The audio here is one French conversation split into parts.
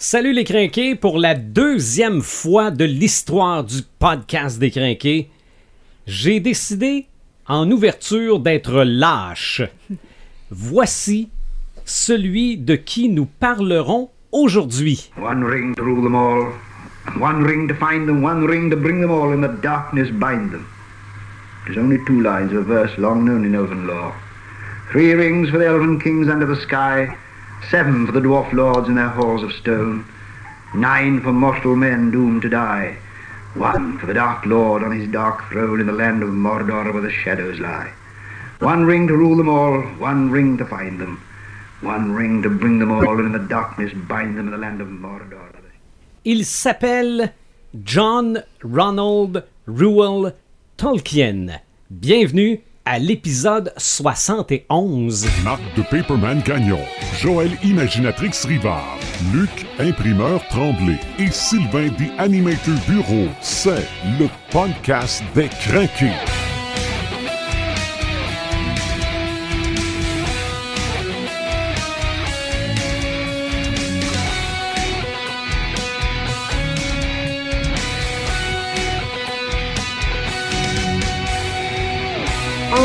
Salut les crinqués pour la deuxième fois de l'histoire du podcast des crinqués. J'ai décidé en ouverture d'être lâche. Voici celui de qui nous parlerons aujourd'hui. One ring to rule them all, one ring to find them, one ring to bring them all, in the darkness bind them. There's only two lines of verse long known in elven lore. Three rings for the elven kings under the sky, seven for the dwarf lords in their halls of stone, nine for mortal men doomed to die, one for the dark lord on his dark throne in the land of Mordor where the shadows lie. One ring to rule them all, one ring to find them, one ring to bring them all, and in the darkness bind them in the land of Mordor. Il s'appelle John Ronald Reuel Tolkien. Bienvenue à l'épisode 71. Marc de Paperman Gagnon, Joël Imaginatrix Rivard, Luc Imprimeur Tremblay et Sylvain The Animator Bureau. C'est le podcast des craqués.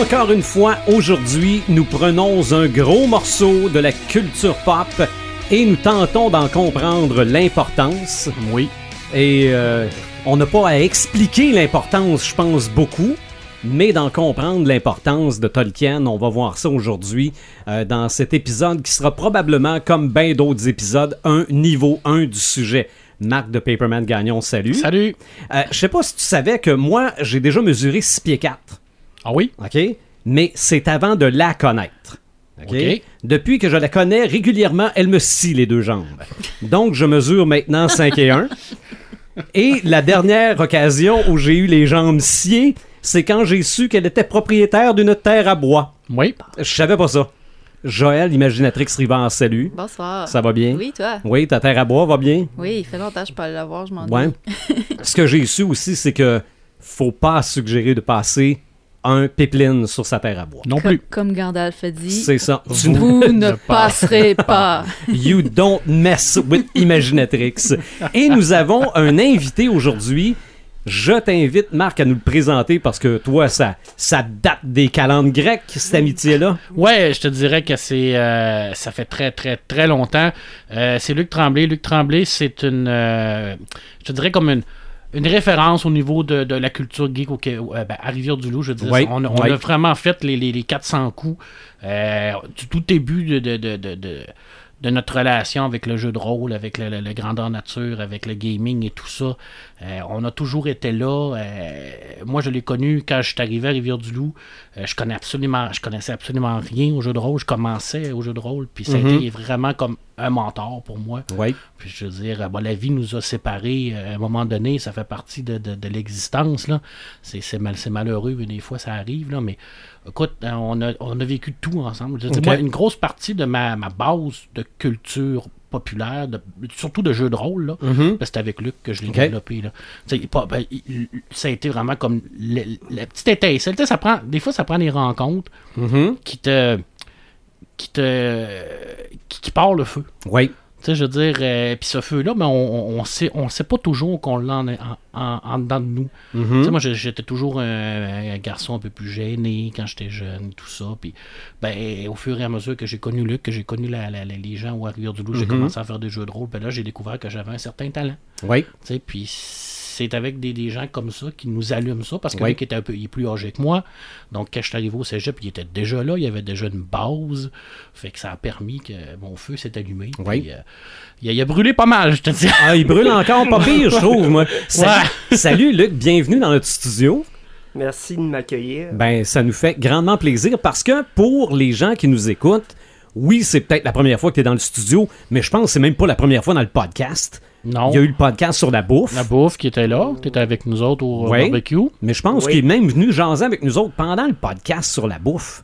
Encore une fois, aujourd'hui, nous prenons un gros morceau de la culture pop et nous tentons d'en comprendre l'importance. Oui. Et euh, on n'a pas à expliquer l'importance, je pense, beaucoup, mais d'en comprendre l'importance de Tolkien. On va voir ça aujourd'hui euh, dans cet épisode qui sera probablement, comme bien d'autres épisodes, un niveau 1 du sujet. Marc de Paperman Gagnon, salut. Salut. Euh, je sais pas si tu savais que moi, j'ai déjà mesuré 6 pieds 4. Ah oui? OK? Mais c'est avant de la connaître. OK? OK. Depuis que je la connais régulièrement, elle me scie les deux jambes. Donc, je mesure maintenant 5 et 1. Et la dernière occasion où j'ai eu les jambes sciées, c'est quand j'ai su qu'elle était propriétaire d'une terre à bois. Oui. Je savais pas ça. Joël, imaginatrix Rivard, salut. Bonsoir. Ça va bien? Oui, toi? Oui, ta terre à bois va bien? Oui, il fait longtemps que je peux aller la voir, je m'en Ouais. Ce que j'ai su aussi, c'est que faut pas suggérer de passer un pipeline sur sa terre à bois. Non plus. comme Gandalf a dit, C'est ça. Vous ne ne passerez pas. You don't mess with Imaginatrix. Et nous avons un invité aujourd'hui. Je t'invite, Marc, à nous le présenter parce que toi, ça, ça date des calendes grecques, cette amitié-là. Ouais, je te dirais que c'est euh, ça fait très très très longtemps. Euh, c'est Luc Tremblay. Luc Tremblay, c'est une euh, je te dirais comme une une référence au niveau de, de la culture geek au, euh, ben, à Rivière-du-Loup, je veux dire. Oui, on, on oui. a vraiment fait les, les, les 400 coups euh, du tout début de, de, de, de, notre relation avec le jeu de rôle, avec le, le- le grandeur nature, avec le gaming et tout ça. Euh, on a toujours été là. Euh, moi, je l'ai connu quand je suis arrivé à Rivière-du-Loup. Euh, je connais absolument, je connaissais absolument rien au jeu de rôle. Je commençais au jeu de rôle, puis ça a Mhm. été vraiment comme un mentor pour moi. Oui. Puis je veux dire, bon, la vie nous a séparés à un moment donné, ça fait partie de, de- de l'existence. là. C'est mal, c'est malheureux, mais des fois ça arrive. Là, mais écoute, on a, on a vécu tout ensemble. Je veux dire, Ok. moi, une grosse partie de ma, ma base de culture populaire, de- surtout de jeux de rôle, là, Mhm. ben, c'est avec Luc que je l'ai développé. Là. Ben, il- ça a été vraiment comme la petite étincelle. Ça prend, des fois, ça prend des rencontres Mhm. qui te. qui te. qui, qui part le feu. Oui. Tu sais, je veux dire, euh, puis ce feu-là, mais on, on, sait, on sait pas toujours qu'on l'a en, en, en- dedans de nous. Mhm. Tu sais, moi, j'étais toujours un, un garçon un peu plus gêné quand j'étais jeune, tout ça. Puis, ben, au fur et à mesure que j'ai connu Luc, que j'ai connu la- la- la- les gens au Rivière-du-Loup, j'ai Mhm. commencé à faire des jeux de rôle. Ben là, j'ai découvert que j'avais un certain talent. Oui. Tu sais, puis c'est avec des, des gens comme ça qui nous allument ça, parce que Oui. Luc était un peu il est plus âgé que moi. Donc, quand je suis arrivé au cégep, il était déjà là, il y avait déjà une base. Fait que ça a permis que mon feu s'est allumé. Oui. Puis, euh, il, a, il a brûlé pas mal, je te dis. Ah, il brûle encore pas pire, je trouve, moi. Salut, Ouais. salut, Luc, bienvenue dans notre studio. Merci de m'accueillir. Ben, ça nous fait grandement plaisir parce que pour les gens qui nous écoutent, oui, c'est peut-être la première fois que tu es dans le studio, mais je pense que c'est même pas la première fois dans le podcast. Non. Il y a eu le podcast sur la bouffe. La bouffe qui était là, tu étais avec nous autres au barbecue. Mais je pense Oui. qu'il est même venu jaser avec nous autres pendant le podcast sur la bouffe.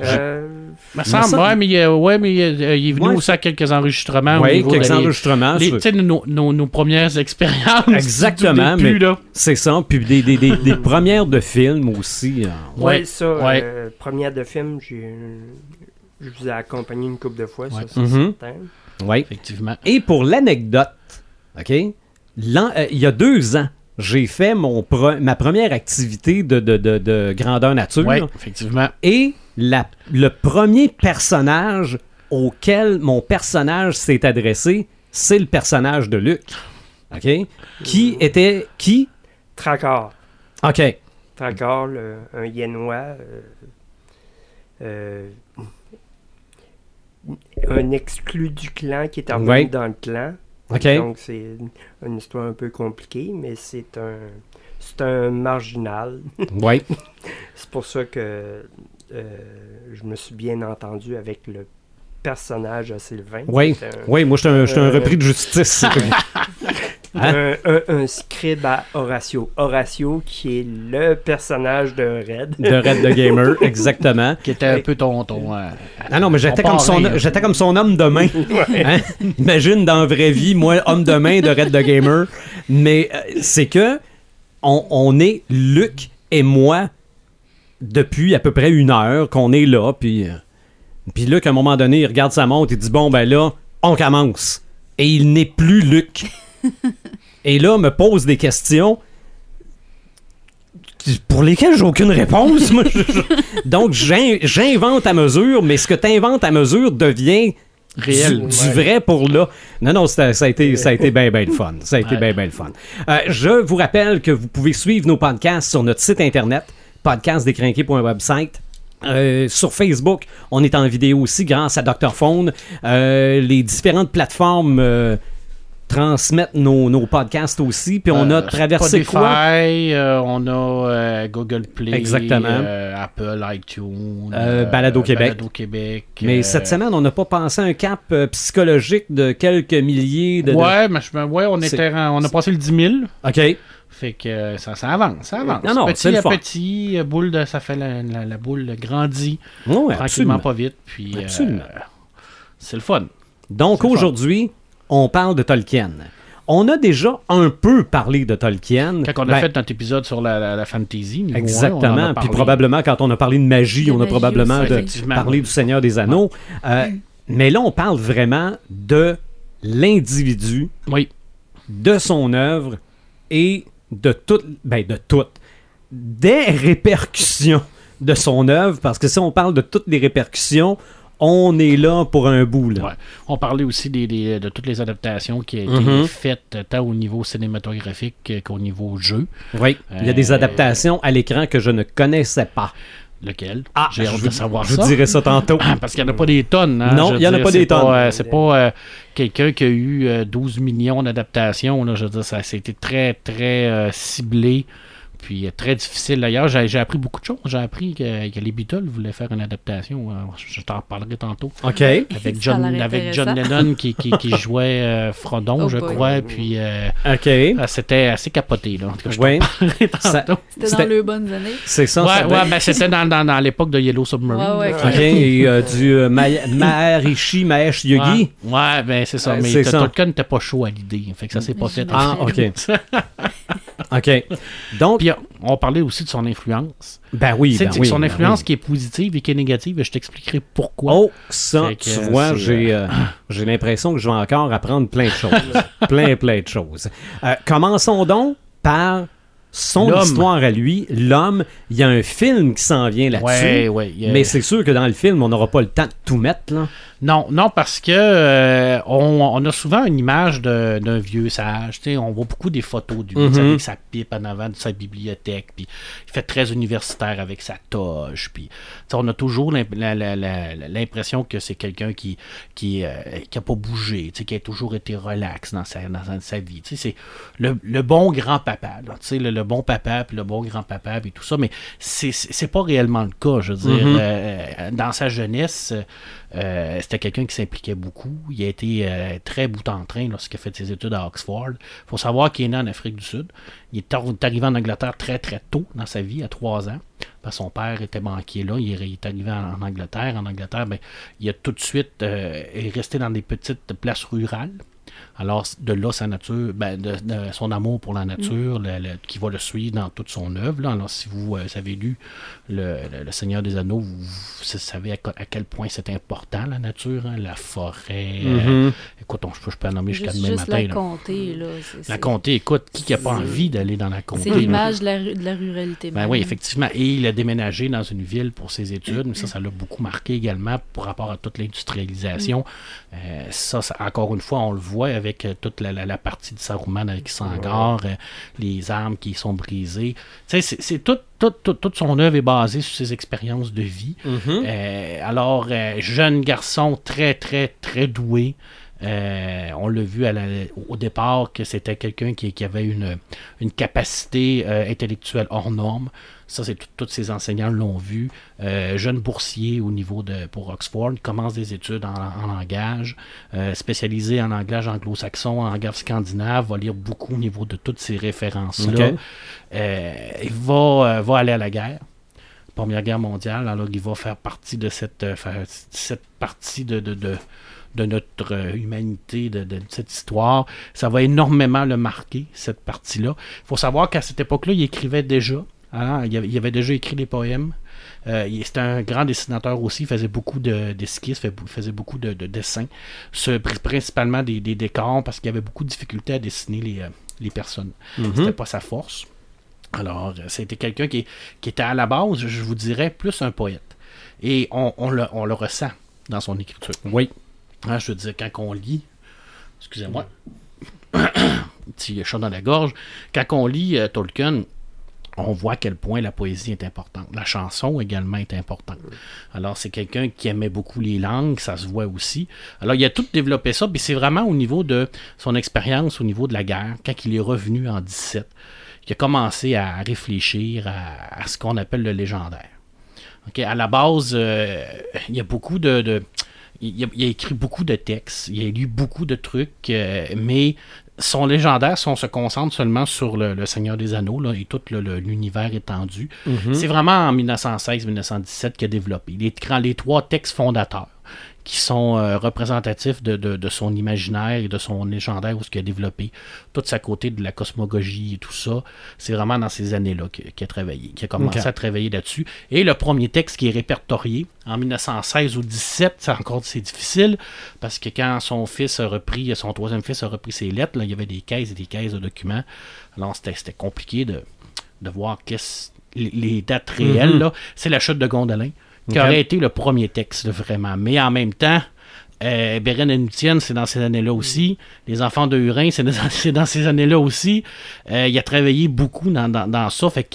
Euh, Me semble, ouais, mais, il, ouais, mais euh, il est venu Ouais. aussi à quelques enregistrements. oui, quelques de les- enregistrements. les- sais, nos, nos- nos premières expériences. Exactement, début, mais c'est ça. Puis des, des, des, des premières de films aussi. euh, ouais, Ouais, ça, ouais. euh, première de film, j'ai, je vous ai accompagné une couple de fois, Ouais. ça c'est Mhm. certain. Oui. Effectivement. Et pour l'anecdote, OK, l'an- euh, il y a deux ans, j'ai fait mon pre- ma première activité de, de- de- de grandeur nature. Oui, effectivement. Et la- le premier personnage auquel mon personnage s'est adressé, c'est le personnage de Luc. OK? Qui était. Qui? Tracor. OK. Tracor, le- un Yénois. euh, euh, un exclu du clan qui est revenu Ouais. dans le clan. Donc, c'est une, histoire un peu compliquée, mais c'est un, c'est un marginal. Oui. C'est pour ça que euh, je me suis bien entendu avec le personnage de Sylvain. Oui. Un- Oui, moi, je suis un, un Euh, repris de justice. Hein? un, un- un scribe à Horatio. Horatio, qui est le personnage de Red. de Red the Gamer, exactement. Qui était un peu ton. ton euh, Ah non, mais j'étais comme, son, j'étais comme son homme de main. Hein? Imagine dans la vraie vie, moi, homme de main de Red the Gamer. Mais euh, c'est que on, on est Luc et moi depuis à peu près une heure qu'on est là. Puis, euh, puis Luc, à un moment donné, il regarde sa montre et dit Bon, ben là, on commence. Et il n'est plus Luc. et là, me pose des questions pour lesquelles j'ai aucune réponse. moi. Je- je- Donc, j'in- j'invente à mesure, mais ce que tu inventes à mesure devient Réel. du, du vrai pour là. Non, non, ça a été, ça a été bien, bien le fun. Ça a été bien, bien le fun. Euh, je vous rappelle que vous pouvez suivre nos podcasts sur notre site internet, podcastdécrinqué.website. Euh, sur Facebook, on est en vidéo aussi grâce à Dr. Phone. Euh, les différentes plateformes transmettent nos, nos podcasts aussi. Puis on a Euh, traversé Spotify, quoi? euh, on a euh, Google Play, Exactement. Apple, iTunes, Balado Québec. Balado Québec. Mais cette semaine, on n'a pas pensé à un cap psychologique de quelques milliers de... Ouais, mais je, ouais, on, était, on a passé le 10 000. OK. Fait que ça, ça avance, ça avance. Non, non, petit à petit, boule de, ça fait la, la- la boule grandit Ouais, tranquillement, absolument. pas vite. Puis, euh, Absolument. c'est le fun. Donc aujourd'hui, on parle de Tolkien. On a déjà un peu parlé de Tolkien. Quand on a Ben, fait notre épisode sur la, la- la fantasy, Exactement. Puis parlé. probablement, quand on a parlé de magie, De on a magie probablement aussi, de- effectivement. parlé du Seigneur des Anneaux. Euh, mais là, on parle vraiment de l'individu, Oui, de son œuvre et de tout, ben de toutes, des répercussions de son œuvre, parce que si on parle de toutes les répercussions, on est là pour un bout. Là. Ouais. On parlait aussi des, des- de toutes les adaptations qui ont été Mhm. faites euh, tant au niveau cinématographique euh, qu'au niveau jeu. Oui, il y a des Euh, adaptations à l'écran que je ne connaissais pas. Lequel? Ah, J'ai je hâte de savoir Je ça. vous dirai ça tantôt. Ah, Parce qu'il n'y en a pas des tonnes. hein, Non, je il y en a pas des tonnes. euh, c'est pas euh, quelqu'un qui a eu euh, 12 millions d'adaptations. Je veux dire, ça a été très, très euh, ciblé. Puis euh, très difficile d'ailleurs. J'ai j'ai appris beaucoup de choses. J'ai appris que, que les Beatles voulaient faire une adaptation. euh, je je t'en reparlerai tantôt. OK. Avec John, avec John. Lennon qui, qui, qui jouait euh, Frodon, Oh je boy. crois. Puis euh, OK. c'était assez capoté. Là. En tout cas, je t'en Ouais. parlerai Ça- tantôt. C'était C'était- dans les bonnes années. C'est ça. Ouais, ça ouais, ben, c'était dans, dans, dans l'époque de Yellow Submarine. Ouais. OK. Et euh, du euh, Ma- Maharishi Mahesh Yogi. Ouais, ouais, ben c'est ça. Ouais, mais. Tolkien n'était pas chaud à l'idée. Fait que ça s'est pas fait. Ah, OK. OK. Donc, Puis on parlait aussi de son influence. ben oui, C'est ben oui, son ben influence oui. qui est positive et qui est négative, et je t'expliquerai pourquoi. Oh, ça, tu euh, vois, j'ai euh, j'ai l'impression que je vais encore apprendre plein de choses. plein, plein de choses. Euh, commençons donc par son histoire à lui, l'homme. Il y a un film qui s'en vient là-dessus. ouais, ouais. Mais c'est sûr que dans le film, on n'aura pas le temps de tout mettre. Là. Non, non, parce que euh, on, on a souvent une image d'un vieux sage. On voit beaucoup des photos du Mhm. avec sa pipe en avant de sa bibliothèque. Puis il fait très universitaire avec sa toge. Puis on a toujours l'impression que c'est quelqu'un qui qui, euh, qui a pas bougé, qui a toujours été relax dans sa, dans sa- vie. C'est le, le bon là, sais, Le, le bon papa, puis le bon grand-papa, puis tout ça. Mais c'est pas réellement le cas. Je veux dire, Mhm. euh, dans sa jeunesse, euh, c'était quelqu'un qui s'impliquait beaucoup. Il a été euh, très bout en train lorsqu'il a fait ses études à Oxford. Il faut savoir qu'il est né en Afrique du Sud. Il est, ar- est arrivé en Angleterre très très tôt dans sa vie, à trois ans. Parce que son père était banquier là. Il est, arrivé en, en Angleterre. En Angleterre, ben, il a tout de suite est resté dans des petites places rurales. Alors, de là, sa nature, ben, de, de son amour pour la nature, le- le- qui va le suivre dans toute son œuvre. là. Alors, si vous euh, avez lu le, Seigneur des Anneaux, vous, vous savez à, quel point c'est important, la nature, hein, la forêt. euh, Mhm. écoute, on, je, peux, je peux en nommer jusqu'à demain matin. la là. comté, là. La comté, écoute, qui n'a pas envie d'aller dans la comté? C'est l'image de la, ru- de la ruralité. Ben même. oui, effectivement. Et il a déménagé dans une ville pour ses études, mais ça, ça l'a beaucoup marqué également par rapport à toute l'industrialisation. Euh, ça, ça, encore une fois, on le voit avec euh, toute la, la- la partie de Saruman avec Sangar, euh, les armes qui sont brisées. C'est c'est tout, tout- tout- toute son œuvre est basée sur ses expériences de vie. Mhm. Euh, alors, euh, jeune garçon très, très, très doué. Euh, on l'a vu à la- au départ que c'était quelqu'un qui, qui avait une, une capacité euh, intellectuelle hors norme. Ça, c'est tous ses enseignants l'ont vu. Euh, jeune boursier au niveau de pour Oxford, commence des études en, en langage, euh, spécialisé en langage anglo-saxon, en langage scandinave, va lire beaucoup au niveau de toutes ces références-là. Euh, il va, va aller à la guerre. Première guerre mondiale, alors il va faire partie de cette, cette partie de, de, de, de notre humanité, de, de cette histoire. Ça va énormément le marquer, cette partie-là. Il faut savoir qu'à cette époque-là, il écrivait déjà. Hein, il, avait, il avait déjà écrit des poèmes. Euh, il- C'était un grand dessinateur aussi, il faisait beaucoup de- d'esquisses, fait- faisait beaucoup de, de dessins, ce- principalement des, des décors, parce qu'il avait beaucoup de difficultés à dessiner les, euh, les personnes. Mhm. C'était pas sa force. Alors, euh, c'était quelqu'un qui, qui était à la base, je vous dirais, plus un poète. Et on, on le, on le ressent dans son écriture. Oui. Hein, je veux dire, quand on lit, excusez-moi, petit chat dans la gorge, quand on lit euh, Tolkien, on voit à quel point la poésie est importante. La chanson également est importante. Alors, c'est quelqu'un qui aimait beaucoup les langues, ça se voit aussi. Alors, il a tout développé ça, puis c'est vraiment au niveau de son expérience, au niveau de la guerre, quand il est revenu en 17, qu'il a commencé à réfléchir à, ce qu'on appelle le légendaire. À la base, euh, il y a beaucoup de... écrit beaucoup de textes, il a lu beaucoup de trucs, euh, mais son légendaire, si on se concentre seulement sur le, le Seigneur des Anneaux là, et tout l'univers étendu, c'est vraiment en 1916-1917 qu'il a développé. Les, les trois textes fondateurs qui sont euh, représentatifs de, de- de son imaginaire et de son légendaire, où ce qu'il a développé toute sa côté de la cosmogogie et tout ça, c'est vraiment dans ces années-là qu'il a travaillé, qu'il a commencé à travailler là-dessus. Et le premier texte qui est répertorié en 1916 ou 17, c'est encore c'est difficile, parce que quand son fils a repris, son troisième fils a repris ses lettres, là, il y avait des caisses et des caisses de documents. Alors c'était compliqué de, de voir les, les dates réelles. là. C'est la chute de Gondolin, qui aurait été le premier texte, vraiment. Mais en même temps, euh, Beren et Nutienne, c'est dans ces années-là aussi. Les enfants de Hurin, c'est dans, ces années-là aussi. Euh, il a travaillé beaucoup dans, dans, dans ça. Fait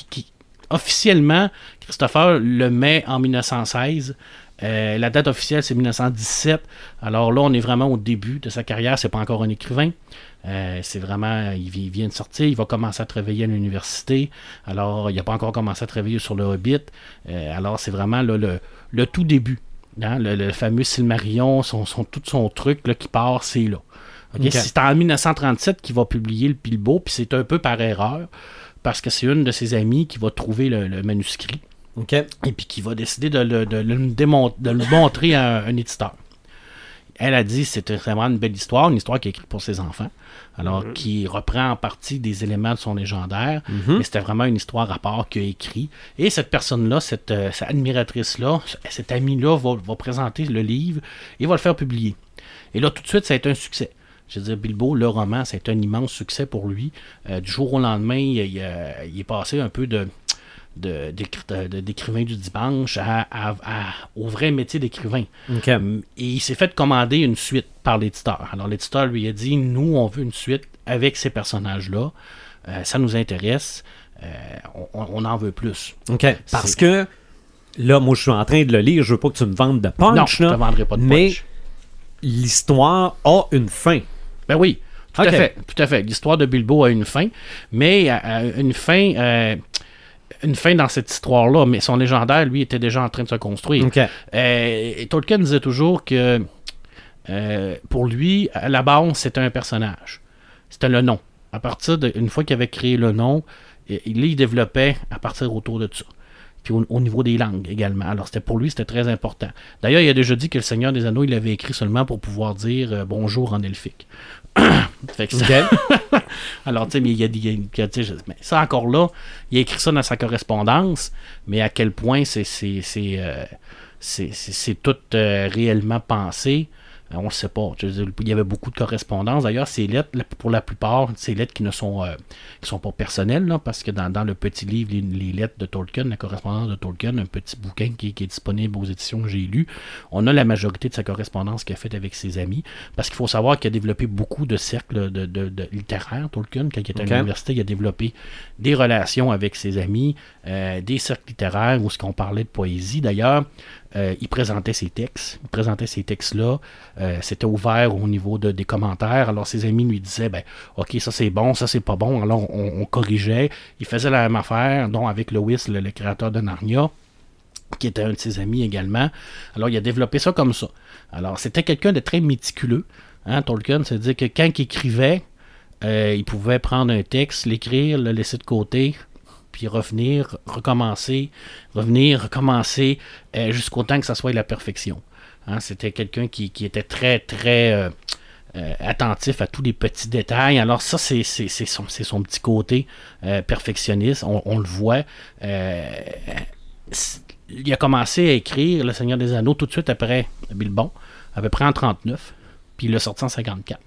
officiellement, Christopher le met en 1916. Euh, la date officielle, c'est 1917. Alors là, on est vraiment au début de sa carrière. C'est pas encore un écrivain. Euh, c'est vraiment, il, vi- il vient de sortir, il va commencer à travailler à l'université. Alors, il n'a pas encore commencé à travailler sur le Hobbit. Euh, alors, c'est vraiment là, le, le tout début. hein, le, le fameux Silmarillion, son, son- tout son truc là, qui part, c'est là. C'est en 1937 qu'il va publier le Bilbo, puis c'est un peu par erreur, parce que c'est une de ses amies qui va trouver le, le manuscrit et puis qui va décider de le, de le démon- de le montrer à un, un éditeur. Elle a dit c'était vraiment une belle histoire, une histoire qui est écrite pour ses enfants, alors qui reprend en partie des éléments de son légendaire, mais c'était vraiment une histoire à part qu'il a écrit. Et cette personne-là, cette, euh, cette admiratrice-là, cette amie-là va, va présenter le livre et va le faire publier. Et là, tout de suite, ça a été un succès. Je veux dire, Bilbo, le roman, ça a été un immense succès pour lui. Euh, du jour au lendemain, il, il, euh, il est passé un peu de de- d'écri- de- d'écrivain du dimanche à, à- à- au vrai métier d'écrivain. Et il s'est fait commander une suite par l'éditeur. Alors l'éditeur lui a dit, nous, on veut une suite avec ces personnages-là. Euh, ça nous intéresse. Euh, on, on en veut plus. Parce que là, moi, je suis en train de le lire. Je veux pas que tu me vendes de punch. non, je te vendrai pas de mais punch. l'histoire a une fin. Ben oui, tout à fait. Tout à fait. L'histoire de Bilbo a une fin, mais euh, une fin... une fin dans cette histoire-là, mais son légendaire, lui, était déjà en train de se construire. Euh, et Tolkien disait toujours que euh, pour lui, à la base, c'était un personnage. C'était le nom. À partir de, une fois qu'il avait créé le nom, il, il développait à partir autour de ça. Puis au, au niveau des langues également. Alors c'était pour lui, c'était très important. D'ailleurs, il a déjà dit que le Seigneur des Anneaux, il l'avait écrit seulement pour pouvoir dire euh, bonjour en elfique. Fait que ça- Alors, tu sais, mais il y a, des- y a- mais ça encore là, il a écrit ça dans sa correspondance, mais à quel point c'est c'est c'est euh, c'est- c'est- c'est tout euh, réellement pensé, on ne sait pas. Il y avait beaucoup de correspondance. D'ailleurs, ces lettres, pour la plupart, ces lettres qui ne sont, euh, qui sont pas personnelles, là, parce que dans, dans le petit livre, les, les lettres de Tolkien, la correspondance de Tolkien, un petit bouquin qui, qui est disponible aux éditions que j'ai lu, on a la majorité de sa correspondance qu'il a faite avec ses amis. Parce qu'il faut savoir qu'il a développé beaucoup de cercles de, de- de littéraires, Tolkien, quand il était à l'université, il a développé des relations avec ses amis, euh, des cercles littéraires où ce qu'on parlait de poésie. D'ailleurs, euh, il présentait ses textes. Il présentait ces textes-là. Euh, C'était ouvert au niveau de- des commentaires. Alors, ses amis lui disaient ben, OK, ça c'est bon, ça c'est pas bon. Alors, on, corrigeait. Il faisait la même affaire, dont avec Lewis, le, le créateur de Narnia qui était un de ses amis également. Alors, il a développé ça comme ça. Alors, c'était quelqu'un de très méticuleux. Hein, Tolkien, c'est-à-dire que quand il écrivait, euh, il pouvait prendre un texte, l'écrire, le laisser de côté, puis revenir, recommencer, revenir, recommencer, euh, jusqu'au temps que ça soit la perfection. Hein, c'était quelqu'un qui, était très, très euh, euh, attentif à tous les petits détails. Alors ça, c'est son, petit côté perfectionniste. On, le voit. Il a commencé à écrire Le Seigneur des Anneaux tout de suite après Bilbon, à peu près en 39, puis il l'a sorti en 54.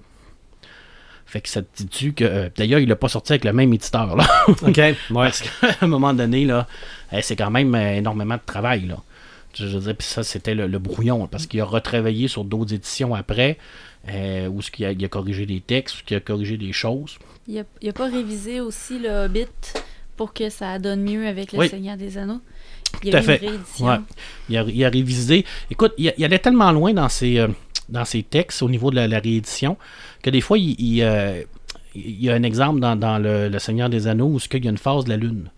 Fait que ça te dit-tu que. euh, D'ailleurs, il l'a pas sorti avec le même éditeur, là. OK. Ouais. Parce qu'à un moment donné, là, eh, c'est quand même euh, énormément de travail, là. Je veux dire, puis ça, c'était le, le brouillon, parce qu'il a retravaillé sur d'autres éditions après, euh, où ce qu'il a, il a corrigé des textes, où il a corrigé des choses. Il a, il a pas révisé aussi le Hobbit pour que ça donne mieux avec le Oui. Seigneur des Anneaux? Il Tout a à fait. une réédition. Ouais. Il a, il a révisé. Écoute, il, il allait tellement loin dans ses, euh, dans ses textes au niveau de la, la réédition que des fois, il, il, euh, il y a un exemple dans, dans le, le Seigneur des Anneaux où qu'il y a une phase de la Lune.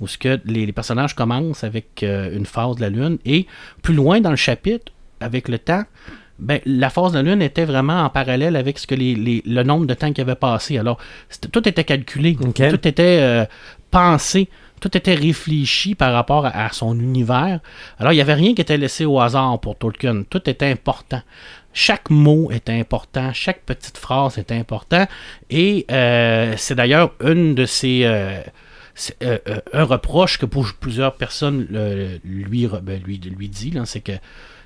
Où ce que les, les personnages commencent avec euh, une phase de la Lune et plus loin dans le chapitre, avec le temps, ben, la phase de la Lune était vraiment en parallèle avec ce que les, les- le nombre de temps qui avait passé. Alors, tout était calculé, tout était euh, pensé, tout était réfléchi par rapport à, à son univers. Alors, il n'y avait rien qui était laissé au hasard pour Tolkien. Tout était important. Chaque mot était important, chaque petite phrase était important. Et euh, c'est d'ailleurs une de ces... euh, euh, un reproche que pour plusieurs personnes lui, ben, lui, lui dit, là, c'est que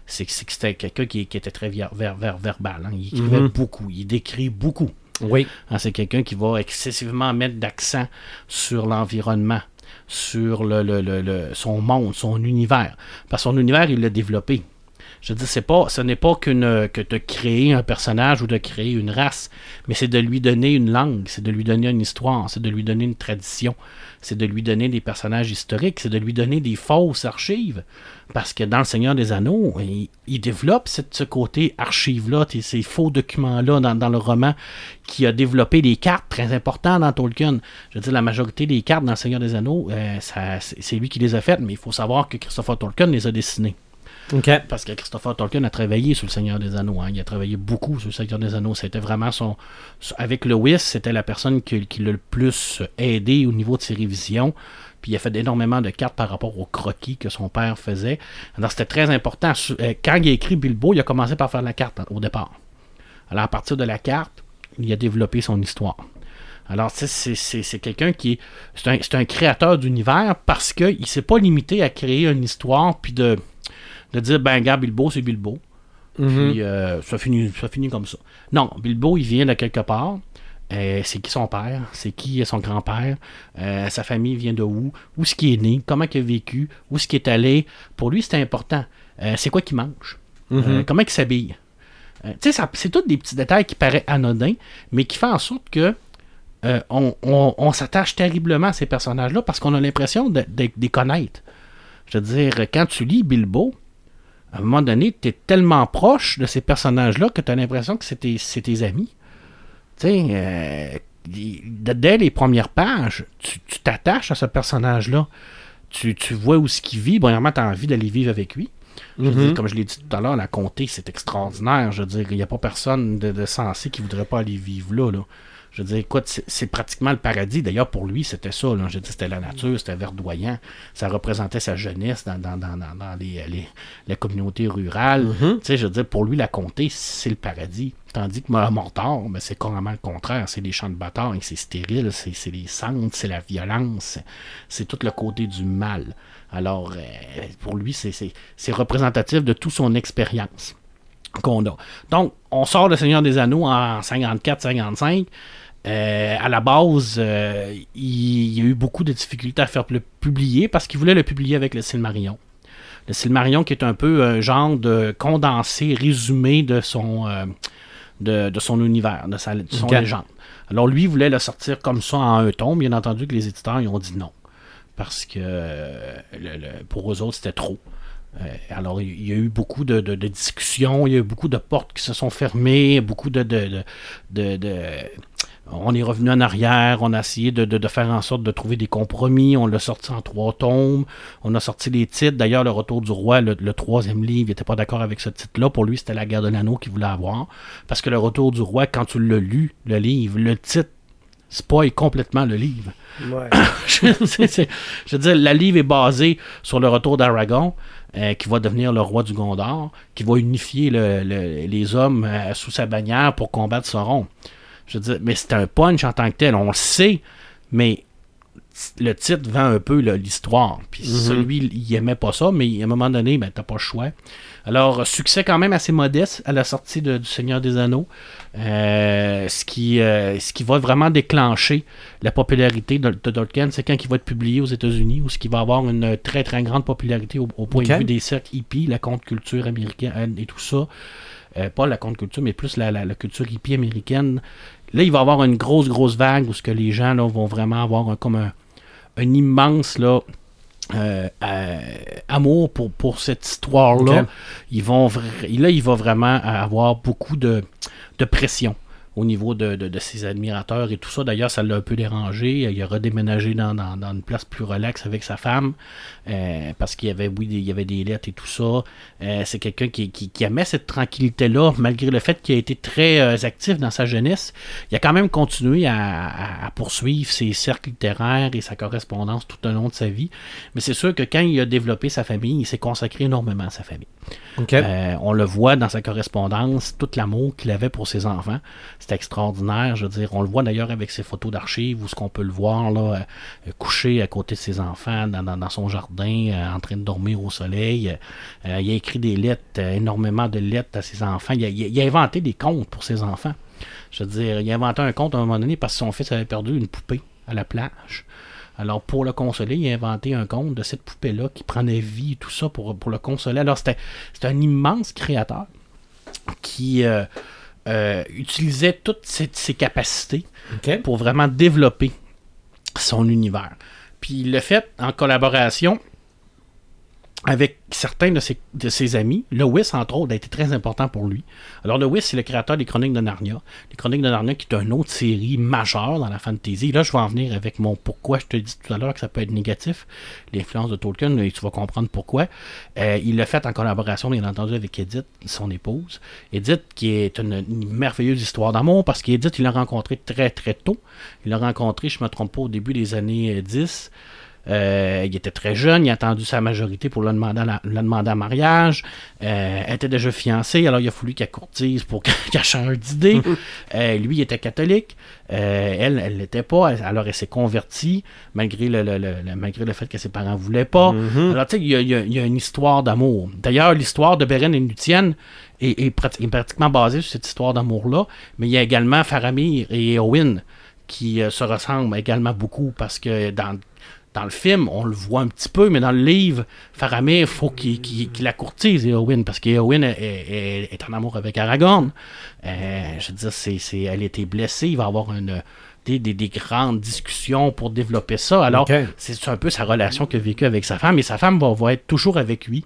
c'est que c'était quelqu'un qui, qui était très ver- ver- ver- verbal. hein. Il écrivait Mhm. beaucoup, il décrit beaucoup. Oui. Hein, c'est quelqu'un qui va excessivement mettre d'accent sur l'environnement, sur le, le- le- le- son monde, son univers. Parce que son univers, il l'a développé. Je dis, c'est pas, ce n'est pas que de créer un personnage ou de créer une race, mais c'est de lui donner une langue, c'est de lui donner une histoire, c'est de lui donner une tradition, c'est de lui donner des personnages historiques, c'est de lui donner des fausses archives. Parce que dans Le Seigneur des Anneaux, il, développe ce côté archive-là, ces faux documents-là dans, dans le roman, qui a développé des cartes très importantes dans Tolkien. Je veux dire, la majorité des cartes dans Le Seigneur des Anneaux, euh, c'est lui qui les a faites, mais il faut savoir que Christopher Tolkien les a dessinées. Parce que Christopher Tolkien a travaillé sur le Seigneur des Anneaux. hein. Il a travaillé beaucoup sur le Seigneur des Anneaux. C'était vraiment son. Avec Lewis, c'était la personne qui, l'a le plus aidé au niveau de ses révisions. Puis il a fait énormément de cartes par rapport au croquis que son père faisait. Alors c'était très important. Euh, Quand il a écrit Bilbo, il a commencé par faire la carte hein, au départ. Alors à partir de la carte, il a développé son histoire. Alors, c'est- quelqu'un qui est. C'est un, un créateur d'univers parce qu'il ne s'est pas limité à créer une histoire puis de, de dire, ben, gars, Bilbo, c'est Bilbo. Mhm. Puis euh, ça, finit, ça finit comme ça. Non, Bilbo, il vient de quelque part. Euh, c'est qui son père? C'est qui son grand-père? Euh, sa famille vient de où? Où est-ce qu'il est né? Comment il a vécu? Où est-ce qu'il est allé? Pour lui, c'est important. Euh, c'est quoi qu'il mange? Euh, comment il s'habille? Tu sais, c'est tous des petits détails qui paraissent anodins, mais qui font en sorte que on, on- on s'attache terriblement à ces personnages-là parce qu'on a l'impression de, de- de les connaître. Je veux dire, quand tu lis Bilbo, à un moment donné, tu es tellement proche de ces personnages-là que tu as l'impression que c'est tes, amis. Tu sais, euh, dès les premières pages, tu t'attaches à ce personnage-là. Tu, tu vois où ce qu'il vit. Premièrement, tu as envie d'aller vivre avec lui. Je veux Mhm. dire, comme je l'ai dit tout à l'heure, la comté, c'est extraordinaire. Je veux dire, il n'y a pas personne de, de sensé qui voudrait pas aller vivre là. là. Je veux dire, écoute, c'est- pratiquement le paradis. D'ailleurs, pour lui, c'était ça. Là. Je dis, c'était la nature, c'était verdoyant. Ça représentait sa jeunesse dans, dans, dans, dans, dans les, les, la communauté rurale. Tu sais, je veux dire, pour lui, la comté, c'est le paradis. Tandis que Mortard, ben, c'est carrément le contraire. C'est des champs de bataille, c'est stérile, c'est les cendres, c'est la violence, c'est tout le côté du mal. Alors, euh, pour lui, c'est représentatif de toute son expérience qu'on a. Donc, on sort le Seigneur des Anneaux en 54-55. Euh, à la base, euh, il, y a eu beaucoup de difficultés à faire le publier parce qu'il voulait le publier avec le Silmarillion. Le Silmarillion qui est un peu un genre de condensé, résumé de son, euh, de, de son univers, de, sa, de son légende. Alors lui, il voulait le sortir comme ça en un tome. Bien entendu que les éditeurs ils ont dit non. Parce que le- le- pour eux autres, c'était trop. Euh, alors, il y a eu beaucoup de, de- de discussions, il y a eu beaucoup de portes qui se sont fermées, beaucoup de. de- on est revenu en arrière, on a essayé de, faire en sorte de trouver des compromis, on l'a sorti en trois tomes, on a sorti les titres. D'ailleurs, Le Retour du Roi, le, le troisième livre, il n'était pas d'accord avec ce titre-là. Pour lui, c'était La guerre de l'anneau qu'il voulait avoir. Parce que Le Retour du Roi, quand tu l'as lu, le livre, le titre spoil complètement le livre. Ouais. Je veux dire, la livre est basée sur le retour d'Aragon, euh, qui va devenir le roi du Gondor, qui va unifier le- le- les hommes euh, sous sa bannière pour combattre Sauron. Je veux dire, mais c'est un punch en tant que tel, on le sait, mais le titre vend un peu l'histoire. Puis celui, il aimait pas ça, mais à un moment donné, ben, t'as pas le choix. Alors, succès quand même assez modeste à la sortie de- du Seigneur des Anneaux, euh, ce, qui, euh, ce qui va vraiment déclencher la popularité de, de Tolkien, c'est quand il va être publié aux États-Unis, où ce qui va avoir une très très grande popularité au, au point de vue des cercles hippies, la contre-culture américaine et tout ça. Euh, pas la contre-culture, mais plus la, la- la culture hippie américaine. Là, il va y avoir une grosse, grosse vague où ce que les gens là, vont vraiment avoir un- comme un, un immense là, euh, euh, amour pour, pour cette histoire-là. Ok. Ils vont vra- là, il va vraiment avoir beaucoup de, de pression au niveau de, de- ses admirateurs et tout ça. D'ailleurs, ça l'a un peu dérangé. Il a redéménagé dans, une place plus relaxe avec sa femme euh, parce qu'il y avait, oui, des- il avait des lettres et tout ça. Euh, c'est quelqu'un qui, qui, aimait cette tranquillité-là, malgré le fait qu'il a été très euh, actif dans sa jeunesse. Il a quand même continué à- à poursuivre ses cercles littéraires et sa correspondance tout au long de sa vie. Mais c'est sûr que quand il a développé sa famille, il s'est consacré énormément à sa famille. Euh, on le voit dans sa correspondance, tout l'amour qu'il avait pour ses enfants. C'est extraordinaire. Je veux dire, on le voit d'ailleurs avec ses photos d'archives où ce qu'on peut le voir là, euh, couché à côté de ses enfants dans, son jardin, euh, en train de dormir au soleil. Il a écrit des lettres, énormément de lettres à ses enfants. Il a inventé des contes pour ses enfants. Je veux dire, il a inventé un conte à un moment donné parce que son fils avait perdu une poupée à la plage. Alors, pour le consoler, il a inventé un conte de cette poupée-là qui prenait vie et tout ça pour, pour le consoler. Alors, c'était un immense créateur qui euh, euh, utilisait toutes ses, ses capacités pour vraiment développer son univers. Puis il l'a fait en collaboration avec certains de ses, amis. Lewis, entre autres, a été très important pour lui. Alors, Lewis, c'est le créateur des Chroniques de Narnia. Les Chroniques de Narnia, qui est une autre série majeure dans la fantasy. Là, je vais en venir avec mon pourquoi. Je te dis tout à l'heure que ça peut être négatif, l'influence de Tolkien, et tu vas comprendre pourquoi. Euh, il l'a fait en collaboration, bien entendu, avec Edith, son épouse. Edith, qui est une, une merveilleuse histoire d'amour, parce qu'Edith, il l'a rencontré très, très tôt. Il l'a rencontré, je ne me trompe pas, au début des années euh, 10. Euh, il était très jeune, il a attendu sa majorité pour le demander, la, le demander en mariage. Euh, elle était déjà fiancée, alors il a fallu qu'elle courtise pour qu'elle change d'idée. Euh, lui, il était catholique. Elle, elle l'était pas. Alors, elle s'est convertie, malgré le, le- malgré le fait que ses parents voulaient pas. Alors, tu sais, il y a, il y a- une histoire d'amour. D'ailleurs, l'histoire de Beren et Luthien est, est prati- est pratiquement basée sur cette histoire d'amour-là. Mais il y a également Faramir et Owen qui euh, se ressemblent également beaucoup parce que dans, dans le film, on le voit un petit peu, mais dans le livre, Faramir, il faut qu'il la courtise, Eowyn, parce qu'Eowyn est, est- est en amour avec Aragorn. Euh, je veux dire, c'est, c'est- elle était blessée, il va avoir une, des, des- des grandes discussions pour développer ça. Alors, c'est un peu sa relation qu'il a vécue avec sa femme, et sa femme va, va être toujours avec lui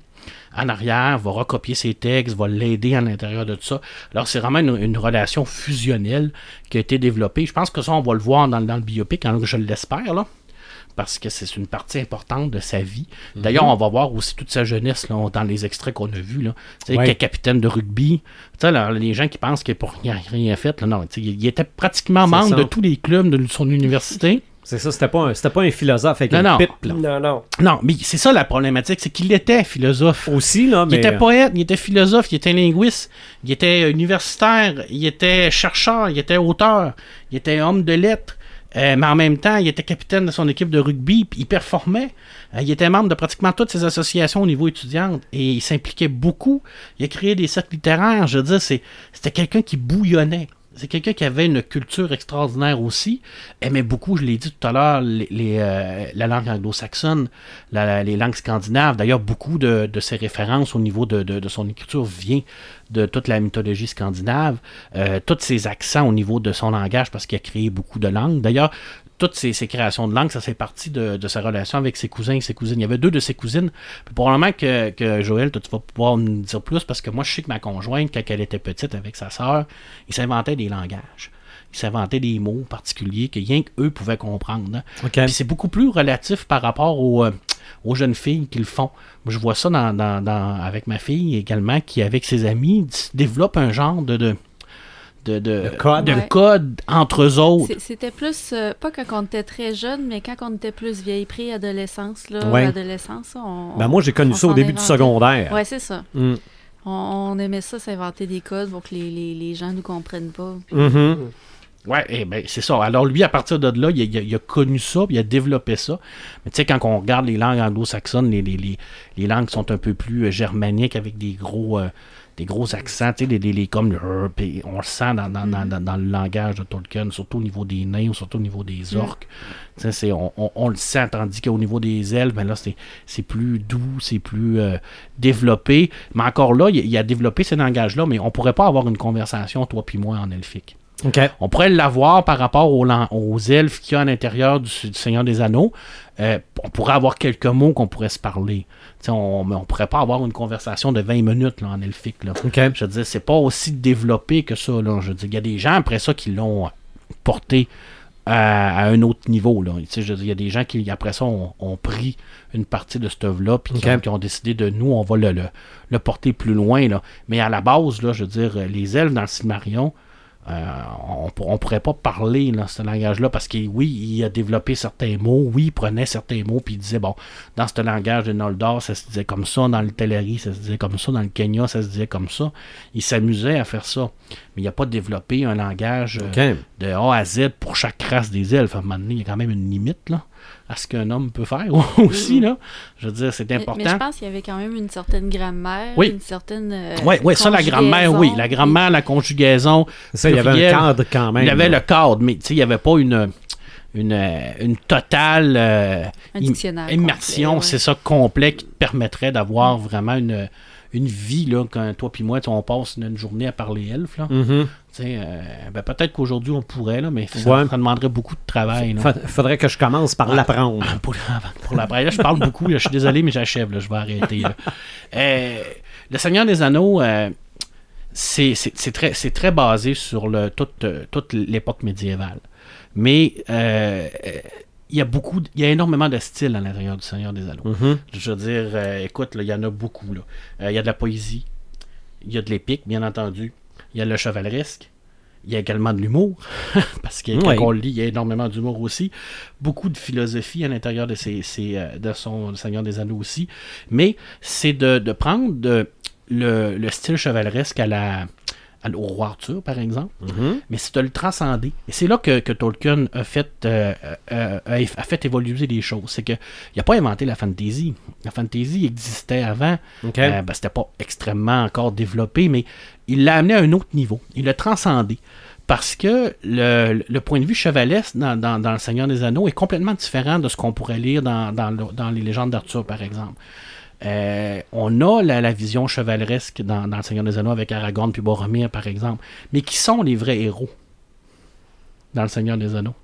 en arrière, va recopier ses textes, va l'aider à l'intérieur de tout ça. Alors, c'est vraiment une, une relation fusionnelle qui a été développée. Je pense que ça, on va le voir dans, dans le biopic, hein, je l'espère, là. Parce que c'est une partie importante de sa vie. D'ailleurs, on va voir aussi toute sa jeunesse là, dans les extraits qu'on a vus. Là. Tu sais, Ouais. qu'il est capitaine de rugby. Tu sais, là, les gens qui pensent qu'il n'a rien, rien fait, là, non, tu sais, il, il était pratiquement membre ça. de tous les clubs de son université. C'est ça, c'était pas, un- pas un philosophe avec Non, une non. pipe. là. Non, non. Non, mais c'est ça la problématique, c'est qu'il était philosophe. Aussi, là, Il mais. euh, était poète, il était philosophe, il était linguiste, il était universitaire, il était chercheur, il était auteur, il était homme de lettres, euh, mais en même temps, il était capitaine de son équipe de rugby, puis il performait. Euh, il était membre de pratiquement toutes ces associations au niveau étudiant et il s'impliquait beaucoup. Il a créé des cercles littéraires, je veux dire, c'est- c'était quelqu'un qui bouillonnait. C'est quelqu'un qui avait une culture extraordinaire aussi, aimait beaucoup, je l'ai dit tout à l'heure, les, euh, la langue anglo-saxonne, les langues scandinaves. D'ailleurs, beaucoup de, ses références au niveau de, de- de son écriture vient de toute la mythologie scandinave, euh, tous ses accents au niveau de son langage, parce qu'il a créé beaucoup de langues. D'ailleurs, toutes ces, ces créations de langues, ça fait partie de, de sa relation avec ses cousins et ses cousines. Il y avait deux de ses cousines. Puis probablement que, que Joël, toi, tu vas pouvoir me dire plus, parce que moi, je sais que ma conjointe, quand elle était petite avec sa sœur, ils s'inventaient des langages. Ils s'inventaient des mots particuliers que rien qu'eux pouvaient comprendre. hein. Puis c'est beaucoup plus relatif par rapport aux, euh, aux jeunes filles qui le font. Je vois ça dans, dans- dans- avec ma fille également, qui, avec ses amis, développe un genre de, de, de, de, De code. de Ouais. code entre eux autres. C'était plus, euh, pas quand on était très jeune, mais quand on était plus vieille, pré-adolescence, là, Ouais. adolescence, on, Ben, moi, j'ai connu on ça au début du secondaire. Ouais, c'est ça. Mm. On, on aimait ça, s'inventer des codes pour que les, les, les gens nous comprennent pas. Puis- Mhm. Ouais, eh ben, c'est ça. Alors lui, à partir de là, il a, il a- il a connu ça, puis il a développé ça. Mais tu sais, quand on regarde les langues anglo-saxonnes, les, les, les, les langues sont un peu plus euh, germaniques avec des gros, euh, des gros accents, tu sais, les, les, les- comme puis on le sent dans, dans, dans, le langage de Tolkien, surtout au niveau des nains ou surtout au niveau des orques. Tu sais, c'est- on, on- on le sent, tandis qu'au niveau des elfes, ben là, c'est, c'est plus doux, c'est plus euh, développé. Mais encore là, il, il a développé ces langages-là, mais on pourrait pas avoir une conversation, toi puis moi, en elfique. On pourrait l'avoir par rapport aux, elfes qu'il y a à l'intérieur du, du Seigneur des Anneaux. Euh, on pourrait avoir quelques mots qu'on pourrait se parler. On ne pourrait pas avoir une conversation de 20 minutes là, en elfique. Là. Je veux dire, c'est pas aussi développé que ça. Là. Je veux dire, il y a des gens après ça qui l'ont porté à, à un autre niveau. Là. Tu sais, je veux dire, il y a des gens qui, après ça, ont, ont pris une partie de cette œuvre-là puis qui, ont, qui ont décidé de nous, on va le, le, le porter plus loin. Là. Mais à la base, là, je veux dire, les elfes dans le Silmarion, euh, on, on pourrait pas parler dans ce langage-là parce que oui, il a développé certains mots, oui, il prenait certains mots, puis il disait, bon, dans ce langage de Noldor, ça se disait comme ça, dans le Teleri, ça se disait comme ça, dans le Kenya, ça se disait comme ça. Il s'amusait à faire ça. Mais il n'a pas développé un langage euh, de A à Z pour chaque race des elfes. À un moment donné, il y a quand même une limite là, à ce qu'un homme peut faire aussi. Là. Je veux dire, c'est important. mais je pense qu'il y avait quand même une certaine grammaire, Oui. une certaine. euh, Oui, ça, la grammaire, oui. La grammaire, la conjugaison. Ça, il y avait un cadre quand même. Il y avait là. le cadre, mais tu sais, il n'y avait pas une, une, euh, une totale euh, Un im- dictionnaire immersion, ouais. c'est ça, complet, qui te permettrait d'avoir vraiment une, une vie, là, quand toi puis moi, on passe une, une journée à parler elfe, là. Mhm. Sais, euh, ben, peut-être qu'aujourd'hui, on pourrait, là, mais ça, Ouais. ça demanderait beaucoup de travail. Fa- Faudrait que je commence par l'apprendre. Pour, pour la Là, je parle beaucoup. là. je suis désolé, mais j'achève. là. Je vais arrêter. là. Euh, le Seigneur des Anneaux, euh, c'est très, très basé sur le, toute, euh, toute l'époque médiévale. Mais il y a beaucoup, il y a énormément de styles à l'intérieur du Seigneur des Anneaux. Mhm. Je veux dire, écoute, il y en a beaucoup. Il y a de la poésie, il y a de l'épique, bien entendu. Il y a le chevaleresque. Il y a également de l'humour, parce que quand on le lit, il y a énormément d'humour aussi. Beaucoup de philosophie à l'intérieur de, ces, euh, de son Seigneur des Anneaux aussi. Mais c'est de, de prendre de- le, le style chevaleresque à la, au roi Arthur, par exemple, Mhm. mais c'est de le transcender. Et c'est là que, que Tolkien a fait, euh, euh, a, fait évoluer les choses. C'est qu'il n'a pas inventé la fantasy. La fantasy existait avant. OK. Euh, ben, c'était pas extrêmement encore développé, mais il l'a amené à un autre niveau. Il l'a transcendé. Parce que le, le point de vue chevalesque dans, dans- dans Le Seigneur des Anneaux est complètement différent de ce qu'on pourrait lire dans, dans dans les légendes d'Arthur, par exemple. Euh, on a la, la vision chevaleresque dans, dans Le Seigneur des Anneaux avec Aragorn puis Boromir, par exemple. Mais qui sont les vrais héros dans Le Seigneur des Anneaux?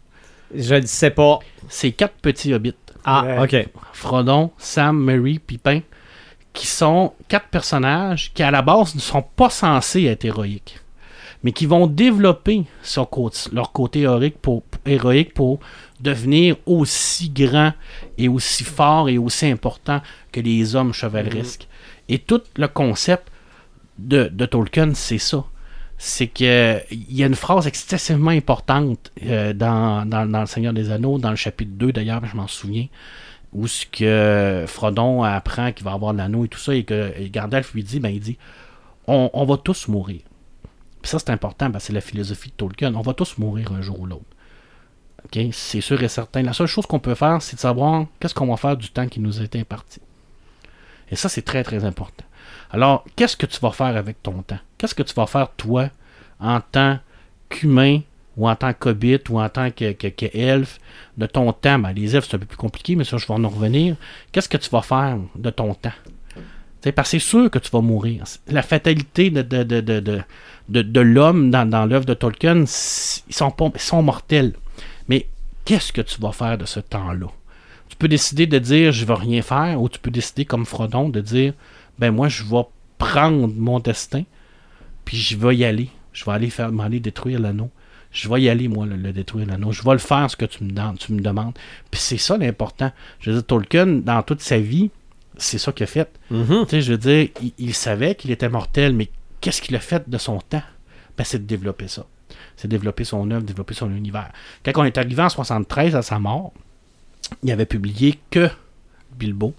Je ne sais pas. C'est quatre petits hobbits. Ah, Ouais. OK. Frodon, Sam, Mary, Pipin, qui sont quatre personnages qui, à la base, ne sont pas censés être héroïques, mais qui vont développer son côté- leur côté héroïque pour devenir aussi grand et aussi fort et aussi important que les hommes chevaleresques. Et tout le concept de, de Tolkien, c'est ça. C'est que il y a une phrase excessivement importante euh, dans, dans, dans Le Seigneur des Anneaux, dans le chapitre 2 d'ailleurs, je m'en souviens, où ce que Frodon apprend qu'il va avoir l'anneau et tout ça, et que et Gandalf lui dit, ben il dit, on, on va tous mourir. Puis ça, c'est important, c'est la philosophie de Tolkien. On va tous mourir un jour ou l'autre. C'est sûr et certain. La seule chose qu'on peut faire, c'est de savoir qu'est-ce qu'on va faire du temps qui nous été imparti. Et ça, c'est très, très important. Alors, qu'est-ce que tu vas faire avec ton temps? Qu'est-ce que tu vas faire, toi, en tant qu'humain, ou en tant qu'hobbit, ou en tant que, que, de ton temps? Ben, les elfes, c'est un peu plus compliqué, mais ça, je vais en revenir. Qu'est-ce que tu vas faire de ton temps? T'sais, parce que c'est sûr que tu vas mourir. La fatalité de, l'homme dans, dans l'œuvre de Tolkien, ils sont, ils sont mortels. Qu'est-ce que tu vas faire de ce temps-là? Tu peux décider de dire je vais rien faire, ou tu peux décider comme Frodon de dire ben moi je vais prendre mon destin, puis je vais y aller. Je vais aller faire m'aller détruire l'anneau. Je vais y aller, moi, le, le détruire l'anneau. Je vais le faire ce que tu me, demandes- tu me demandes. Puis c'est ça l'important. Je veux dire, Tolkien, dans toute sa vie, c'est ça qu'il a fait. Mhm. Tu sais, je veux dire, il, il savait qu'il était mortel, mais qu'est-ce qu'il a fait de son temps? Ben, c'est de développer ça. C'est développer son œuvre, développer son univers. Quand on est arrivé en 73 à sa mort, il avait publié que Bilbo,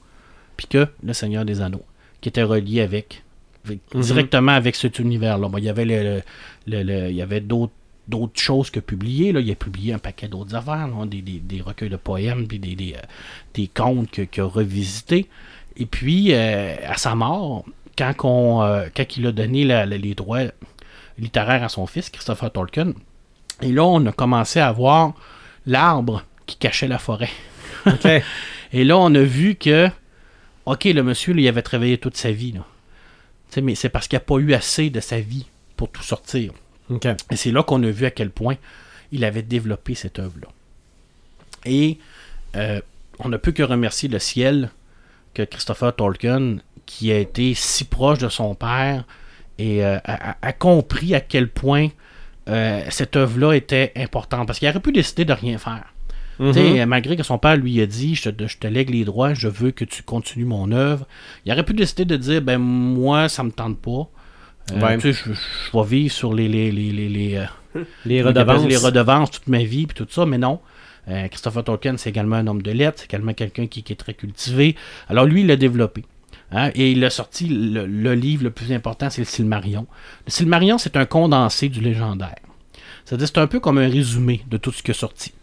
puis que Le Seigneur des Anneaux, qui était relié avec, avec- Mhm. directement avec cet univers-là. Bon, il y avait, le, le- le- il y avait d'autres d'autres choses que publier. Là. Il a publié un paquet d'autres affaires, là, des, des- des recueils de poèmes, puis des, des, euh, des contes que- qu'il a revisités. Et puis, euh, à sa mort, quand, on, euh, quand il a donné la- la- les droits littéraires à son fils, Christopher Tolkien, et là, on a commencé à voir l'arbre qui cachait la forêt. Et là, on a vu que, OK, le monsieur, là, il avait travaillé toute sa vie. Là. Mais c'est parce qu'il n'a pas eu assez de sa vie pour tout sortir. Et c'est là qu'on a vu à quel point il avait développé cette œuvre-là. Et euh, on ne peut que remercier le ciel que Christopher Tolkien, qui a été si proche de son père et euh, a, compris à quel point euh, cette œuvre-là était importante. Parce qu'il aurait pu décider de rien faire. Tu sais, Malgré que son père lui a dit je te, je te lègue les droits, je veux que tu continues mon œuvre. Il aurait pu décider de dire ben moi ça me tente pas. Euh, je, je vais vivre sur les, les, les, les, les, Les redevances. les redevances toute ma vie, puis tout ça, mais non. Christopher Tolkien, c'est également un homme de lettres, c'est également quelqu'un qui, qui est très cultivé. Alors lui, il l'a développé. Hein, et il a sorti le, livre le plus important, c'est le Silmarion. Le Silmarion, c'est un condensé du légendaire. C'est-à-dire, c'est un peu comme un résumé de tout ce qui est sorti.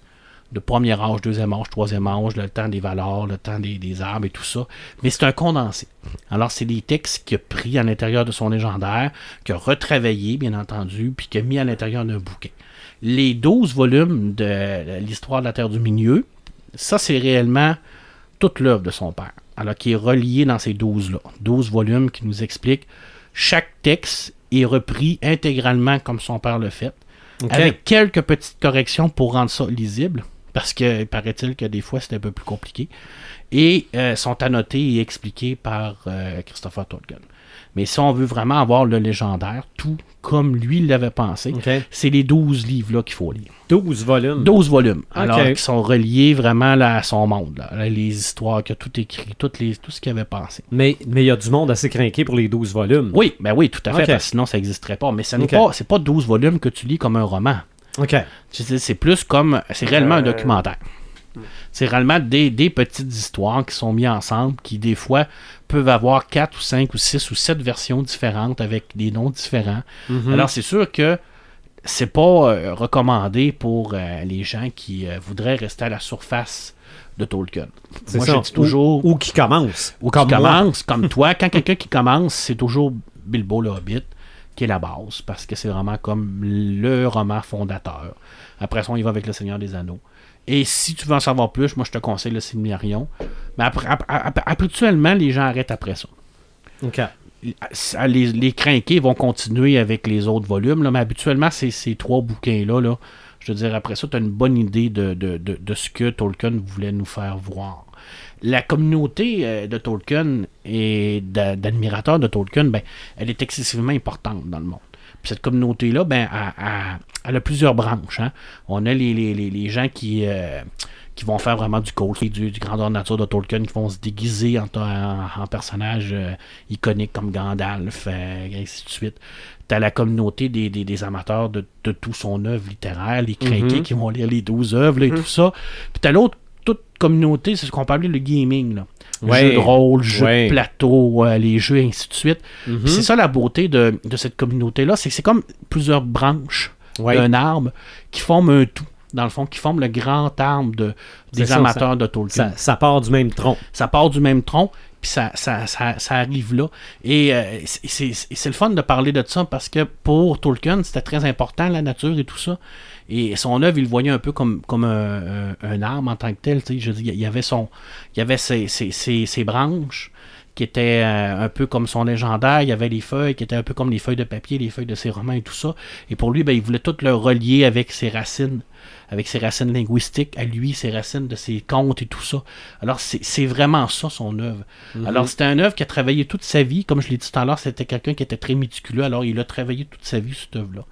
De premier âge, deuxième âge, troisième âge, le temps des valeurs, le temps des, des arbres et tout ça. Mais c'est un condensé. Alors, c'est des textes qu'il a pris à l'intérieur de son légendaire, qu'il a retravaillé, bien entendu, puis qu'il a mis à l'intérieur d'un bouquin. Les 12 volumes de l'histoire de la Terre du Milieu, ça, c'est réellement toute l'œuvre de son père. Alors, qui est relié dans ces 12-là. 12 volumes qui nous expliquent chaque texte est repris intégralement comme son père le fait, avec quelques petites corrections pour rendre ça lisible, parce que paraît-il que des fois c'est un peu plus compliqué, et euh, sont annotés et expliqués par euh, Christopher Tolkien. Mais si on veut vraiment avoir le légendaire, tout comme lui l'avait pensé, c'est les 12 livres-là qu'il faut lire. 12 volumes. 12 volumes. Alors, Ok. qui sont reliés vraiment là, à son monde. là. Les histoires, qu'il a tout écrit, toutes les, tout ce qu'il avait pensé. Mais mais il y a du monde assez craqué pour les 12 volumes. Oui, ben oui, tout à fait, parce que sinon ça n'existerait pas. Mais ce n'est pas, pas 12 volumes que tu lis comme un roman. OK. C'est plus comme. C'est réellement un Euh, documentaire. C'est réellement des, des petites histoires qui sont mises ensemble, qui des fois peuvent avoir 4 ou 5 ou 6 ou 7 versions différentes avec des noms différents. Mhm. Alors c'est sûr que c'est pas euh, recommandé pour euh, les gens qui euh, voudraient rester à la surface de Tolkien. Moi ça. je dis toujours. Ou, ou qui commence. Ou comme qui commence, comme toi. Quand quelqu'un qui commence, c'est toujours Bilbo le Hobbit qui est la base, parce que c'est vraiment comme le roman fondateur. Après ça, on y va avec Le Seigneur des Anneaux. Et si tu veux en savoir plus, moi je te conseille le Silmarillion. Mais après, habituellement, les gens arrêtent après ça. OK. Les, les crinqués vont continuer avec les autres volumes, là, mais habituellement, c'est ces trois bouquins-là. Là, je veux dire, après ça, tu as une bonne idée de, de- de- de ce que Tolkien voulait nous faire voir. La communauté euh, de Tolkien et d'a- d'admirateurs de Tolkien, ben, elle est excessivement importante dans le monde. Puis Puis cette communauté-là, ben, elle, elle- elle a plusieurs branches. hein. On a les, les- les- gens qui, euh, qui vont faire vraiment du cosplay, du, du grandeur nature de Tolkien, qui vont se déguiser en, en, en personnages euh, iconiques comme Gandalf, euh, et ainsi de suite. T'as la communauté des, des- des amateurs de, de tout son œuvre littéraire, les crinqués Mhm. qui vont lire les 12 œuvres là, et tout ça. Puis t'as l'autre toute communauté, c'est ce qu'on peut appeler le gaming. Là. Ouais. Jeux de rôle, jeux Ouais. de plateau, euh, les jeux, et ainsi de suite. Mhm. Puis C'est ça la beauté de, de cette communauté-là, c'est que c'est comme plusieurs branches Ouais. d'un arbre qui forment un tout, dans le fond, qui forment le grand arbre de, des ça, amateurs de Tolkien. Ça, ça part du même tronc. Ça part du même tronc, puis ça, ça, ça, ça arrive là. Et euh, c'est- le fun de parler de ça parce que pour Tolkien, c'était très important, la nature et tout ça. Et son œuvre, il le voyait un peu comme, comme un, un- un arbre en tant que tel. tu sais. Je dire, il y avait, son, il y avait ses, ses- ses- ses branches qui étaient euh, un peu comme son légendaire. Il y avait les feuilles qui étaient un peu comme les feuilles de papier, les feuilles de ses romans et tout ça. Et pour lui, ben, il voulait tout le relier avec ses racines, avec ses racines linguistiques, à lui, ses racines de ses contes et tout ça. Alors, c'est vraiment ça, son œuvre. Alors, c'était un œuvre qui a travaillé toute sa vie. Comme je l'ai dit tout à l'heure, c'était quelqu'un qui était très méticuleux. Alors, il a travaillé toute sa vie, cette œuvre-là.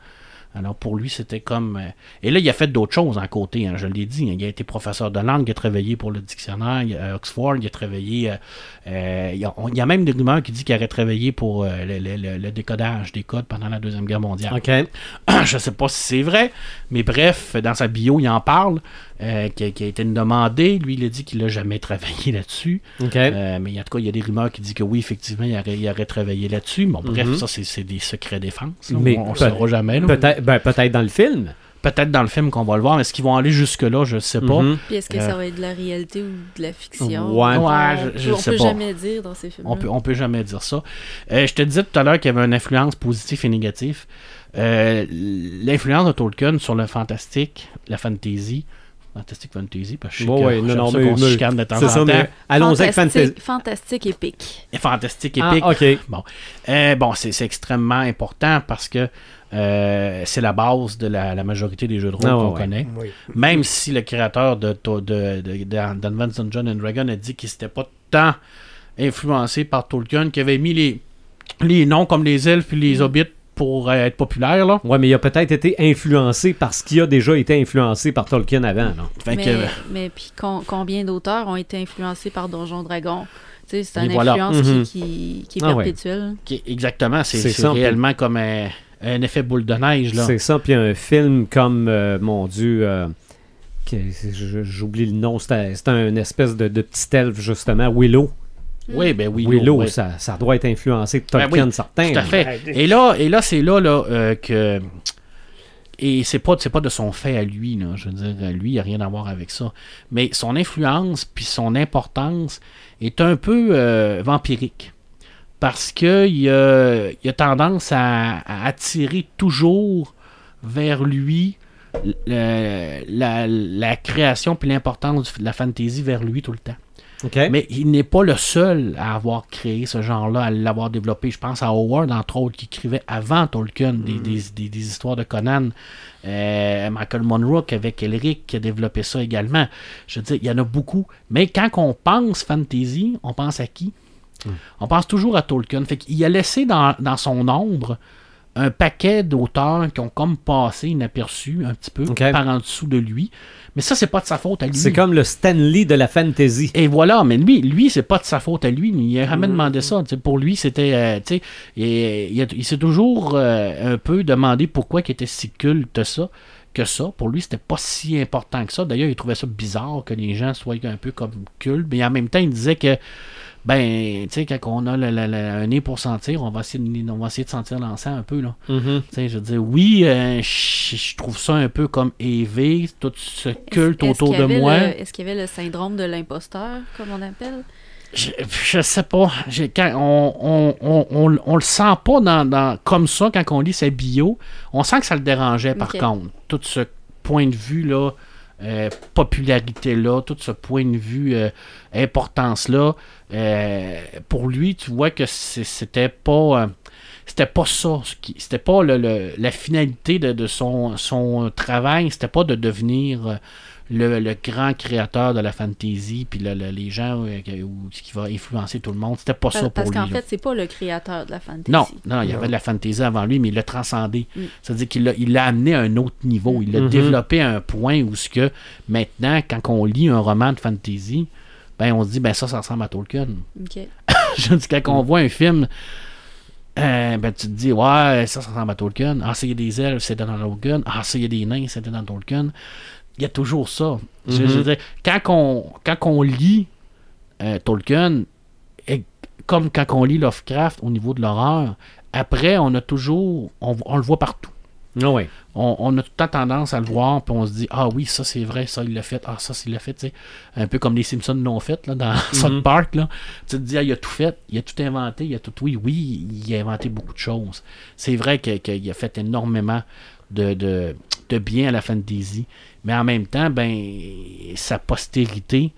Alors, pour lui, c'était comme... euh, Et là, il a fait d'autres choses en côté, hein, je l'ai dit. Il a été professeur de langue, il a travaillé pour le dictionnaire à Oxford, il a travaillé... euh, euh, il, y a, on- il y a même des rumeurs qui disent qu'il aurait travaillé pour euh, le, le- le- le décodage des codes pendant la Deuxième Guerre mondiale. OK. je sais pas si c'est vrai, mais bref, dans sa bio, il en parle, euh, qui, a, qui a été demandé. Lui, il a dit qu'il n'a jamais travaillé là-dessus. Euh, mais en tout cas, il y a des rumeurs qui disent que oui, effectivement, il aurait, il aurait travaillé là-dessus. Bon, bref, Mhm. ça, c'est- des secrets défense. là. Mais on ne saura jamais. là. Peut-être ben, peut-être dans le film. Peut-être dans le film qu'on va le voir, mais est-ce qu'ils vont aller jusque-là, je sais pas. Mhm. Puis est-ce que Euh, ça va être de la réalité ou de la fiction? Ouais. On- Ouais, je- je on sais peut pas. jamais dire dans ces films. On peut, on peut jamais dire ça. Euh, je te disais tout à l'heure qu'il y avait une influence positive et négative. Euh, L'influence de Tolkien sur le fantastique, la fantasy, fantastique fantasy, parce que je sais Ouais, que ouais, non, j'aime non, ça mais- qu'on se mais- chicane de temps C'est en ça, temps. allons-y avec Fantasy. Fantastique, épique. Et fantastique, Ah, épique. OK. Bon, Euh, bon c'est extrêmement important parce que euh, c'est la base de la, la majorité des jeux de rôle Ah, qu'on ouais. connaît. Oui. Même si le créateur de, de, de, de- Dungeons and Dragons a dit qu'il s'était pas tant influencé par Tolkien, qu'il avait mis les, les noms comme les elfes et les hobbits pour euh, être populaire. Là. Ouais, mais il a peut-être été influencé parce qu'il a déjà été influencé par Tolkien avant. là. Mais, que, mais puis com- combien d'auteurs ont été influencés par Donjon Dragon? Tu sais, c'est une voilà. influence Mhm. qui, qui, qui est Ah ouais. perpétuelle. qui- exactement, c'est, C'est c'est réellement comme un, un effet boule de neige. Là. C'est ça, puis un film comme, euh, mon Dieu, euh, j'oublie le nom, c'était c'était un espèce de, de petit elfe, justement, Willow. Oui, ben oui. Willow, ouais. ça, ça doit être influencé de Ben Tolkien, oui, certain. Tout à fait. Et là, et là c'est là, là euh, que. Et c'est pas, c'est pas de son fait à lui, là. Je veux dire, lui, il n'y a rien à voir avec ça. Mais son influence puis son importance est un peu euh, vampirique. Parce qu'il a, il a tendance à, à attirer toujours vers lui le- la, la création puis l'importance de la fantasy vers lui tout le temps. Mais il n'est pas le seul à avoir créé ce genre-là, à l'avoir développé. Je pense à Howard, entre autres, qui écrivait avant Tolkien des, des- des- des histoires de Conan. Euh, Michael Monroe avec Elric qui a développé ça également. Je veux dire, il y en a beaucoup. Mais quand on pense fantasy, on pense à qui? On pense toujours à Tolkien. Fait qu'il a laissé dans, dans son ombre un paquet d'auteurs qui ont comme passé inaperçus un petit peu par en dessous de lui. Mais ça, c'est pas de sa faute à lui. C'est comme le Stanley de la fantasy. Et voilà, mais lui, lui, c'est pas de sa faute à lui. Il a jamais demandé ça. Pour lui, c'était, euh, tu sais, et- il, a- il s'est toujours euh, un peu demandé pourquoi il était si culte ça, que ça. Pour lui, c'était pas si important que ça. D'ailleurs, il trouvait ça bizarre que les gens soient un peu comme culte, mais en même temps, il disait que, ben, tu sais, quand on a le- le- le- un nez pour sentir, on va essayer de, on va essayer de sentir l'encens un peu là. Mhm. Tu sais, je veux dire, oui, euh, je trouve ça un peu comme élevé, tout ce culte autour de moi. Est-ce qu'il y avait le syndrome de l'imposteur, comme on appelle? Je, je sais pas. Quand on, on, on, on- on le sent pas dans, dans- comme ça quand on lit sa bio. On sent que ça le dérangeait par contre. Tout ce point de vue-là, euh, popularité-là, tout ce point de vue euh, importance-là. euh, pour lui, tu vois que c'était pas. c'était pas ça. C'était pas la finalité de, son, son travail. C'était pas de devenir le, le grand créateur de la fantasy, puis le- le- les gens euh, qui, ou- qui va influencer tout le monde. C'était pas ça Parce, pour parce lui. qu'en là. fait, c'est pas le créateur de la fantasy. Non, non, il y avait de la fantasy avant lui, mais il l'a transcendé. Mm. C'est-à-dire qu'il l'a, il l'a amené à un autre niveau. Il l'a Mhm. développé à un point où ce que maintenant, quand on lit un roman de fantasy, ben on se dit ben ça, ça ressemble à Tolkien. Ok. Je dis quand on voit un film, euh, ben tu te dis ouais, ça, ça ressemble à Tolkien. Ah, ça, il y a des elfes, c'était dans Tolkien. Ah, ça, il y a des nains, c'était dans Tolkien. Il y a toujours ça. Mhm. je quand on, quand on lit euh, Tolkien, et comme quand on lit Lovecraft au niveau de l'horreur, après, on a toujours, on, on le voit partout. Ah. On, on a tout le temps tendance à le voir, puis on se dit Ah oui, ça c'est vrai, ça il l'a fait, ah ça il l'a fait, tu sais. Un peu comme les Simpsons l'ont fait là, dans South Park. Là. Tu te dis Ah, il a tout fait, il a tout inventé, il a tout. Oui, oui, il a inventé beaucoup de choses. C'est vrai que- qu'il a fait énormément de, de, de bien à la fantasy, mais en même temps, ben sa postérité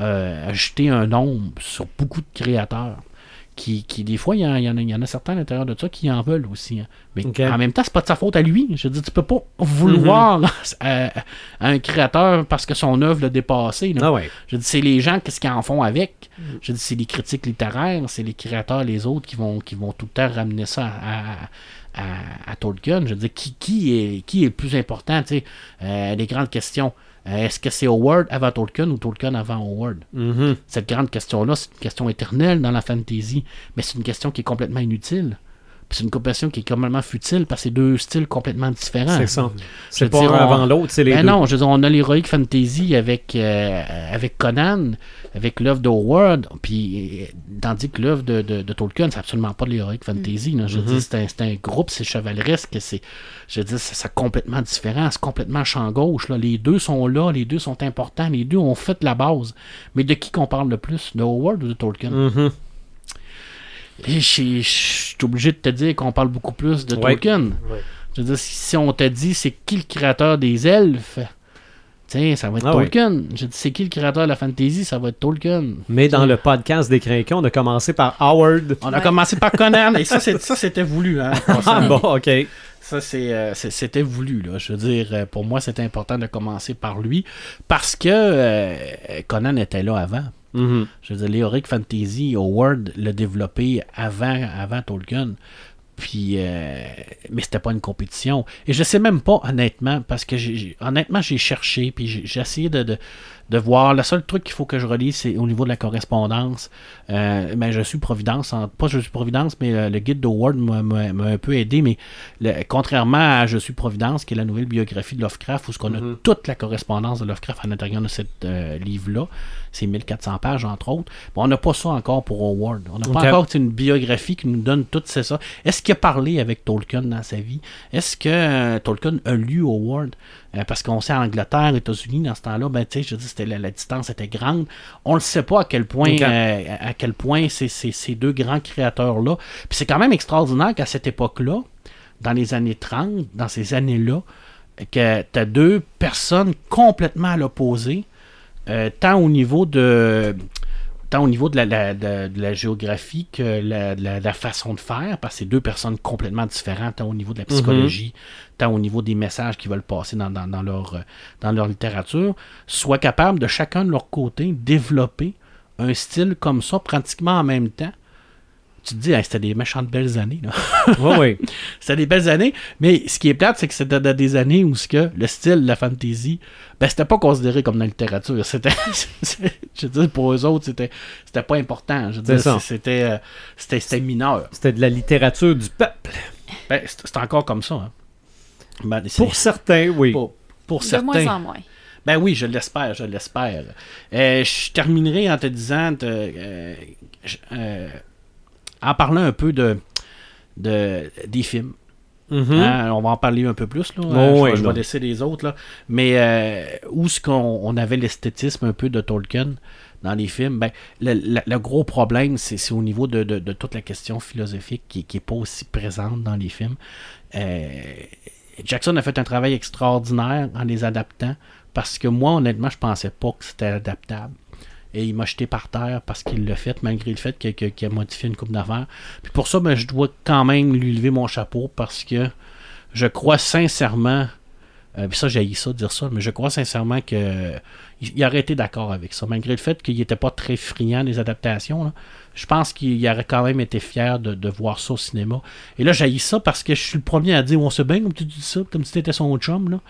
euh, a jeté un ombre sur beaucoup de créateurs. Qui, qui, des fois, il y, en, il y en a, il y en a certains à l'intérieur de ça qui en veulent aussi. hein. Mais en même temps, c'est pas de sa faute à lui. Je veux dire, tu peux pas vouloir à, à un créateur parce que son œuvre l'a dépassé. Ah ouais. Je dis, c'est les gens, qu'est-ce qu'ils en font avec? Je dis, c'est les critiques littéraires, c'est les créateurs, les autres qui vont, qui vont tout le temps ramener ça à, à, à Tolkien. Je dis, qui, qui, est, qui est le plus important, tu sais, euh, les grandes questions. Euh, Est-ce que c'est Howard avant Tolkien ou Tolkien avant Howard? Mhm. Cette grande question-là, c'est une question éternelle dans la fantasy, mais c'est une question qui est complètement inutile. C'est une question qui est complètement futile parce que c'est deux styles complètement différents. C'est ça. C'est pas dire, un on- avant l'autre, c'est les Ben deux. non, je veux dire, on a l'Heroic Fantasy avec, euh, avec Conan, avec l'œuvre de Howard, puis euh, tandis que l'œuvre de, de, de Tolkien, c'est absolument pas de l'Heroic Fantasy. là. Je veux dire, c'est un, groupe, c'est chevaleresque, c'est, je veux dire, c'est, complètement différent, c'est complètement champ gauche. Là. Les deux sont là, les deux sont importants, les deux ont fait la base. Mais de qui qu'on parle le plus, de Howard ou de Tolkien? Mhm. Et je suis obligé de te dire qu'on parle beaucoup plus de Ouais. Tolkien. Ouais. Je veux dire, si, on t'a dit c'est qui le créateur des elfes, tiens, ça va être Ah. Tolkien. Je dis c'est qui le créateur de la fantasy, ça va être Tolkien. Mais dans le podcast des Crinquants, on a commencé par Howard. On a Ouais. commencé par Conan, et ça, c'était voulu. Hein, Ah bon, ok. Ça, c'est, euh, c'était voulu. Là. Je veux dire, euh, pour moi, c'était important de commencer par lui parce que euh, Conan était là avant. Mhm. Je veux dire, l'Heroic Fantasy, Howard l'a développé avant, avant Tolkien. Puis, euh, mais c'était pas une compétition. Et je sais même pas, honnêtement, parce que j'ai, honnêtement, j'ai cherché, puis j'ai, essayé de, de voir. Le seul truc qu'il faut que je relise, c'est au niveau de la correspondance. Euh, ben, je suis Providence, en- pas Je suis Providence, mais euh, le guide d'Howard m'a, un peu aidé. Mais le- contrairement à Je suis Providence, qui est la nouvelle biographie de Lovecraft, où ce qu'on a toute la correspondance de Lovecraft à l'intérieur de ce livre-là, c'est 1400 pages, entre autres. Bon, on n'a pas ça encore pour Howard. On n'a pas encore une biographie qui nous donne tout c'est ça. Est-ce qu'il a parlé avec Tolkien dans sa vie? Est-ce que euh, Tolkien a lu Howard? Euh, parce qu'on sait en Angleterre, États-Unis, dans ce temps-là, ben, tu sais, je dis, c'était la, la distance était grande. On ne sait pas à quel point, euh, à quel point ces deux grands créateurs-là. Puis c'est quand même extraordinaire qu'à cette époque-là, dans les années 30, dans ces années-là, que tu as deux personnes complètement à l'opposé, euh, tant au niveau de tant au niveau de la, la- de- de la géographie que la, la- la façon de faire, parce que c'est deux personnes complètement différentes, tant au niveau de la psychologie, tant au niveau des messages qu'ils veulent passer dans, dans- dans leur, euh, dans leur littérature, soient capables de chacun de leur côté développer un style comme ça pratiquement en même temps. Tu te dis, Hey, c'était des méchantes belles années. Là. Oui, oui. C'était des belles années, mais ce qui est plate, c'est que c'était dans des années où ce que le style la fantasy, ben c'était pas considéré comme dans la littérature. C'était, je veux dire, pour eux autres, c'était, c'était pas important. Je veux C'est dire, ça. c'était, euh, c'était, c'était mineur. C'était de la littérature du peuple. Ben, c'est, c'est encore comme ça. hein. Ben, c'est- Pour certains, oui. pour, pour De certains. moins en moins. Ben oui, je l'espère, je l'espère. Euh, je terminerai en te disant, te- euh, je- euh, en parlant un peu de, de des films. Mhm. Hein, on va en parler un peu plus. Là. Oh, Euh, je, vais, je vais là. laisser les autres. Là. Mais euh, où est-ce qu'on on avait l'esthétisme un peu de Tolkien dans les films? Ben, le, le- le gros problème, c'est au niveau de, de- de toute la question philosophique qui n'est pas aussi présente dans les films. Euh, Jackson a fait un travail extraordinaire en les adaptant parce que moi, honnêtement, je pensais pas que c'était adaptable. Et il m'a jeté par terre parce qu'il l'a fait, malgré le fait que- qu'il a modifié une coupe d'affaires. Puis pour ça, ben, je dois quand même lui lever mon chapeau parce que je crois sincèrement Euh, puis ça, j'ai ça de dire ça, mais je crois sincèrement que il aurait été d'accord avec ça, malgré le fait qu'il n'était pas très friand des adaptations. là. Je pense qu'il aurait quand même été fier de, de voir ça au cinéma. Et là, j'ai ça parce que je suis le premier à dire on se baigne comme tu dis ça, comme si t'étais son chum. Là.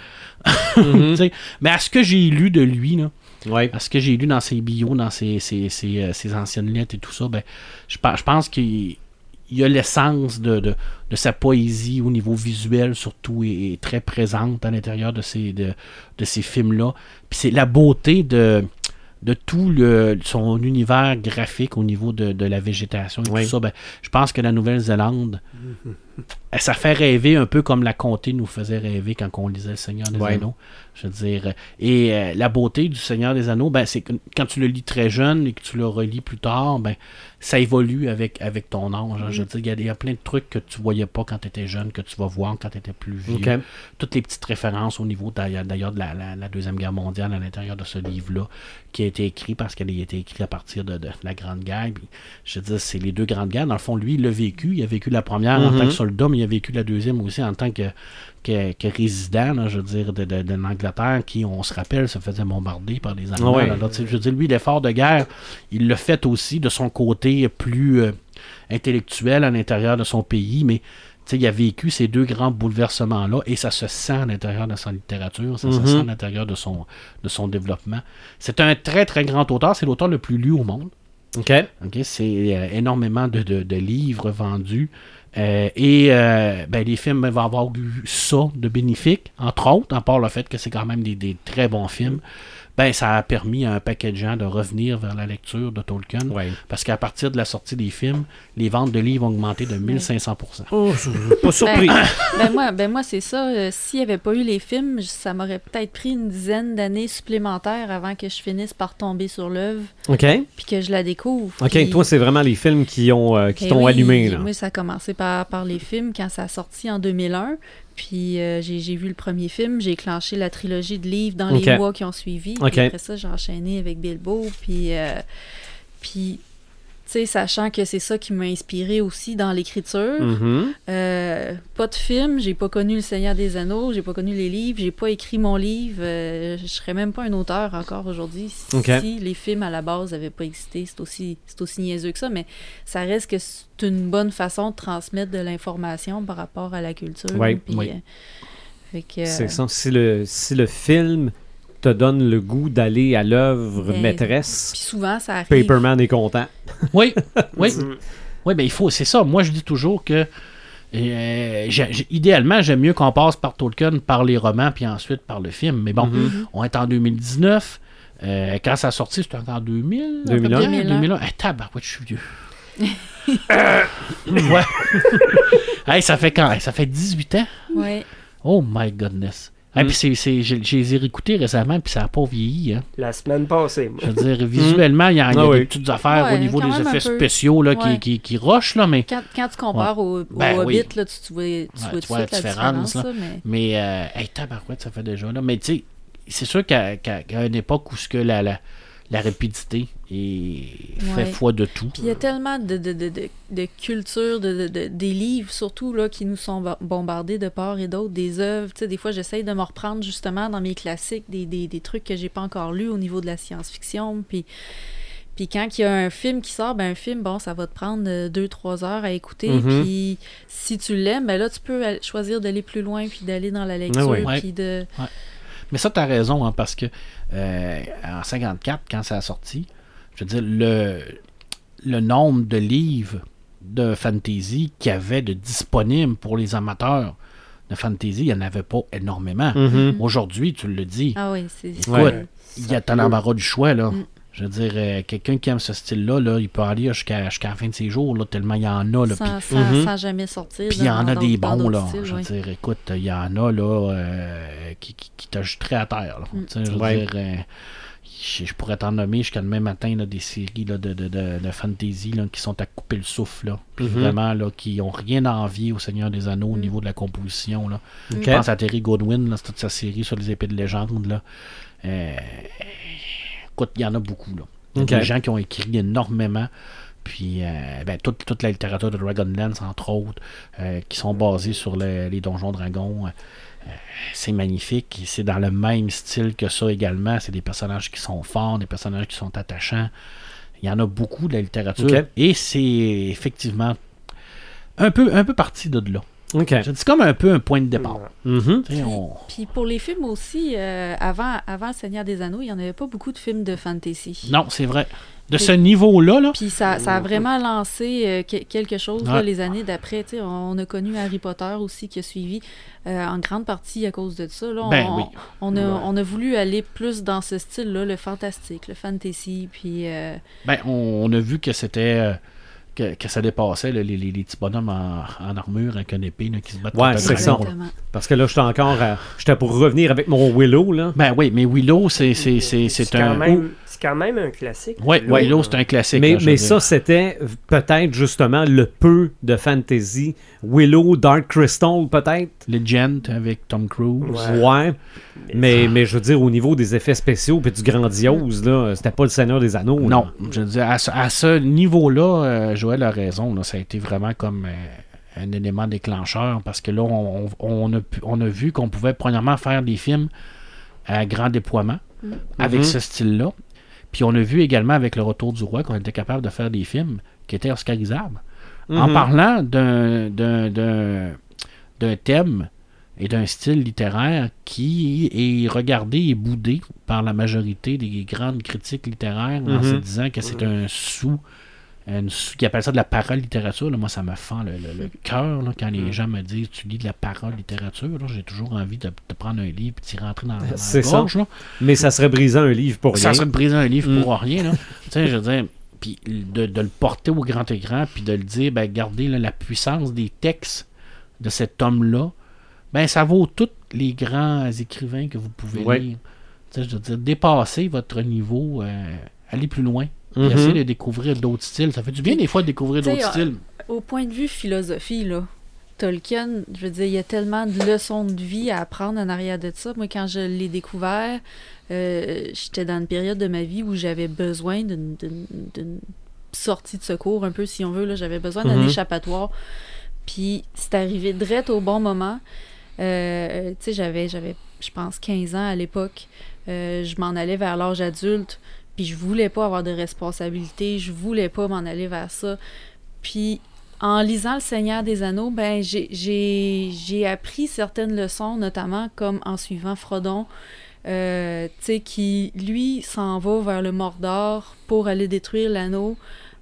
Sais, mais à ce que j'ai lu de lui, là, Ouais. à ce que j'ai lu dans ses bios, dans ses, ses, ses, euh, ses anciennes lettres et tout ça, ben, je, je pense qu'il il y a l'essence de, de, de sa poésie au niveau visuel, surtout, est, est très présente à l'intérieur de ces, de, de ces films-là. Puis c'est la beauté de, de tout le, son univers graphique au niveau de, de la végétation et Oui. tout ça. Ben, je pense que la Nouvelle-Zélande, eh, ça fait rêver un peu comme la comté nous faisait rêver quand on lisait Le Seigneur des Ouais. Anneaux. Je veux dire, et euh, la beauté du Seigneur des Anneaux, ben, c'est que quand tu le lis très jeune et que tu le relis plus tard, ben, ça évolue avec, avec ton âge. hein. Je veux dire, il y a y, plein de trucs que tu voyais pas quand tu étais jeune, que tu vas voir quand tu étais plus vieux. Toutes les petites références au niveau d'ailleurs de la, la- la Deuxième Guerre mondiale à l'intérieur de ce livre-là, qui a été écrit parce qu'elle a été écrit à partir de, de la Grande Guerre. Puis, je veux dire, c'est les deux grandes guerres. Dans le fond, lui, il l'a vécu. Il a vécu la première en tant que soldat, mais il a vécu la deuxième aussi en tant que, que, que résident, là, je veux dire, de, de, de l'Angleterre, qui, on se rappelle, se faisait bombarder par les Allemands. Ouais. Alors, je veux dire, lui, l'effort de guerre, il l'a fait aussi de son côté plus euh, intellectuel à l'intérieur de son pays, mais il a vécu ces deux grands bouleversements-là et ça se sent à l'intérieur de sa littérature, ça se Mhm. sent à l'intérieur de son, de son développement. C'est un très, très grand auteur. C'est l'auteur le plus lu au monde. OK. Ok, C'est euh, énormément de, de- de livres vendus. Euh, et euh, ben, les films vont avoir eu ça de bénéfique, entre autres, à part le fait que c'est quand même des très bons films. Ben, ça a permis à un paquet de gens de revenir vers la lecture de Tolkien. Ouais. Parce qu'à partir de la sortie des films, les ventes de livres ont augmenté de 1500 Oh, je suis pas surpris. Ben, ben moi, ben moi c'est ça. euh, S'il n'y avait pas eu les films, ça m'aurait peut-être pris une dizaine d'années supplémentaires avant que je finisse par tomber sur l'œuvre OK. puis que je la découvre. OK, Puis- toi, c'est vraiment les films qui ont euh, qui Eh t'ont oui, allumé. Là. Moi, ça a commencé par, par les films quand ça a sorti en 2001. Puis euh, j'ai vu le premier film, j'ai clenché la trilogie de livres dans les mois qui ont suivi. Puis après ça, j'ai enchaîné avec Bilbo. Puis, euh, puis sachant que c'est ça qui m'a inspiré aussi dans l'écriture. Mhm. Euh, pas de film, j'ai pas connu Le Seigneur des Anneaux, j'ai pas connu les livres, j'ai pas écrit mon livre. euh, je serais même pas un auteur encore aujourd'hui si les films à la base n'avaient pas existé. C'est aussi, aussi niaiseux que ça, mais ça reste que c'est une bonne façon de transmettre de l'information par rapport à la culture. Ouais, oui. euh, C'est ça. Si le, si le film te donne le goût d'aller à l'œuvre Mais- maîtresse, Puis souvent, ça arrive. Paperman est content. Oui, oui. Oui, ben il faut, c'est ça. Moi, je dis toujours que euh, idéalement, j'aime mieux qu'on passe par Tolkien, par les romans, puis ensuite par le film. Mais bon, Mhm. on est en 2019. Euh, quand ça a sorti, c'était en 2000. à peu 2001. près, 2001. 2001. Eh, tabarouette, je suis vieux. Euh, ouais. Hey, ça fait quand? Ça fait 18 ans? Ouais. Oh my goodness. Hey, Mm. puis c'est, c'est, je, je les ai réécoutés récemment, puis ça n'a pas vieilli. Hein. La semaine passée, moi. Je veux dire, visuellement, il y a, y a Ah oui. des petites affaires Ouais, au niveau des effets spéciaux là, qui, Ouais. qui, qui rushent, là, mais Quand, quand tu compares au, au Ben Hobbit, oui. là, tu, tu vois, tu Ouais, vois tu la différence, différence. là. là, mais... Mais, euh, hey, tabarouette, ça fait déjà là. Mais tu sais, c'est sûr qu'à, qu'à- qu'à une époque où ce que la, la, la rapidité est fait Ouais. foi de tout. Puis il y a tellement de, de, de, de, de culture, de, de- de- des livres surtout, là, qui nous sont bo- bombardés de part et d'autre, des œuvres. Tu sais, des fois, j'essaye de me reprendre justement dans mes classiques, des, des, des trucs que j'ai pas encore lus au niveau de la science-fiction. Puis, puis quand il y a un film qui sort, ben un film, bon, ça va te prendre euh, deux, trois heures à écouter. Mhm. Puis si tu l'aimes, ben là, tu peux choisir d'aller plus loin, puis d'aller dans la lecture, ouais. Ouais. puis de... Mais ça, tu as raison, hein, parce que euh, en 54, quand ça a sorti, je veux dire, le, le nombre de livres de fantasy qu'il y avait de disponibles pour les amateurs de fantasy, il n'y en avait pas énormément. Mhm. Aujourd'hui, tu le dis, Ah oui, c'est... Ouais. il y a un embarras du choix, là. Mm. Je veux dire, euh, quelqu'un qui aime ce style-là, là, il peut aller jusqu'à jusqu'à la fin de ses jours, là, tellement il y en a. Là, puis sans, jamais sortir. puis il y en a des bons, là. styles, je veux dire, écoute, il y en a, là, euh, qui, qui, qui t'ajouteraient à terre. là. Mm. Je veux Ouais. dire, euh, je, je pourrais t'en nommer jusqu'à demain matin là, des séries là, de, de, de, de fantasy là, qui sont à couper le souffle. Là, puis Mhm. vraiment, là, qui ont rien à envier au Seigneur des Anneaux au Mm. niveau de la composition. Là. Je pense à Terry Godwin, là, toute sa série sur les épées de légende. Là. Euh, écoute, il y en a beaucoup. Là. Il y a des gens qui ont écrit énormément. Puis euh, ben, toute, toute la littérature de Dragonlance, entre autres, euh, qui sont basées sur le- les donjons dragons. C'est magnifique. C'est dans le même style que ça également. C'est des personnages qui sont forts, des personnages qui sont attachants. Il y en a beaucoup de la littérature. Et c'est effectivement un peu, un peu parti de là. C'est comme un peu un point de départ. Mhm. On- Puis pour les films aussi, euh, avant, avant Le Seigneur des Anneaux, il n'y en avait pas beaucoup de films de fantasy. Non, c'est vrai. De ce niveau-là, là, Puis ça, ça a vraiment lancé euh, que- quelque chose là, les années d'après. Tu sais, On a connu Harry Potter aussi qui a suivi euh, en grande partie à cause de ça. Là, Ben on, oui. on, a, on a voulu aller plus dans ce style-là, le fantastique, le fantasy. Puis euh, ben, on, on a vu que c'était. euh, que, que ça dépassait là, les, les- les petits bonhommes en, en armure avec une épée là, qui se battent Ouais, c'est ça. Parce que là, j'étais encore. à- J'étais pour revenir avec mon Willow, là. Ben oui, mais Willow, c'est c'est- c'est- c'est quand un. même- C'est quand même un classique. Ouais, Willow, Willow, là. c'est un classique. Mais, là, mais ça, c'était peut-être justement le peu de fantasy. Willow, Dark Crystal, peut-être? Legend avec Tom Cruise. Ouais. Ouais. Mais, mais je veux dire, au niveau des effets spéciaux puis du grandiose, là, c'était pas le Seigneur des Anneaux. là. Non, je veux dire, à ce, à ce niveau-là, euh, Joël a raison. là, ça a été vraiment comme euh, un élément déclencheur parce que là, on, on- on a, on a vu qu'on pouvait premièrement faire des films à grand déploiement avec Mhm. ce style-là. Puis on a vu également avec Le Retour du Roi qu'on était capable de faire des films qui étaient oscarisables. En Mhm. parlant d'un- d'un d'un- d'un thème et d'un style littéraire qui est regardé et boudé par la majorité des grandes critiques littéraires en Mhm. se disant que c'est un sous, une sous- qui appelle ça de la parole littérature. là. moi, ça me fend le, le- le cœur quand les gens me disent tu lis de la parole littérature. J'ai toujours envie de, de prendre un livre et d'y rentrer dans, dans la C'est ça. gorge. là. Mais ça serait brisant un livre pour rien. Ça serait briser un livre Mm. pour rien. Là. tu sais, je veux dire, puis de, de le porter au grand écran, puis de le dire, ben, regardez là, la puissance des textes de cet homme-là, ben, ça vaut tous les grands écrivains que vous pouvez Ouais. lire. Tu sais, je veux dire, dépasser votre niveau, euh, aller plus loin. Mhm. Essayer de découvrir d'autres styles. Ça fait du bien des fois de découvrir d'autres euh, styles. Au point de vue philosophie, là, Tolkien, je veux dire, il y a tellement de leçons de vie à apprendre en arrière de ça. Moi, quand je l'ai découvert, euh, j'étais dans une période de ma vie où j'avais besoin d'une- sortie de secours, un peu, si on veut. là. J'avais besoin d'un Mhm. échappatoire. Puis c'est arrivé direct au bon moment. Euh, tu sais, j'avais, j'avais, je pense, 15 ans à l'époque. Euh, je m'en allais vers l'âge adulte. Puis je voulais pas avoir de responsabilité. Je voulais pas m'en aller vers ça. Puis en lisant Le Seigneur des Anneaux, ben j'ai- appris certaines leçons, notamment comme en suivant Frodon, euh, tu sais, qui, lui, s'en va vers le Mordor pour aller détruire l'anneau.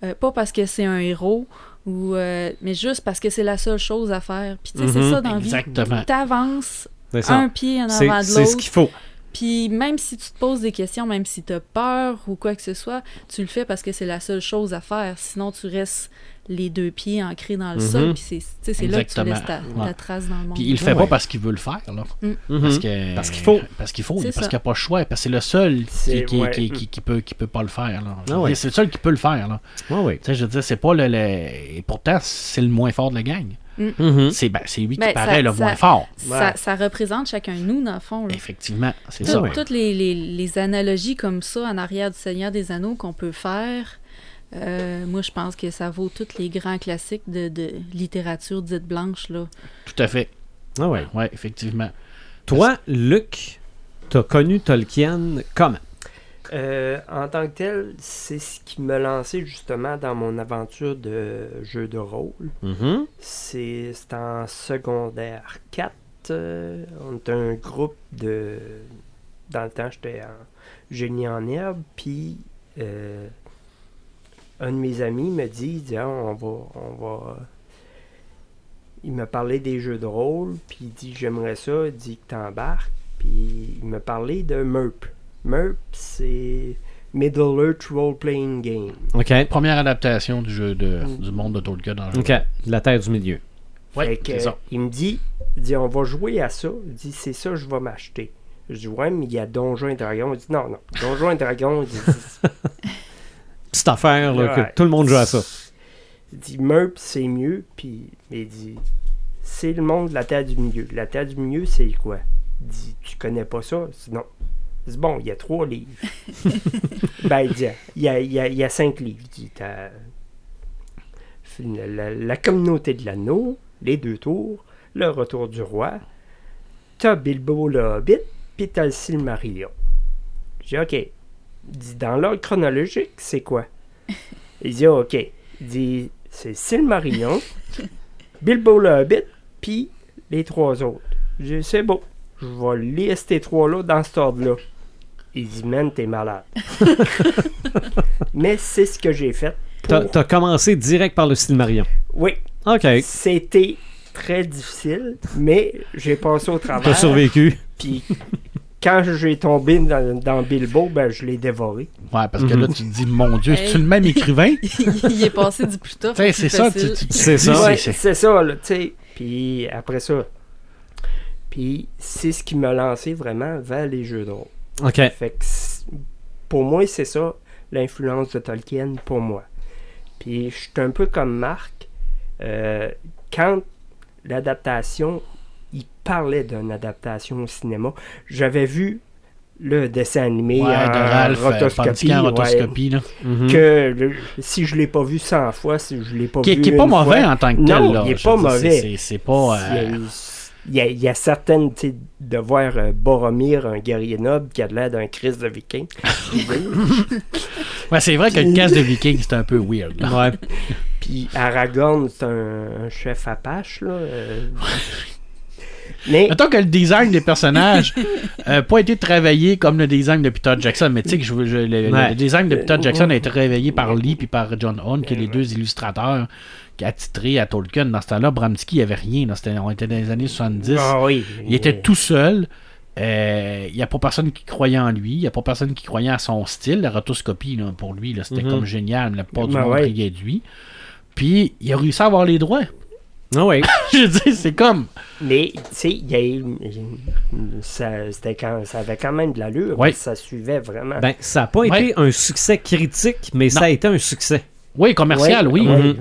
Euh, pas parce que c'est un héros, ou, euh, mais juste parce que c'est la seule chose à faire. Puis tu sais, Mhm. c'est ça dans la vie. Exactement. T'avances un pied en avant de c'est ce l'autre. qu'il faut. Puis même si tu te poses des questions, même si tu as peur ou quoi que ce soit, tu le fais parce que c'est la seule chose à faire. Sinon, tu restes les deux pieds ancrés dans le Mhm. sol. Puis c'est- là que tu laisses ta, trace dans le monde. Puis il le fait Ouais. pas parce qu'il veut le faire. Là. Mhm. Parce que- Parce qu'il faut. Parce qu'il faut, parce qu'il n'y a pas le choix, parce que c'est le seul qui, qui, ouais. qui, qui- qui peut, qui peut pas le faire. Ah C'est le seul qui peut le faire. Là. Sais, je veux dire, c'est pas le, le- Et pourtant, c'est le moins fort de la gang. Mhm. C'est ben, c'est lui qui Ben, paraît ça- le ça- moins fort. Ça, ça représente chacun de nous, dans le fond. là. Effectivement, c'est Tout- ça. ouais. Toutes les, les- les analogies comme ça en arrière du Seigneur des Anneaux qu'on peut faire, euh, moi je pense que ça vaut tous les grands classiques de, de littérature dite blanche. Là. Tout à fait. Ah ouais. Ouais, effectivement. Toi, Luc, t'as connu Tolkien comment? Euh, en tant que tel, c'est ce qui m'a lancé justement dans mon aventure de jeu de rôle. Mhm. C'est c'est en secondaire 4. euh, on est un groupe de. Dans le temps, j'étais en génie en herbe. Puis, euh, un de mes amis me dit, Ah, on va. On va il m'a parlé des jeux de rôle. Puis, il dit, j'aimerais ça. Il dit que t'embarques. Puis, il m'a parlé de MERP. MERP, c'est Middle Earth Role Playing Game. OK. Première adaptation du jeu de, du monde de Tolkien dans le jeu. OK. La terre du milieu. Ça. Il me dit, il dit, on va jouer à ça. Il dit, c'est ça, je vais m'acheter. Je dis, ouais, mais il y a Donjons et Dragons. Il dit, non, non. Donjons et Dragons, il dit, Petite affaire, là, Ouais. que tout le monde joue à ça. il dit MERP, c'est mieux. Puis il dit, c'est le monde de la Terre du Milieu. La Terre du Milieu, c'est quoi? Il dit, tu connais pas ça? Je dis, non. Dit, bon, il y a trois livres. ben, il dit, il y a, il y a- il y a cinq livres. Il dit, t'as la, communauté de l'anneau, les deux tours, le retour du roi, t'as Bilbo le Hobbit, puis t'as le Silmarillion. J'ai OK. Il dit, dans l'ordre chronologique, c'est quoi? Il dit, OK. Il dit, c'est Silmarillion, Bilbo le Hobbit, puis les trois autres. J'ai c'est beau. Je vais lire ces trois-là dans cet ordre-là. Il dit, man, t'es malade. Mais c'est ce que j'ai fait. T'as pour- t'as commencé direct par le style Marion. Oui, OK. c'était très difficile, mais j'ai passé au T'as travers. survécu. Puis quand j'ai tombé dans, dans Bilbo, ben je l'ai dévoré. Ouais, parce que là, tu te dis, mon Dieu, Hey. c'est-tu le même écrivain? il est passé du plus plus c'est ça, tu, tu- tu C'est ça. Ouais, c'est ça, là, tu sais. Puis après ça. Puis c'est ce qui m'a lancé vraiment vers les jeux de rôle. OK. Fait que c'est- pour moi, c'est ça l'influence de Tolkien pour moi. Puis je suis un peu comme Marc. euh, quand l'adaptation, il parlait d'une adaptation au cinéma, j'avais vu le dessin animé Ouais, de en Ralph, euh, rotoscopie, ouais. Mhm. que le- si je l'ai pas vu 100 fois, si je l'ai pas Qui, vu qui est pas mauvais fois, en tant que Non, tel, là. il est pas dire, mauvais. c'est- pas... euh, il y, a, il y a certaines, tu sais, de voir euh, Boromir, un guerrier noble qui a l'air d'un Christ de viking. Ouais, c'est vrai que le casque de viking, c'est un peu weird. là. Ouais. Puis Aragorn, c'est un, un chef apache, là. euh. Mais Mettons que le design des personnages n'a pas été travaillé comme le design de Peter Jackson, mais tu sais que je, veux- je- le, Ouais. le design de Peter Jackson a été travaillé par Lee puis par John Hone, qui est les deux illustrateurs qui a titré à Tolkien. Dans ce temps-là, Bramsky, il n'y avait rien. là. On était dans les années 70. Ah oui. Il était tout seul. Euh, Il n'y a pas personne qui croyait en lui. Il n'y a pas personne qui croyait à son style. La rotoscopie, là, pour lui, là, c'était Mhm. comme génial. La part du Ben monde ouais. riait de lui. Puis, il a réussi à avoir les droits. Ah ouais. Je veux dire, c'est comme... Mais, tu sais, il y a eu- ça, c'était quand, ça avait quand même de l'allure. Ouais. Ça suivait vraiment. Ben, ça n'a pas Ouais. été un succès critique, mais ça a été un succès. Oui, commercial, oui. Mhm.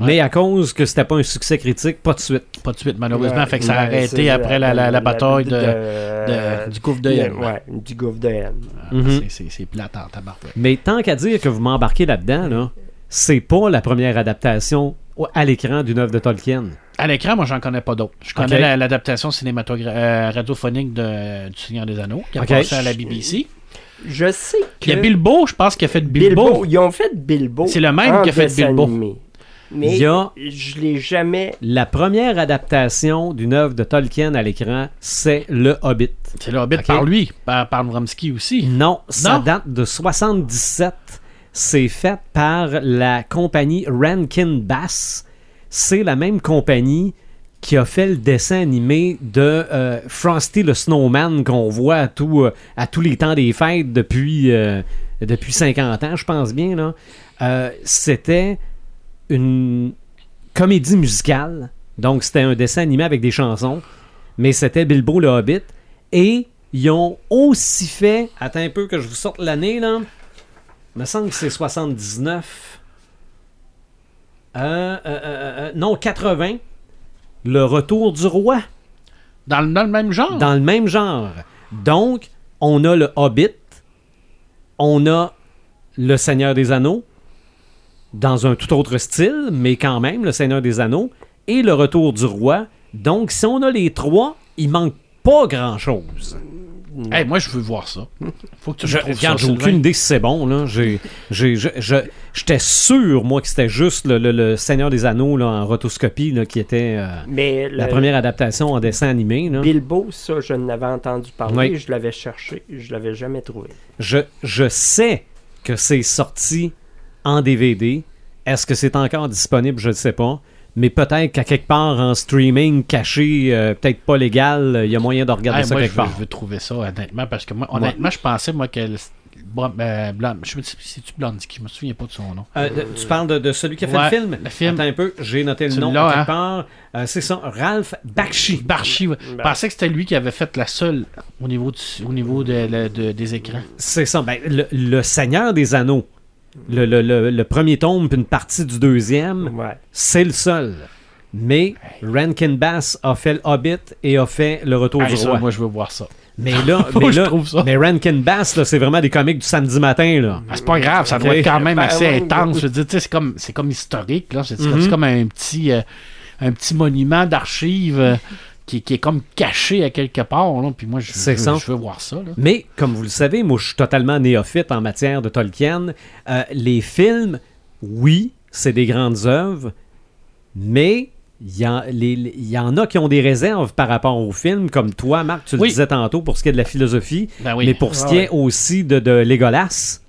Mais à cause que c'était pas un succès critique, pas de suite. Pas de suite, malheureusement. Fait que ça a arrêté après la, la, la bataille de, de- du gouffre de. Ouais, du gouffre de. Ah, Mhm. c'est- plate en tabarouette. Mais tant qu'à dire que vous m'embarquez là-dedans, là, c'est pas la première adaptation à l'écran d'une œuvre de Tolkien. À l'écran, moi, j'en connais pas d'autres. Je connais l'adaptation cinématographique radiophonique de, du Seigneur des Anneaux, qui a Ok. passé à la BBC. Je sais que. Il y a Bilbo, je pense, qui a fait Bilbo. Bilbo. Ils ont fait Bilbo. C'est le même qui a fait Bilbo. animé. Mais Il y a je l'ai jamais. la première adaptation d'une œuvre de Tolkien à l'écran, c'est Le Hobbit. C'est le Hobbit par lui, par, par aussi. Non, ça Non? date de 77. C'est fait par la compagnie Rankin Bass. C'est la même compagnie qui a fait le dessin animé de euh, Frosty le Snowman qu'on voit à, euh, à tous les temps des fêtes depuis, euh, depuis 50 ans, je pense bien. C'était une comédie musicale. Donc, c'était un dessin animé avec des chansons. Mais c'était Bilbo le Hobbit. Et ils ont aussi fait. Attends un peu que je vous sorte l'année, là. Il me semble que c'est 79. Euh, euh, euh, euh, non, 80. Le retour du roi? Dans, le- dans le même genre? Dans le même genre. Donc, on a le Hobbit. On a le Seigneur des Anneaux. Dans un tout autre style, mais quand même, le Seigneur des Anneaux. Et le retour du roi. Donc, si on a les trois, il manque pas grand-chose. Hey, moi, je veux voir ça. Faut que tu me Je, trouves regarde, ça, j'ai aucune idée si c'est bon. Là. J'ai, j'ai- j'étais sûr, moi, que c'était juste le, le- le Seigneur des Anneaux là, en rotoscopie là, qui était euh, Mais la le- première adaptation en dessin animé. là. Bilbo, ça, je n'avais entendu parler. Oui. Je l'avais cherché. Je l'avais jamais trouvé. Je, je sais que c'est sorti en DVD. Est-ce que c'est encore disponible? Je ne sais pas. Mais peut-être qu'à quelque part en streaming caché, euh, peut-être pas légal, il y a moyen de regarder Hey, ça moi, je quelque veux, part. je veux trouver ça, honnêtement, parce que moi, honnêtement, je pensais, moi, que... le- Bon, euh, je me c'est-tu Blondie? Je me souviens pas de son nom. Euh, de- tu parles de, de celui qui a fait Ouais, le film? le film. Attends un peu, j'ai noté le nom à quelque hein? part. Euh, c'est ça, Ralph Bakshi. Barchi, ouais. Je pensais que c'était lui qui avait fait la seule au niveau, du, au niveau de, la- de- des écrans. C'est ça. Ben, le, le Seigneur des Anneaux, le, le- le- le premier tome puis une partie du deuxième, Ouais. c'est le seul. Mais Rankin Bass a fait le Hobbit et a fait le Retour Hey, du ça, Roi. moi, je veux voir ça. Mais là, mais, là trouve ça. mais Rankin Bass, là, c'est vraiment des comics du samedi matin. Là. Ah, c'est pas grave, ça doit être quand même Ben, assez ouais, intense. Je veux dire, tu sais, c'est comme, c'est comme historique. là. C'est c'est Mhm. comme un petit, euh, un petit monument d'archives euh, qui, qui est comme caché à quelque part. Là, puis moi, je, veux voir ça. Là. Mais, comme vous le savez, moi, je suis totalement néophyte en matière de Tolkien. Euh, les films, oui, c'est des grandes œuvres, mais il y, en- les- les- il y en a qui ont des réserves par rapport aux films, comme toi, Marc, tu le Oui. disais tantôt pour ce qui est de la philosophie, Ben oui. mais pour ce Ah qui ouais. est aussi de, de Legolas.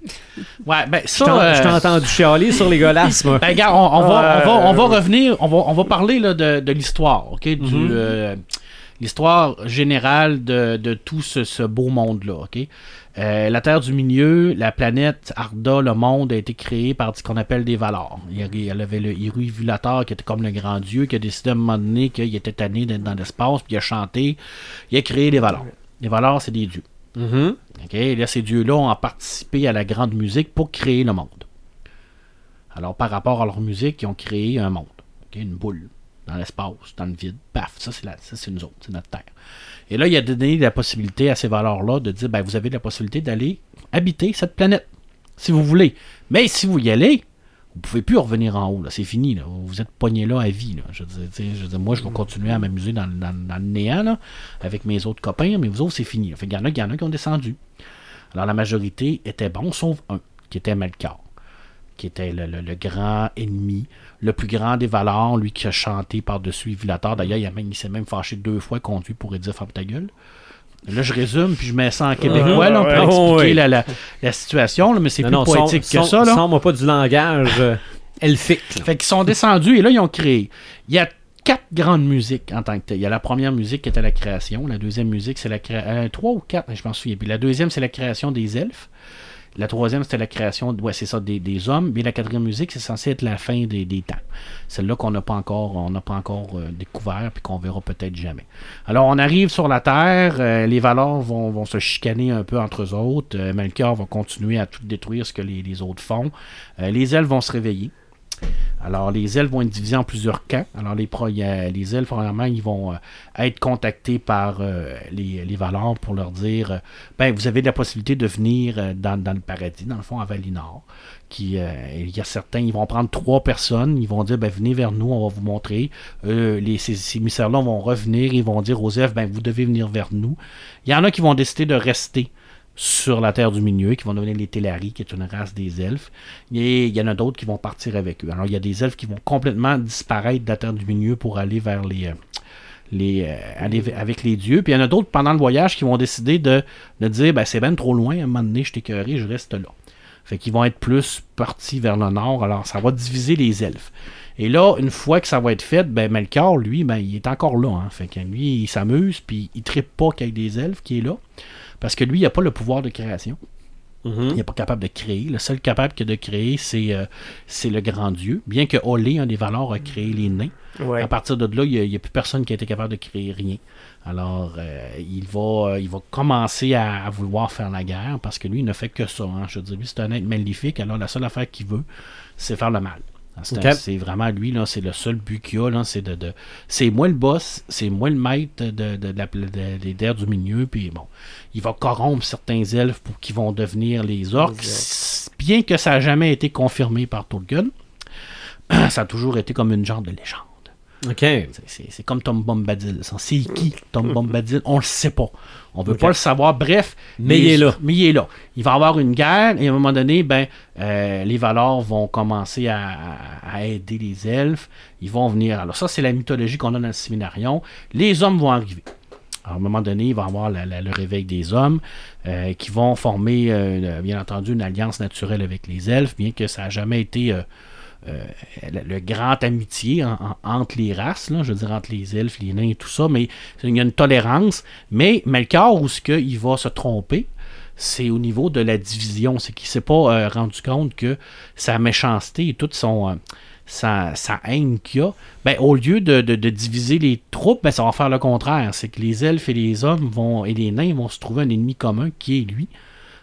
Ouais, ben Je ça. euh, je t'ai entendu chialer sur Legolas, moi. Ben, regarde, on, on va, on, va, on va Euh, revenir, on va, on va parler là, de, de l'histoire, OK? Du, Mhm. euh, l'histoire générale de, de tout ce, ce beau monde-là, OK? Euh, la Terre du Milieu, la planète Arda, le monde a été créé par ce qu'on appelle des Valors. Il y avait le Iruvulator qui était comme le grand dieu qui a décidé à un moment donné qu'il était tanné d'être dans l'espace, puis il a chanté, il a créé des Valors. Les Valors, c'est des dieux. Et là, ces dieux-là ont participé à la grande musique pour créer le monde. Alors, par rapport à leur musique, ils ont créé un monde. Une boule dans l'espace, dans le vide. Paf, ça, c'est nous autres, c'est notre Terre. Et là, il a donné la possibilité à ces valeurs-là de dire, ben, vous avez la possibilité d'aller habiter cette planète, si vous voulez. Mais si vous y allez, vous pouvez plus revenir en haut, c'est fini. Vous êtes pogné là à vie. Je, moi, je vais continuer à m'amuser dans, le néant avec mes autres copains, mais vous autres, c'est fini. Fait qu'il y en a, il y en a qui ont descendu. Alors la majorité était bon, sauf un, qui était Melkor, qui était le grand ennemi, le plus grand des valeurs, lui qui a chanté par-dessus Ivulator. D'ailleurs, il, a même- il s'est même fâché deux fois contre lui pour dire Ferme ta gueule. Là, je résume, puis je mets ça en québécois là, pour ouais. expliquer oui. la, la- la situation, là, mais c'est plus non, poétique sors- que ça. sors- Là. Sors-moi pas du langage euh, elfique. là. Fait qu'ils sont descendus et là, ils ont créé. Il y a quatre grandes musiques en tant que telles. Il y a la première musique qui était la création. La deuxième musique, c'est la création. trois ou quatre, je m'en souviens. Puis la deuxième, c'est la création des elfes. La troisième, c'était la création, ouais, c'est ça, des, hommes. Mais la quatrième musique, c'est censé être la fin des, temps. Celle-là qu'on n'a pas encore, on n'a pas encore euh, découvert puis qu'on verra peut-être jamais. Alors, on arrive sur la Terre, euh, les valeurs vont, se chicaner un peu entre eux autres. Euh, Melchior va continuer à tout détruire ce que les, autres font. Les elfes vont se réveiller. Alors, les elfes vont être divisés en plusieurs camps. Alors, les, les elfes, premièrement, ils vont euh, être contactés par euh, les, les pour leur dire euh, ben, vous avez la possibilité de venir dans, le paradis, dans le fond, à Valinor. Qui, il y a certains, ils vont prendre trois personnes, ils vont dire ben, venez vers nous, on va vous montrer. Les, ces, ces émissaires-là vont revenir, ils vont dire aux elfes ben, vous devez venir vers nous. Il y en a qui vont décider de rester sur la Terre du Milieu, qui vont devenir les Tellari, qui est une race des elfes. Et il y en a d'autres qui vont partir avec eux. Alors, il y a des elfes qui vont complètement disparaître de la Terre du Milieu pour aller vers les. euh, euh, aller avec les dieux. Puis il y en a d'autres pendant le voyage qui vont décider de, de dire ben, c'est ben trop loin, à un moment donné, je écœuré, je reste là. Fait qu'ils vont être plus partis vers le nord, alors ça va diviser les elfes. Et là, une fois que ça va être fait, ben Melchior, lui, ben, il est encore là. Hein. Fait lui, il s'amuse, puis il trippe pas qu'avec des elfes qui est là. Parce que lui, il n'a pas le pouvoir de création. Mhm. Il n'est pas capable de créer. Le seul capable que de créer, c'est euh, c'est le grand Dieu. Bien que Olé, un des valeurs, a créé les nains. Ouais. À partir de là, il n'y a, plus personne qui a été capable de créer rien. Alors, euh, il, va, il va commencer à, à vouloir faire la guerre parce que lui, il ne fait que ça. hein. Je veux dire, lui, c'est un être maléfique. Alors, la seule affaire qu'il veut, c'est faire le mal. C'est un- c'est vraiment lui, là, c'est le seul but qu'il a. là, C'est de, de- c'est moi le boss, c'est moi le maître de, de, du milieu. Puis bon, il va corrompre certains elfes pour qu'ils vont devenir les orques. Bien que ça n'a jamais été confirmé par Tolkien, ça a toujours été comme une genre de légende. OK. C'est- comme Tom Bombadil. C'est qui Tom Bombadil? On le sait pas. On veut Ok. pas le savoir. Bref. Mais il est là. Mais il est là. Il va avoir une guerre et à un moment donné, ben, euh, les Valors vont commencer à, à- à aider les elfes. Ils vont venir. Alors, ça, c'est la mythologie qu'on a dans le séminarion. Les hommes vont arriver. Alors, à un moment donné, il va y avoir la- la- le réveil des hommes euh, qui vont former, euh, bien entendu, une alliance naturelle avec les elfes, bien que ça n'a jamais été. Euh, le, grand amitié en- en- entre les races, je veux dire entre les elfes, les nains et tout ça, mais il y a une tolérance. Mais Melchior, où ce qu'il va se tromper, c'est au niveau de la division. C'est qu'il ne s'est pas euh, rendu compte que sa méchanceté et toute son, euh, sa, sa haine qu'il a, ben, au lieu de, de- de diviser les troupes, ben, ça va faire le contraire. C'est que les elfes et les hommes vont, et les nains vont se trouver un ennemi commun qui est lui.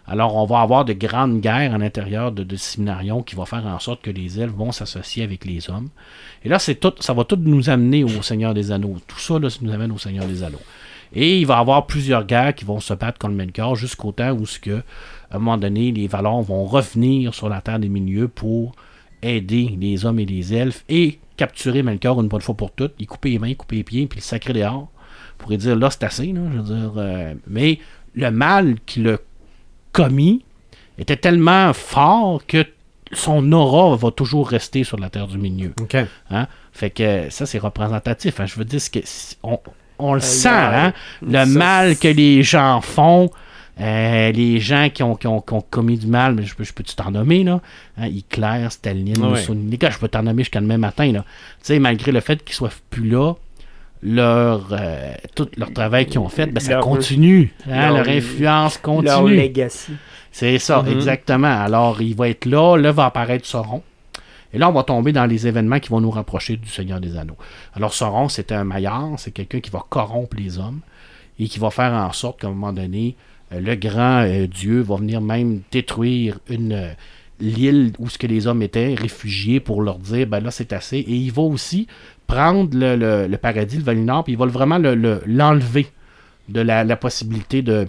Alors, on va avoir de grandes guerres à l'intérieur de, de Séminarion qui va faire en sorte que les elfes vont s'associer avec les hommes. Et là, c'est tout, ça va tout nous amener au Seigneur des Anneaux. Tout ça, là, ça nous amène au Seigneur des Anneaux. Et il va y avoir plusieurs guerres qui vont se battre contre Melkor jusqu'au temps où, ce que, à un moment donné, les Valons vont revenir sur la Terre des Milieux pour aider les hommes et les elfes et capturer Melkor une bonne fois pour toutes, y couper les mains, couper les pieds, puis le sacrer dehors pourrait dire là, c'est assez. Je veux dire, euh, mais le mal qu'il a commis était tellement fort que son aura va toujours rester sur la Terre du Milieu. Hein? Fait que ça, c'est représentatif. hein. Je veux dire, que- on, on le Euh, sent, hein? le mal que les gens font. euh, les gens qui ont, qui ont- qui ont commis du mal, mais je peux, je peux-tu t'en nommer, là? Hein, Hitler, Staline. Mussolini. Je peux t'en nommer jusqu'à demain matin, là. Tu sais, malgré le fait qu'ils soient plus là, leur, euh, tout leur travail qu'ils ont fait, ben, ça Leur- continue. hein, leur- leur influence Leur continue. legacy. C'est ça, Mhm. exactement. Alors, il va être là, là va apparaître Sauron. Et là, on va tomber dans les événements qui vont nous rapprocher du Seigneur des Anneaux. Alors, Sauron, c'est un maillard, c'est quelqu'un qui va corrompre les hommes et qui va faire en sorte qu'à un moment donné, euh, le grand euh, Dieu va venir même détruire une euh, l'île où ce que les hommes étaient réfugiés pour leur dire, ben là, c'est assez. Et il va aussi prendre le, le- le paradis, le Valinor, puis il va le- vraiment le- le- l'enlever de la, la possibilité de,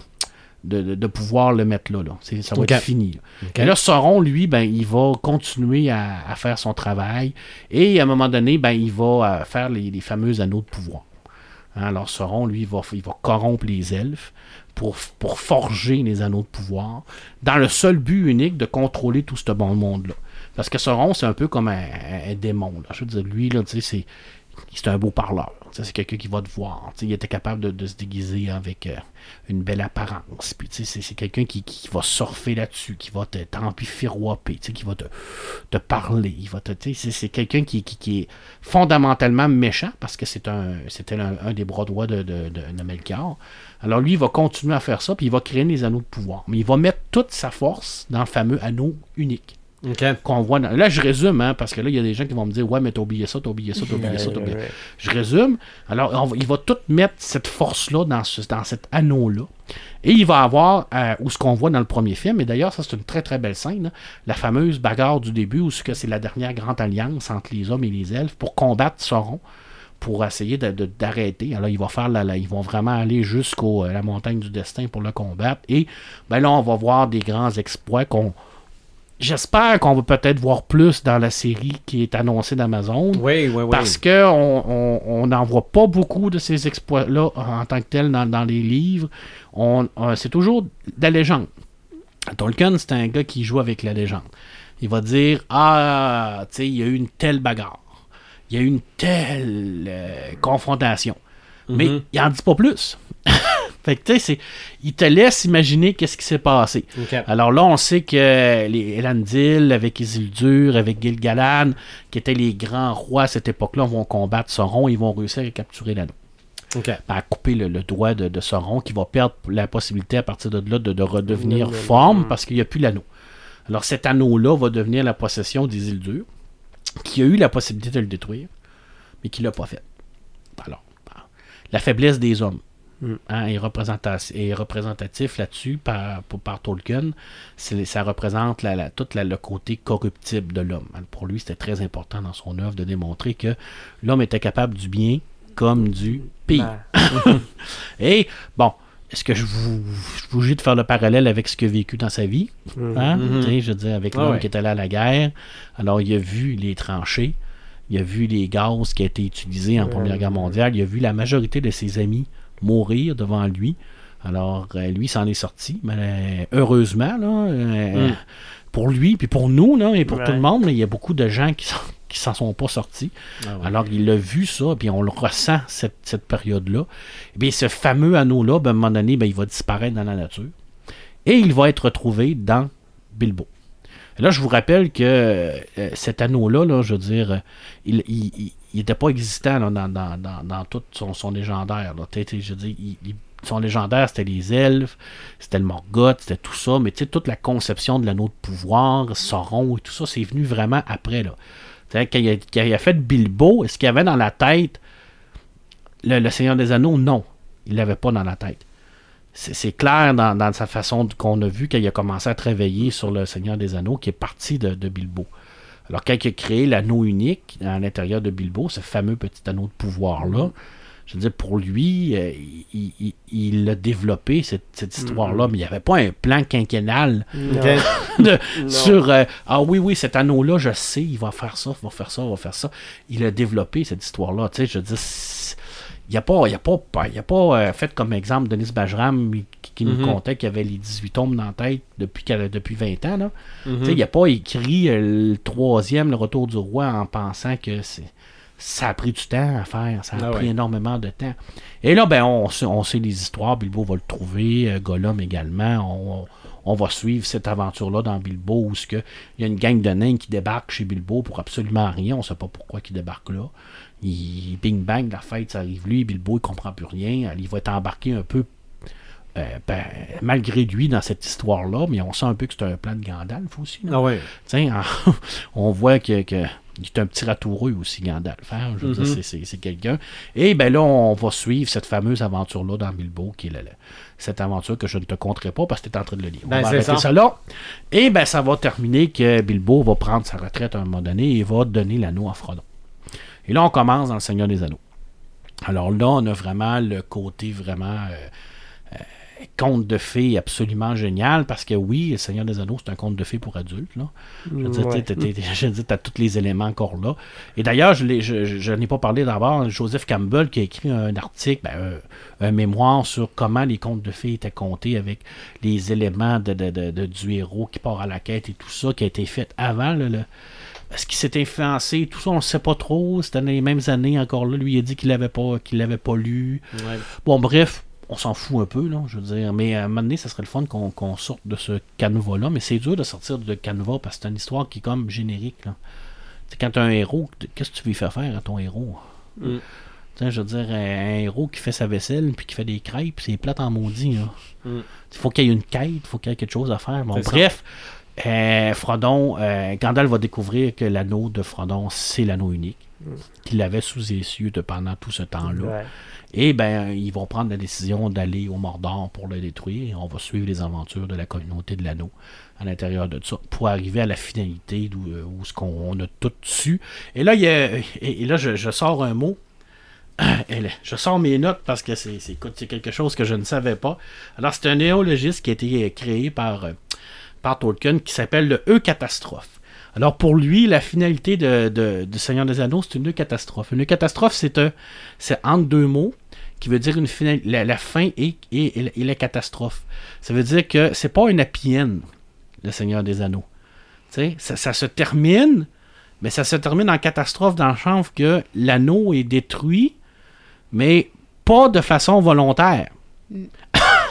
de, de- de pouvoir le mettre là. Ça va être fini. là. Et là, Sauron, lui, ben, il va continuer à, à faire son travail. Et à un moment donné, ben, il va euh, faire les, les fameux anneaux de pouvoir. Hein, alors, Sauron, lui, il va, il va corrompre les elfes pour, pour forger les anneaux de pouvoir, dans le seul but unique de contrôler tout ce bon monde-là. Parce que Sauron, c'est un peu comme un, démon. Je veux dire, lui, là, c'est c'est un beau parleur. C'est quelqu'un qui va te voir. Il était capable de, se déguiser avec euh, une belle apparence. Puis, c'est quelqu'un qui, qui va surfer là-dessus, qui va te sais, qui va te, te parler. Va te, c'est quelqu'un qui, qui, est fondamentalement méchant parce que c'est un c'était un, un des bras droits de, de, de, de Melchior. Alors lui, il va continuer à faire ça, puis il va créer les anneaux de pouvoir. Mais il va mettre toute sa force dans le fameux anneau unique Qu'on voit. dans- Là, je résume, hein, parce que là, il y a des gens qui vont me dire Ouais, mais t'as oublié ça, t'as oublié ça, t'as oublié ça, t'as oublié ouais. Je résume. Alors, on va- il va tout mettre cette force-là dans, ce- dans cet anneau-là. Et il va avoir, euh, ou ce qu'on voit dans le premier film, et d'ailleurs, ça, c'est une très très belle scène, hein, la fameuse bagarre du début, où ce que c'est la dernière grande alliance entre les hommes et les elfes pour combattre Sauron pour essayer d'arrêter. Alors, il va faire la, la- ils vont vraiment aller jusqu'à la montagne du destin pour le combattre. Et ben là, on va voir des grands exploits qu'on. J'espère qu'on va peut-être voir plus dans la série qui est annoncée d'Amazon. Oui, oui, oui. Parce que on- on on n'en voit pas beaucoup de ces exploits-là en tant que tels dans, dans les livres. On, on- c'est toujours de la légende. Tolkien, c'est un gars qui joue avec la légende. Il va dire Ah, tu sais, il y a eu une telle bagarre. Il y a eu une telle euh, confrontation. Mais Mhm. il en dit pas plus. fait que, tu sais, il te laisse imaginer qu'est-ce qui s'est passé. Alors là, on sait que les Elendil, avec Isildur, avec Gilgalad, qui étaient les grands rois à cette époque-là, vont combattre Sauron et ils vont réussir à capturer l'anneau. À couper le, le doigt de, de Sauron, qui va perdre la possibilité à partir de là de, de redevenir forme parce qu'il n'y a plus l'anneau. Alors cet anneau-là va devenir la possession d'Isildur, qui a eu la possibilité de le détruire, mais qui ne l'a pas fait. Alors, la faiblesse des hommes. Mm. hein, est, représentatif, est représentatif là-dessus par, pour- par Tolkien. Ça représente la, la- tout la- le côté corruptible de l'homme. Hein, Pour lui, c'était très important dans son œuvre de démontrer que l'homme était capable du bien comme du pire. Ben, Et bon, est-ce que je vous, je de faire le parallèle avec ce qu'il a vécu dans sa vie? mhm. Hein? Mhm. Tu sais, Je veux dire, avec Ah l'homme ouais. qui est allé à la guerre. Alors, il a vu les tranchées, il a vu les gaz qui a été utilisés en. Première Guerre mondiale, il a vu la majorité de ses amis mourir devant lui. Alors, euh, lui s'en est sorti, mais euh, heureusement, là, euh, Mm. pour lui, puis pour nous, là, et pour Ouais. tout le monde, il y a beaucoup de gens qui s'en- qui s'en sont pas sortis. Ah ouais. Alors, il a vu ça, puis on le ressent, cette, cette période-là. Et bien, ce fameux anneau-là, ben, à un moment donné, ben, il va disparaître dans la nature. Et il va être retrouvé dans Bilbo. Et là, je vous rappelle que euh, cet anneau-là, là, je veux dire, il n'était pas existant dans, dans, dans, dans tout son, légendaire. Je il- il- son légendaire, c'était les elfes, c'était le Morgoth, c'était tout ça, mais toute la conception de l'anneau de pouvoir, Sauron et tout ça, c'est venu vraiment après. Là. Quand, il a, il fait Bilbo, est-ce qu'il avait dans la tête le, Seigneur des Anneaux? Non, il l'avait pas dans la tête. C'est clair dans, dans sa façon qu'on a vu quand il a commencé à travailler sur le Seigneur des Anneaux, qui est parti de, de Bilbo. Alors, quand il a créé l'anneau unique à l'intérieur de Bilbo, ce fameux petit anneau de pouvoir-là, je veux dire, pour lui, euh, il- il il l'a développé, cette, cette histoire-là, mais il n'y avait pas un plan quinquennal de- sur euh, Ah oui, oui, cet anneau-là, je sais, il va faire ça, il va faire ça, il va faire ça. Il a développé cette histoire-là. Tu sais, je veux dire, il n'a pas, il a pas, il a pas euh, fait comme exemple Denis Bajram qui, qui nous Mhm. contait qu'il avait les 18 tombes dans la tête depuis, qu'elle- depuis 20 ans. Là. Mhm. Il n'a pas écrit euh, le troisième, le retour du roi, en pensant que c'est ça a pris du temps à faire, ça a Ah pris ouais. énormément de temps. Et là, ben, on, sait- on sait les histoires, Bilbo va le trouver, euh, Gollum également, on, on va suivre cette aventure-là dans Bilbo, où il y a une gang de nains qui débarque chez Bilbo pour absolument rien, on ne sait pas pourquoi ils débarquent là. Il, bing bang, la fête, ça arrive lui, Bilbo, il comprend plus rien, il va être embarqué un peu euh, ben, malgré lui dans cette histoire-là, mais on sent un peu que c'est un plan de Gandalf aussi. Ah ouais. Tiens, en- on voit que, que- il est un petit ratoureux aussi, Gandalf. hein? Je veux Mhm. c'est- quelqu'un. Et ben là, on va suivre cette fameuse aventure-là dans Bilbo, qui est la- la- cette aventure que je ne te conterai pas parce que tu es en train de le lire. Ben, on va c'est arrêter ça. ça là. Et ben ça va terminer que Bilbo va prendre sa retraite à un moment donné et va donner l'anneau à Frodon. Et là, on commence dans le Seigneur des Anneaux. Alors là, on a vraiment le côté vraiment euh, euh, conte de fées absolument génial parce que oui, le Seigneur des Anneaux, c'est un conte de fées pour adultes. Là. Je veux dire, Ouais. dire, t'as tous les éléments encore là. Et d'ailleurs, je, n'ai pas parlé d'abord, Joseph Campbell qui a écrit un article, ben, un, un mémoire sur comment les contes de fées étaient comptés avec les éléments de, de- de- de- du héros qui part à la quête et tout ça, qui a été fait avant le, est-ce qu'il s'est influencé? Tout ça, on ne sait pas trop. C'était dans les mêmes années encore là. Lui, il a dit qu'il l'avait pas, qu'il l'avait pas lu. Ouais. Bon, bref, on s'en fout un peu, là, je veux dire. Mais à un moment donné, ça serait le fun qu'on sorte de ce canevas-là. Mais c'est dur de sortir de canevas parce que c'est une histoire qui est comme générique. Là. Quand tu as un héros, qu'est-ce que tu veux lui faire faire à ton héros? Mm. Je veux dire, un, héros qui fait sa vaisselle puis qui fait des crêpes, c'est plate en maudit. là. Mm. Il faut qu'il y ait une quête, il faut qu'il y ait quelque chose à faire. Bon, ça. Euh, Frodon, euh, Gandalf va découvrir que l'anneau de Frodon, c'est l'anneau unique, qu'il avait sous les yeux de pendant tout ce temps-là. Ouais. Et ben, ils vont prendre la décision d'aller au Mordor pour le détruire. Et on va suivre les aventures de la communauté de l'anneau à l'intérieur de ça pour arriver à la finalité d'où euh, où ce qu'on on a tout su. Et là, il y a- et, et là je, je sors un mot. Je sors mes notes parce que c'est c'est- quelque chose que je ne savais pas. Alors, c'est un néologiste qui a été créé par, par Tolkien qui s'appelle le E-catastrophe. Alors, pour lui, la finalité de, de- Seigneur des Anneaux, c'est une catastrophe. Une catastrophe, c'est un- entre deux mots qui veut dire une finale, la, fin et, et, la- catastrophe. Ça veut dire que c'est pas une end, le Seigneur des Anneaux. Ça, ça se termine, mais ça se termine en catastrophe dans le sens que l'anneau est détruit, mais pas de façon volontaire.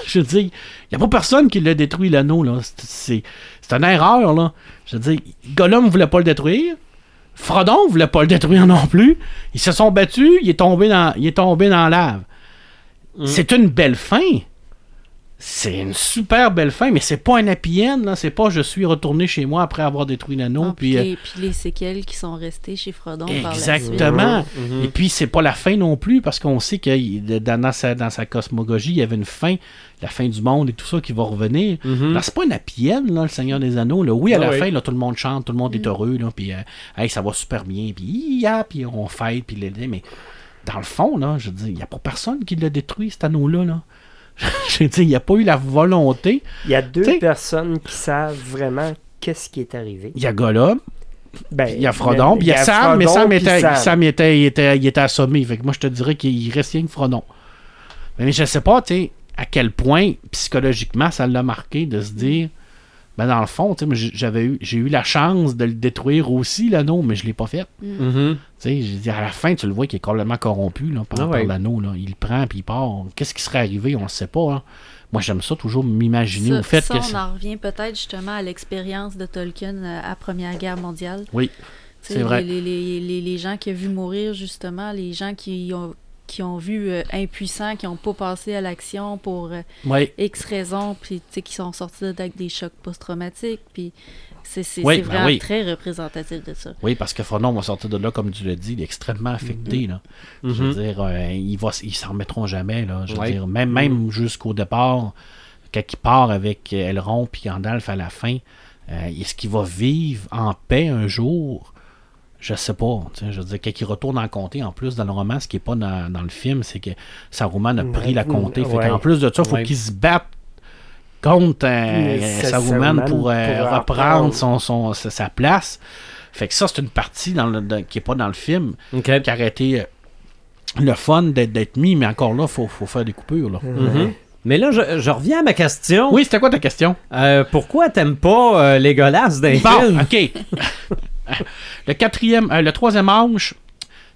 Je veux dire, il n'y a pas personne qui l'a détruit, l'anneau. là. C'est- une erreur. Là. Je veux dire, Gollum voulait pas le détruire. Frodon voulait pas le détruire non plus. Ils se sont battus, il est tombé dans, il est tombé dans la lave. C'est une belle fin. C'est une super belle fin, mais c'est pas un happy end. là. C'est pas je suis retourné chez moi après avoir détruit l'anneau. Ah, puis, puis, euh, les, puis les séquelles qui sont restées chez Frodon par la suite. Exactement. Mhm. Et puis, c'est pas la fin non plus, parce qu'on sait que dans, sa, dans sa cosmogogie, il y avait une fin, la fin du monde et tout ça qui va revenir. Mhm. Là, c'est pas une happy end, là, le Seigneur des Anneaux. Là. Oui, à Ah la oui. fin, là, tout le monde chante, tout le monde est heureux, là, puis euh, hey, ça va super bien, puis ya, puis on fête, puis les- mais dans le fond, là, je veux dire, il n'y a pas personne qui l'a détruit, cet anneau-là. Là. veux dire, il n'y a pas eu la volonté. Il y a deux T'sais- personnes qui savent vraiment qu'est-ce qui est arrivé. Il y a Gollum, Ben, il y a Frodon, puis il y a Sam, mais Sam était, Sam. Sam était, il était, il était assommé. Fait que moi, je te dirais qu'il reste rien que Frodon. Mais je sais pas, tu sais, à quel point psychologiquement ça l'a marqué de se dire, ben dans le fond, j'avais eu, j'ai eu la chance de le détruire aussi, l'anneau, mais je l'ai pas fait. Tu sais, j'ai dit, à la fin, tu le vois qu'il est complètement corrompu là, par, Ah ouais. par l'anneau. Là. Il le prend, puis il part. Qu'est-ce qui serait arrivé, on ne sait pas. hein. Moi, j'aime ça toujours m'imaginer Ça, au fait ça, que... on en revient peut-être justement à l'expérience de Tolkien euh, à Première Guerre mondiale. Oui, c'est vrai. Les, les, les, les gens qui ont vu mourir, justement, les gens qui ont, qui ont vu euh, impuissants, qui n'ont pas passé à l'action pour euh, X raisons, puis tu sais, qui sont sortis de- avec des chocs post-traumatiques. Puis c'est Oui, ben vraiment oui. très représentatif de ça. Oui, parce que Frodon va sortir de là, comme tu l'as dit, il est extrêmement affecté. Là. Je Mhm. veux dire, euh, ils, s'en remettront jamais. Là. Je veux Ouais. dire, même, même jusqu'au départ, quand il part avec Elrond puis Gandalf à la fin, euh, est-ce qu'il va vivre en paix un jour? Je sais pas. Je veux dire, quand il retourne en comté, en plus, dans le roman, ce qui n'est pas dans, dans le film, c'est que Saruman a pris la comté. Fait Ouais. qu'en plus de ça, il faut Ouais. qu'il se batte contre euh, Saruman Saruman pour, euh, pour reprendre son, son- sa, place. Fait que ça, c'est une partie dans le, dans- qui n'est pas dans le film, OK. qui aurait été euh, le fun d'être mis, mais encore là, faut, faut faire des coupures. Là. Mhm. Mais là, je, je reviens à ma question. Oui, c'était quoi ta question? Euh, pourquoi t'aimes pas euh, les golasses d'un Bon, film? ok. le quatrième, euh, le troisième manche,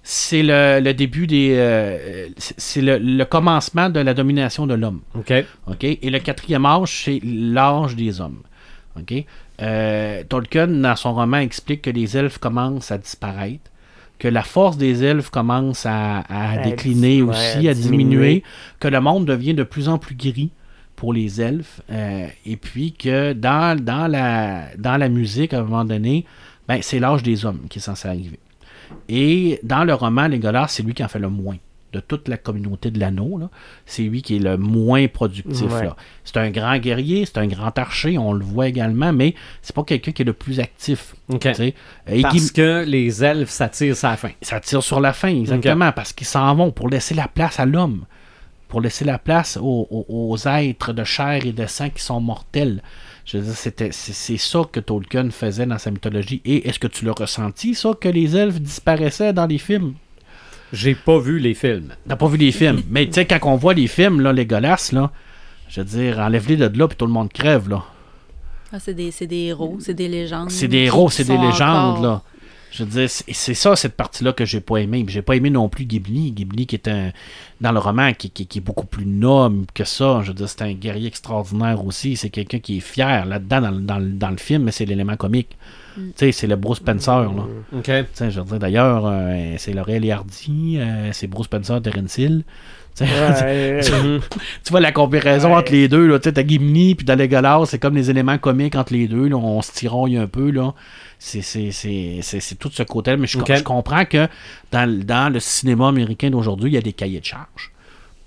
c'est le, le début des. euh, c'est le, le commencement de la domination de l'homme. OK. OK? Et le quatrième âge, c'est l'âge des hommes. OK? Euh, Tolkien, dans son roman, explique que les elfes commencent à disparaître, que la force des elfes commence à, à À décliner aussi, à à diminuer, diminuer. que le monde devient de plus en plus gris pour les elfes, euh, et puis que dans, dans, la, dans la musique, à un moment donné, ben, c'est l'âge des hommes qui est censé arriver. Et dans le roman, Legolas, c'est lui qui en fait le moins. De toute la communauté de l'anneau, c'est lui qui est le moins productif. Ouais. C'est un grand guerrier, c'est un grand archer, on le voit également, mais c'est pas quelqu'un qui est le plus actif. Et Parce qui- que les elfes s'attirent à la fin. ça tire sur la fin, exactement, parce qu'ils s'en vont pour laisser la place à l'homme, pour laisser la place aux, aux- aux êtres de chair et de sang qui sont mortels. Je veux dire, c'était, c'est, c'est ça que Tolkien faisait dans sa mythologie. Et est-ce que tu l'as ressenti, ça, que les elfes disparaissaient dans les films? J'ai pas vu les films. T'as pas vu les films. Mais tu sais, quand on voit les films, là, les golasses, là, je veux dire, enlève-les de là, puis tout le monde crève, là. Ah, c'est des, c'est des héros, c'est des légendes. C'est des héros, c'est des légendes, encore- là. Je veux dire, c'est ça, cette partie-là, que j'ai pas aimé. Puis J'ai pas aimé non plus Ghibli. Ghibli, qui est un, dans le roman, qui, qui- qui est beaucoup plus noble que ça. Je veux dire, c'est un guerrier extraordinaire aussi. C'est quelqu'un qui est fier là-dedans, dans, le- dans le- dans le film, mais c'est l'élément comique. Tu sais, c'est le Bruce Spencer, là. OK. Tu sais, je veux dire, d'ailleurs, euh, c'est Laurel et Hardy, euh, c'est Bruce Spencer, Terence Hill. Tu sais, Ouais, tu vois la comparaison Ouais. entre les deux, là, tu sais, t'as Gimli puis dans Legolas, c'est comme les éléments comiques entre les deux, là, on se tironne un peu, là. C'est, tout ce côté-là, mais je, comprends que dans, le- dans le cinéma américain d'aujourd'hui, il y a des cahiers de charges.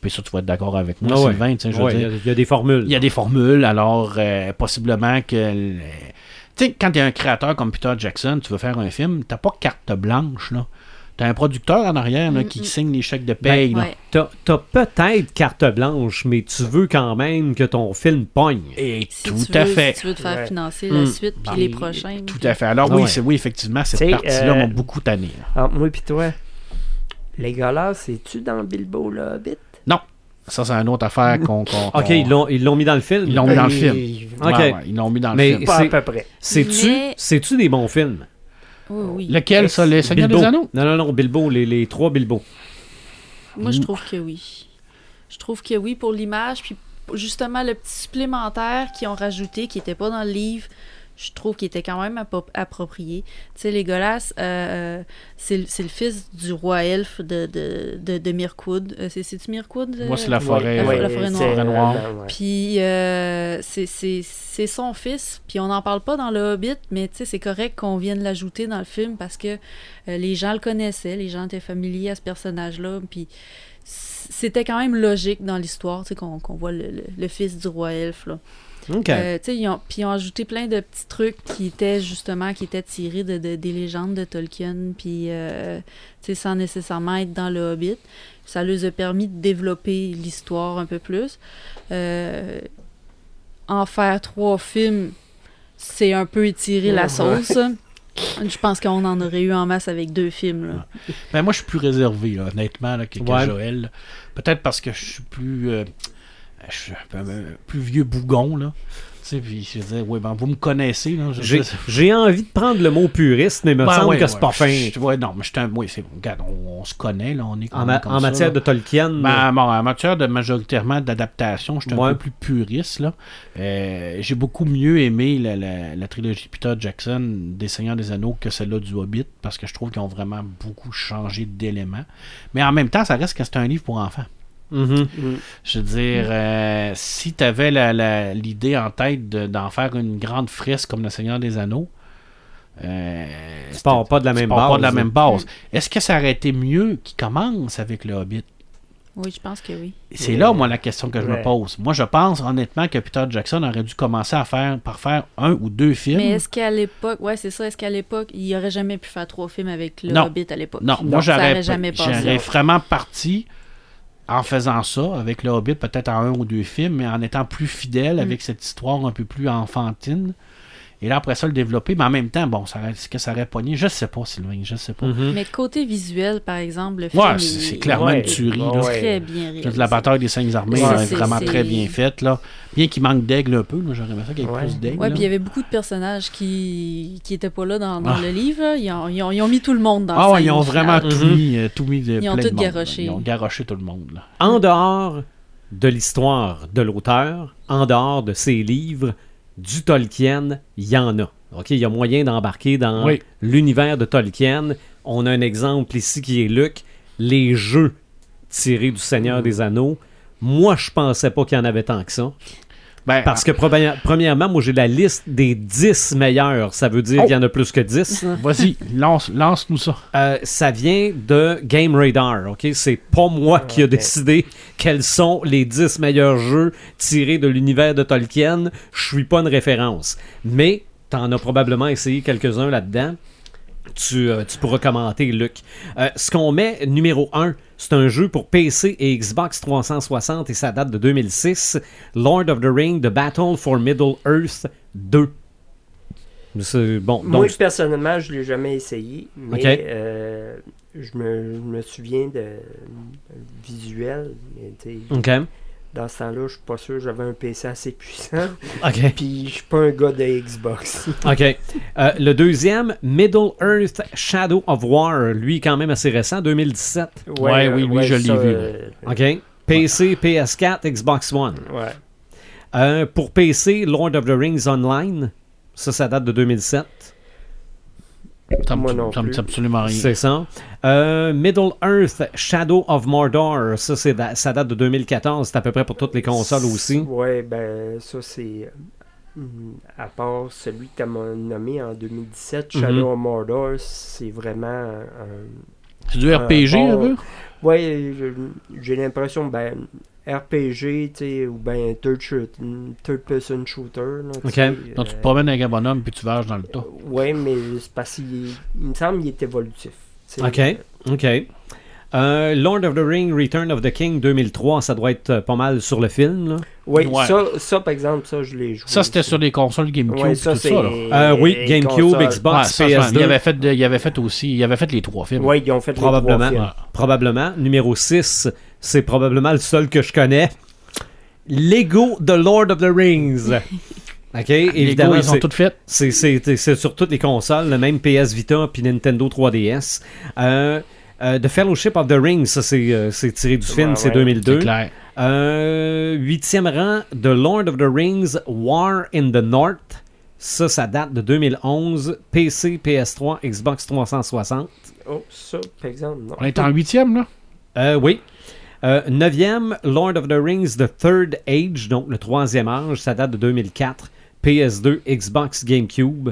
Puis ça, tu vas être d'accord avec moi, Ah. Sylvain, Ouais, Il y a- il y, a des formules. Il y a des formules, alors euh, possiblement que... Tu sais, quand tu es un créateur comme Peter Jackson, tu veux faire un film, t'as pas carte blanche, là. T'as un producteur en arrière là, qui signe les chèques de paye. là. Ouais. T'as t'as peut-être carte blanche, mais tu veux quand même que ton film pogne. Et Si tout tu à veux- fait. Si tu veux te faire Ouais. financer la suite, puis Ben, les prochains. Tout puis- à fait. Alors Ah oui, ouais. c'est oui, effectivement, cette C'est, partie-là euh, m'a beaucoup tanné. là. Entre moi et toi, les gars c'est-tu dans Bilbo le Hobbit? Non, ça c'est une autre affaire qu'on. qu'on- OK, qu'on- ils l'ont ils l'ont mis dans le film. Ils l'ont mis dans le Euh, film. Ok. Ouais, ouais, ils l'ont mis dans Mais- le film. Pas à peu près. C'est-tu Mais- c'est-tu des bons films? Oui, oui. Lequel, ça, Les Seigneurs Bilbo. des Anneaux? Non, non, non, Bilbo, les, les trois Bilbo. Moi, je trouve que oui. Je trouve que oui pour l'image. Puis justement, le petit supplémentaire qu'ils ont rajouté, qui n'était pas dans le livre, je trouve qu'il était quand même appro- approprié. Tu sais, Legolas, euh, c'est le c'est le fils du roi elfe de, de, de, de Mirkwood. Euh, c'est- C'est-tu Mirkwood? euh? Moi, c'est la forêt. la- ouais. la forêt c'est, noire. Euh. Puis euh, c'est- c'est c'est son fils, puis on n'en parle pas dans le Hobbit, mais tu sais, c'est correct qu'on vienne l'ajouter dans le film parce que euh, les gens le connaissaient, les gens étaient familiers à ce personnage-là, puis c'était quand même logique dans l'histoire, tu sais, qu'on qu'on voit le, le- le fils du roi elfe, là. Euh, ils ont, puis ils ont ajouté plein de petits trucs qui étaient justement, qui étaient tirés de, de- des légendes de Tolkien, puis euh, sans nécessairement être dans le Hobbit. Ça leur a permis de développer l'histoire un peu plus. Euh, en faire trois films, c'est un peu étirer la Ouais. sauce. Je pense qu'on en aurait eu en masse avec deux films. Là. Ben, moi, je suis plus réservé, là, honnêtement, là, que, que. Joël. Peut-être parce que je suis plus. Euh, je suis un peu un plus vieux bougon, là. Tu sais, puis je ouais, ben, vous me connaissez, là. J'ai envie de prendre le mot puriste, mais il me Ben, semble ouais, que c'est ouais, pas fin. je- Ouais, non, mais je suis un. Oui, c'est bon. Regarde, on, on se connaît, là. On est En, ma- comme en ça, matière là. de Tolkien, Ben, bon, en matière de majoritairement d'adaptation, je suis un peu plus puriste. là. Euh, J'ai beaucoup mieux aimé la, la- la trilogie Peter Jackson des Seigneurs des Anneaux que celle-là du Hobbit parce que je trouve qu'ils ont vraiment beaucoup changé d'éléments. Mais en même temps, ça reste que c'est un livre pour enfants. Mhm. Mm. Je veux dire, euh, si tu avais l'idée en tête de- d'en faire une grande fresque comme le Seigneur des Anneaux, euh, Tu pars pas de la même base. pas de la là. même base. Est-ce que ça aurait été mieux qu'il commence avec le Hobbit? Oui, je pense que oui. C'est là, moi, la question que je me pose. Moi, je pense honnêtement que Peter Jackson aurait dû commencer à faire par faire un ou deux films. Mais est-ce qu'à l'époque, ouais, c'est ça, est-ce qu'à l'époque, il aurait jamais pu faire trois films avec le Non. Hobbit à l'époque? Non, moi, j'aurais j'aurais vraiment parti en faisant ça avec le Hobbit, peut-être en un ou deux films, mais en étant plus fidèle Mm. avec cette histoire un peu plus enfantine. Et là, après ça, le développer. Mais en même temps, bon, ça, est-ce que ça aurait pogné? Je sais pas, Sylvain, je sais pas. Mhm. Mais côté visuel, par exemple, le film Ouais, est- c'est clairement Ouais. une tuerie. là. Très bien réalisé. La bataille des cinq armées Ouais, là, est vraiment très bien faite. Là. Bien qu'il manque d'aigle un peu, j'aurais aimé ça qu'il y ait Ouais. plus d'aigle. Ouais, là. puis il y avait beaucoup de personnages qui qui étaient pas là dans, dans Ah. le livre. Ils ont, ils, ont, ils ont mis tout le monde dans Ah ouais, ils ont vraiment finale. tout Mhm. mis, euh, tout mis de Ils ont tout garoché. Ils ont garoché tout le monde. là. En dehors de l'histoire de l'auteur, en dehors de ses livres, du Tolkien, il y en a. OK, il y a moyen d'embarquer dans Oui. l'univers de Tolkien. On a un exemple ici qui est Luc. Les jeux tirés du Seigneur des Anneaux. Moi, je pensais pas qu'il y en avait tant que ça. Ben, Parce que, première- premièrement, moi, j'ai la liste des 10 meilleurs. Ça veut dire Oh. qu'il y en a plus que 10. ah, Vas-y, lance, lance-nous ça. Euh, ça vient de Game Radar, ok? C'est pas moi qui a décidé quels sont les 10 meilleurs jeux tirés de l'univers de Tolkien. Je suis pas une référence. Mais t'en as probablement essayé quelques-uns là-dedans. Tu, euh, tu pourras commenter, Luc. Euh, ce qu'on met numéro 1, c'est un jeu pour PC et Xbox 360 et ça date de 2006. Lord of the Ring, The Battle for Middle-earth 2. C'est bon. Moi, personnellement, je l'ai jamais essayé, mais euh, je, me, je me souviens de euh, visuel. mais tu sais, ok. Dans ce temps-là, je suis pas sûr j'avais un PC assez puissant. Ok. Puis je suis pas un gars de Xbox. OK. Euh, le deuxième, Middle Earth Shadow of War, lui quand même assez récent, 2017. Ouais, oui, lui, je l'ai vu, euh, OK. PC, PS4, Xbox One. Ouais. Euh, pour PC, Lord of the Rings Online. Ça, ça date de 2007. Ça me Moi non ça me plus. dit absolument rien. C'est ça. Euh, Middle Earth Shadow of Mordor. Ça, c'est da- ça date de 2014. C'est à peu près pour toutes les consoles aussi. Ouais, ben ça c'est. euh, À part celui que tu as nommé en 2017, Mhm. Shadow of Mordor, c'est vraiment un. C'est du RPG Euh, un bon, peu? Ouais, je- j'ai l'impression, ben, RPG, tu sais, ou ben third, shoot- third person shooter. Là, Ok. Donc tu te euh, promènes avec un bonhomme puis tu vages dans le tas. Ouais, mais c'est parce qu'il me semble qu'il est évolutif. OK. OK. Euh, Lord of the Ring Return of the King 2003, ça doit être euh, pas mal sur le film. Là. Ouais. Ça, ça, par exemple, ça, je l'ai joué. Ça, c'était sur les consoles GameCube Ouais, ça, tout c'est. ça. Là. Euh, oui, les GameCube. Xbox. Ouais, ça, je pense- PS2. il, avait fait de- il avait fait aussi, il avait fait les trois films. Ouais, ils ont fait les Probablement. trois films. Ouais. Probablement. Numéro 6, c'est probablement le seul que je connais. Lego The Lord of the Rings. OK, évidemment, gars, ils sont toutes faites. c'est c'est- c'est sur toutes les consoles, le même PS Vita puis Nintendo 3DS. Euh, euh, The Fellowship of the Ring, ça c'est euh, c'est tiré du film, Ouais, c'est ouais, 2002. C'est clair. Euh, huitième rang, The Lord of the Rings, War in the North. Ça, ça date de 2011. PC, PS3, Xbox 360. Oh, ça, par exemple, non. On est en huitième, là? Euh, oui. Euh, neuvième, Lord of the Rings, The Third Age, donc le troisième âge. Ça date de 2004. PS2, Xbox, GameCube.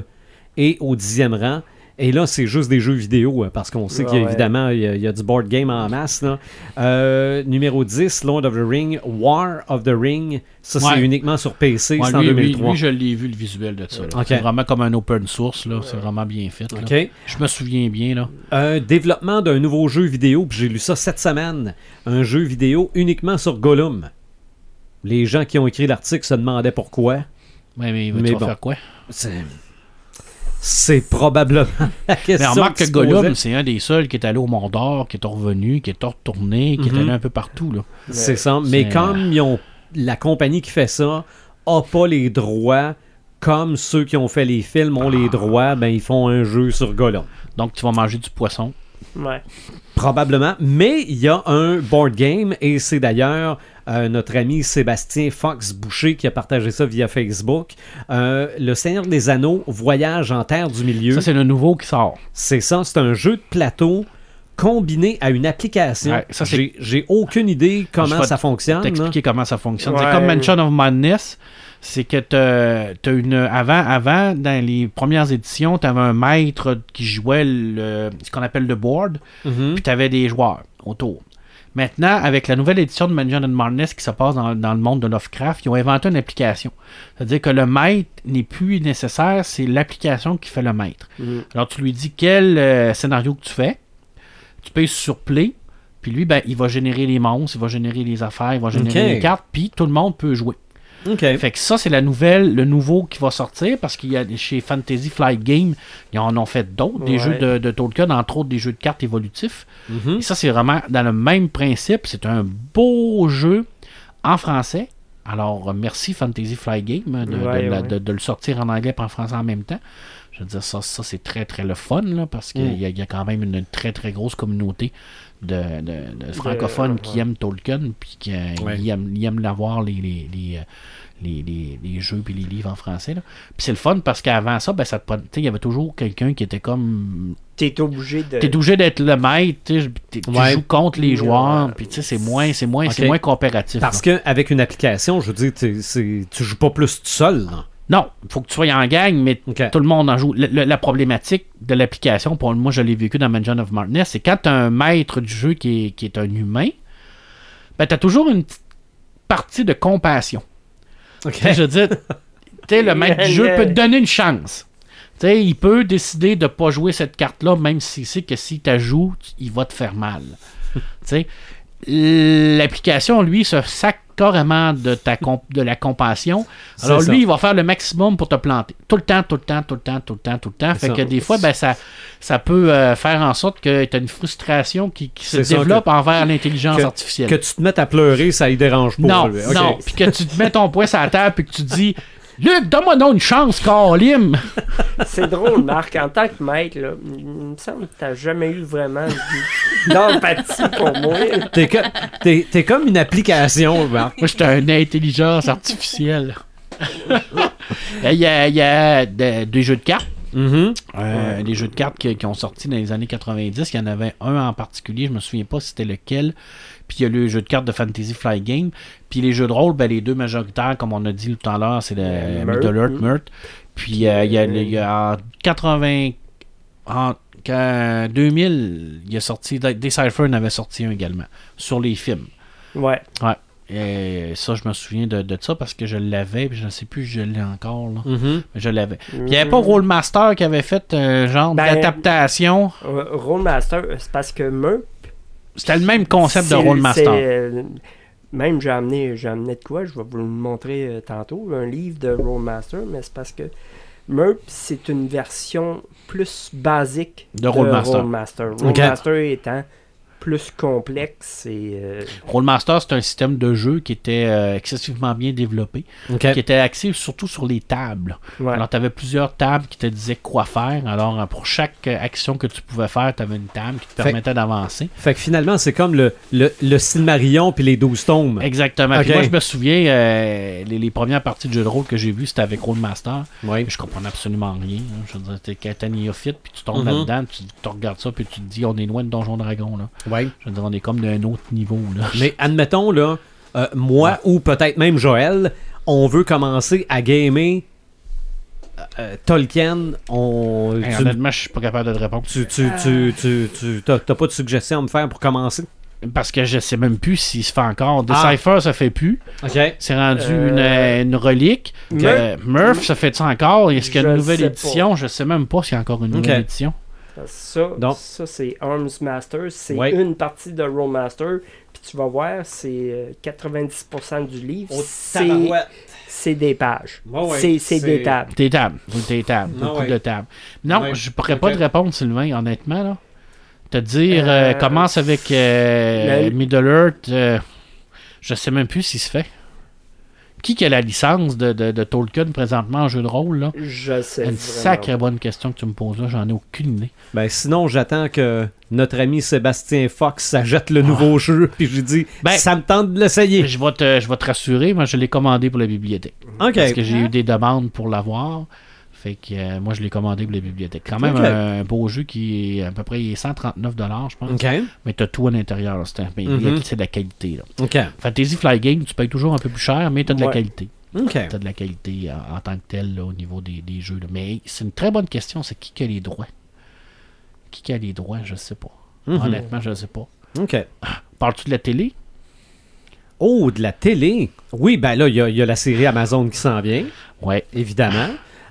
Et au dixième rang, et là, c'est juste des jeux vidéo, hein, parce qu'on sait Ouais, qu'il y a ouais. évidemment il y a, il y a du board game en masse. là. Euh, numéro 10, Lord of the Ring, War of the Ring. Ça, c'est uniquement sur PC, Ouais, c'est en lui, lui- 2003. lui, je l'ai vu, le visuel de ça. C'est vraiment comme un open source. là. C'est vraiment bien fait. là. Je me souviens bien. là. Un développement d'un nouveau jeu vidéo, puis j'ai lu ça cette semaine. Un jeu vidéo uniquement sur Gollum. Les gens qui ont écrit l'article se demandaient pourquoi. Ouais, mais, Mais tu vas bon. faire quoi? C'est, c'est probablement la question. Mais remarque que se Gollum, c'est un des seuls qui est allé au Mordor, qui est revenu, qui est retourné, qui Mhm. est allé un peu partout. Là. C'est ça. Mais comme ils ont, la compagnie qui fait ça a pas les droits, comme ceux qui ont fait les films ont Ah. les droits, ben ils font un jeu sur Gollum. Donc, tu vas manger du poisson. Ouais. Probablement. Mais il y a un board game et c'est d'ailleurs euh, notre ami Sébastien Fox Boucher qui a partagé ça via Facebook. Euh, le Seigneur des Anneaux voyage en terre du milieu. Ça, c'est le nouveau qui sort. C'est ça, c'est un jeu de plateau combiné à une application. Ouais, ça, J'ai j'ai aucune idée comment ça fonctionne. là. T'expliquer comment ça fonctionne. Ouais. C'est comme Mansion of Madness. C'est que t'as t'as une. Avant, avant, dans les premières éditions, t'avais un maître qui jouait le, ce qu'on appelle le board, Mhm. puis t'avais des joueurs autour. Maintenant, avec la nouvelle édition de Mansion of Madness qui se passe dans, dans le monde de Lovecraft, ils ont inventé une application. C'est-à-dire que le maître n'est plus nécessaire, c'est l'application qui fait le maître. Mhm. Alors, tu lui dis quel euh, scénario que tu fais. Tu payes sur Play. Puis lui, ben, il va générer les monstres, il va générer les affaires, il va générer les cartes, puis tout le monde peut jouer. Fait que ça, c'est la nouvelle, le nouveau qui va sortir parce qu'il y a chez Fantasy Flight Game, ils en ont fait d'autres, des jeux de, de Tolkien, entre autres des jeux de cartes évolutifs. Mhm. Et ça, c'est vraiment dans le même principe. C'est un beau jeu en français. Alors, euh, merci Fantasy Flight Game de, de Ouais, la- ouais. de- de le sortir en anglais et en français en même temps. Je veux dire, ça, ça c'est très, très le fun, là, parce qu'il Mm. y a quand même une très, très grosse communauté de, de- de francophones qui ouais. aiment Tolkien, puis qui euh, Ouais. ils aiment, ils aiment l'avoir, les, les, les, euh, les, les- les jeux puis les livres en français. là. Puis c'est le fun parce qu'avant ça, ben, ça te prenait- tu sais, il y avait toujours quelqu'un qui était comme T'es obligé de. T'es obligé d'être le maître, tu Ouais. joues contre les Ouais. joueurs, puis tu sais, c'est moins, c'est moins, c'est moins coopératif. Parce qu'avec une application, je veux dire, tu joues pas plus tout seul. là. Non, il faut que tu sois en gang, mais tout le monde en joue. Le- le- la problématique de l'application, pour moi, je l'ai vécu dans Mansion of Markness, c'est quand tu un maître du jeu qui est, qui est un humain, ben, tu as toujours une petite partie de compassion. OK. Tu sais, Je veux dire, tu sais, le maître du jeu peut te donner une chance. Il peut décider de pas jouer cette carte-là, même s'il sait que si tu joues, il va te faire mal. L'application, lui, se sac carrément de, ta de la compassion. Alors, lui, il va faire le maximum pour te planter. Tout le temps, tout le temps, tout le temps, tout le temps, tout le temps. Fait ça. que des fois, ben, ça, ça peut euh, faire en sorte que tu as une frustration qui, qui se développe que- envers l'intelligence artificielle. Que tu te mettes à pleurer, ça y dérange pas. Non, lui. Non. Puis que tu te mets ton poing sur la table puis que tu te dis Luc, donne-moi donc une chance, Calim. C'est drôle, Marc, en tant que maître, là, il me semble que t'as jamais eu vraiment d'empathie pour moi. T'es t'es- t'es comme une application, Marc. Moi, j'étais une intelligence artificielle. Il y a, il y a de- des jeux de cartes. Euh, des jeux de cartes qui, qui ont sorti dans les années 90. Il y en avait un en particulier, je me souviens pas c'était lequel. Puis il y a le jeu de cartes de Fantasy Flight Game. Puis les jeux de rôle, ben, les deux majoritaires, comme on a dit tout à l'heure, c'est le Euh, Meurthe. Middle Earth, Meurthe. Puis euh, il y a, le- il y a en 80. En qu'en 2000, il y a sorti. Decipher en avait sorti un également. Sur les films. Ouais. Ouais. Et ça, je me souviens de, de ça parce que je l'avais, puis je ne sais plus si je l'ai encore. Là. Mhm. Mais je l'avais. Puis il n'y avait pas Rollmaster qui avait fait un genre Ben, d'adaptation. Euh, Rollmaster, c'est parce que Merp. C'était le même concept de Rollmaster. euh, Même j'ai amené, j'ai amené de quoi, je vais vous le montrer euh, tantôt, un livre de Rollmaster, mais c'est parce que Merp, c'est une version plus basique De Rollmaster. Rollmaster. Rollmaster étant plus complexe et euh, Rollmaster, c'est un système de jeu qui était euh, excessivement bien développé, qui était axé surtout sur les tables. ouais. Alors, tu avais plusieurs tables qui te disaient quoi faire. Alors, euh, pour chaque euh, action que tu pouvais faire, tu avais une table qui te Fait- permettait d'avancer. Fait que finalement, c'est comme le, le, le Silmarillion puis les 12 tomes. Exactement. Puis moi, je me souviens, euh, les, les premières parties de jeu de rôle que j'ai vues, c'était avec Rollmaster. Oui. Je comprenais absolument rien. hein. Je veux dire, t'es puis tu tombes Mhm. là-dedans, tu, tu regardes ça, puis tu te dis, on est loin de Donjon Dragon, là. Oui. Je veux dire, on est comme d'un autre niveau, là. Mais admettons, là, euh, moi ou peut-être même Joël, on veut commencer à gamer euh, Tolkien. On, Hey, tu, honnêtement, je suis pas capable de te répondre. tu, tu, tu, tu, tu- t'as, t'as pas de suggestion à me faire pour commencer? Parce que je sais même plus s'il se fait encore. Ah. Decipher, ça fait plus. OK. C'est rendu Euh, une, euh, une relique. Murph- Euh, Murph, ça fait ça encore? Est-ce qu'il y a une nouvelle édition? Je sais même pas s'il y a encore une nouvelle édition. Ça, Donc- ça c'est Arms Master. C'est Ouais. une partie de Rollmaster. Puis tu vas voir, c'est euh, 90% du livre. c'est, c'est des pages. Ouais, ouais, c'est, des tables. Des tables. Oui, Des tables. Beaucoup ouais. de tables. Non, Ouais. je pourrais Ok. pas te répondre, Sylvain, honnêtement, là. Te dire, euh, Euh, commence avec euh, le- Middle Earth, euh, je sais même plus s'il se fait. Qui qui a la licence de, de, de Tolkien présentement en jeu de rôle, là? Je sais. Une sacrée bonne question que tu me poses là, j'en ai aucune idée. Ben, sinon, j'attends que notre ami Sébastien Fox s'achète le nouveau jeu. Puis j'ai dit, Ben- ça me tente de l'essayer. Je vais te, je vais te rassurer, moi je l'ai commandé pour la bibliothèque. OK. Parce que j'ai eu des demandes pour l'avoir. Fait que euh, moi je l'ai commandé pour la bibliothèque. Quand même un, beau jeu qui est à peu près 139$, je pense. Mais t'as tout à l'intérieur. C'est Mhm. c'est de la qualité. Là. Fantasy Fly Game, tu payes toujours un peu plus cher, mais t'as de la qualité. OK. T'as de la qualité en, en tant que tel là, au niveau des, des jeux. là. Mais c'est une très bonne question, c'est qui qui a les droits? Qui qui a les droits, je sais pas. Mhm. Honnêtement, je sais pas. OK. Parles-tu de la télé? Oh, de la télé? Oui, ben là, il y, a- il y a la série Amazon qui s'en vient, Ouais. évidemment.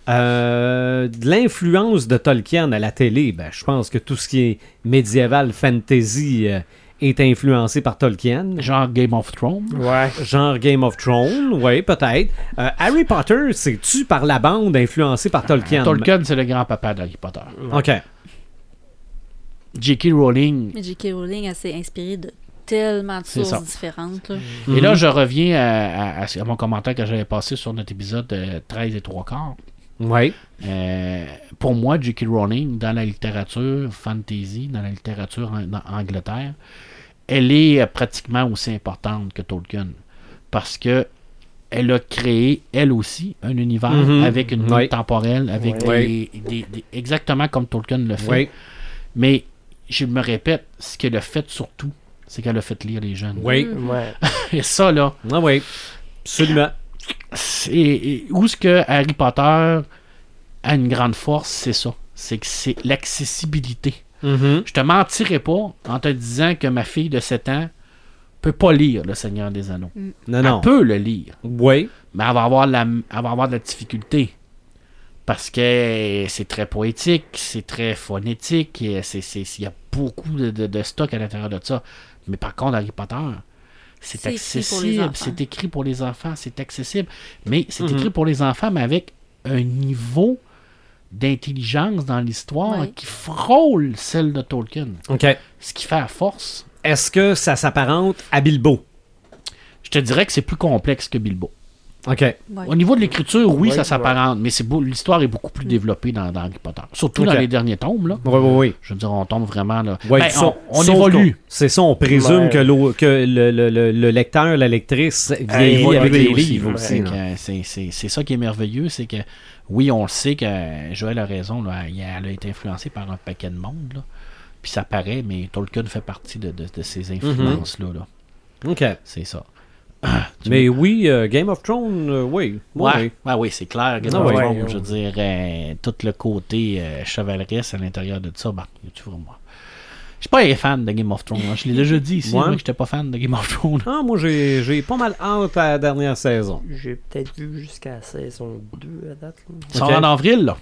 Euh, de l'influence de Tolkien à la télé, ben, je pense que tout ce qui est médiéval, fantasy euh, est influencé par Tolkien. Genre Game of Thrones. Ouais. Genre Game of Thrones, oui, peut-être. Euh, Harry Potter, c'est-tu par la bande influencé par Tolkien? Tolkien, c'est le grand-papa d'Harry Potter. OK. J.K. Rowling. J.K. Rowling, elle s'est inspirée de tellement de sources différentes. là. Et là, je reviens à, à- à mon commentaire que j'avais passé sur notre épisode de 13 et 3 quarts. Oui. Euh, pour moi, J.K. Rowling, dans la littérature fantasy, dans la littérature en, en Angleterre, elle est euh, pratiquement aussi importante que Tolkien. Parce que elle a créé, elle aussi, un univers Mhm. avec une Oui. ligne temporelle, avec Oui. des, des- des- exactement comme Tolkien le fait. Oui. Mais je me répète, ce qu'elle a fait surtout, c'est qu'elle a fait lire les jeunes. Oui. Ouais. Et ça, là, Ah oui. Absolument. C'est et où est-ce que Harry Potter a une grande force, c'est ça. C'est que c'est l'accessibilité. Mhm. Je te mentirai pas en te disant que ma fille de 7 ans peut pas lire Le Seigneur des Anneaux. Non, non. Elle peut le lire, Oui. mais elle va avoir, la, elle va avoir de la difficulté. Parce que c'est très poétique, c'est très phonétique, et c'est- c'est- il y a beaucoup de, de- de stock à l'intérieur de ça. Mais par contre, Harry Potter, c'est accessible, c'est écrit pour les enfants, c'est accessible. Mais c'est Mhm. écrit pour les enfants, mais avec un niveau d'intelligence dans l'histoire qui frôle celle de Tolkien. OK. Ce qui fait à force. Est-ce que ça s'apparente à Bilbo? Je te dirais que c'est plus complexe que Bilbo. OK. Ouais. Au niveau de l'écriture, oui, Ouais, ça s'apparente, mais c'est beau- l'histoire est beaucoup plus développée dans, dans Harry Potter. Surtout dans les derniers tomes, là. Oui, oui, oui. Je veux dire, on tombe vraiment là. Ouais, Ben, on on évolue. C'est ça, on présume Ouais. que, le, le- le- le lecteur, la lectrice vieillit évolue avec les livres aussi. C'est ça qui est merveilleux, c'est que oui, on le sait que Joël a raison, là, elle elle a été influencée par un paquet de monde, là. puis ça paraît, mais Tolkien fait partie de, de- de ces influences-là. là. OK. C'est ça. Mais oui, euh, Game of Thrones, euh, oui. Ouais, Oui. ouais, c'est clair. Game Ah of ouais. Thrones, Ouais, je veux dire, euh, tout le côté euh, chevaleresque à l'intérieur de ça, ben, tu vois, moi. Je suis pas un fan de Game of Thrones. hein. Je l'ai déjà dit ici, Ouais. moi, que j'étais pas fan de Game of Thrones. Ah, moi, j'ai j'ai pas mal hâte à la dernière saison. J'ai peut-être vu jusqu'à la saison 2 à date. là. Ça Ok. sort en avril, là.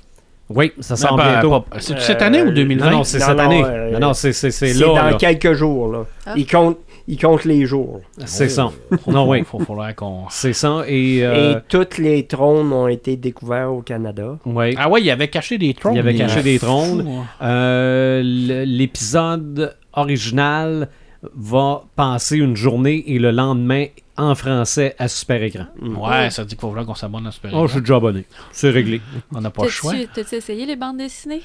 Oui, ça sort Ben, ben, bientôt. C'est-tu cette année ou Euh, 2020? non, non, c'est cette non, année. euh, non, non, c'est c'est- c'est C'est là. dans là. quelques jours. Là. Ah. Il, compte, il compte les jours. C'est ça. Non, oui. Faut falloir qu'on. C'est ça. Et, euh, Et tous les trônes ont été découverts au Canada. ouais. Ah ouais, il avait caché des trônes. Il avait mais- caché des trônes. Hein. Euh, L'épisode original va passer une journée et le lendemain en français à super écran. Ouais, ça dit qu'il faut falloir qu'on s'abonne à Super Oh, je suis déjà abonné. C'est réglé. On n'a pas le choix. T'as-tu essayé les bandes dessinées?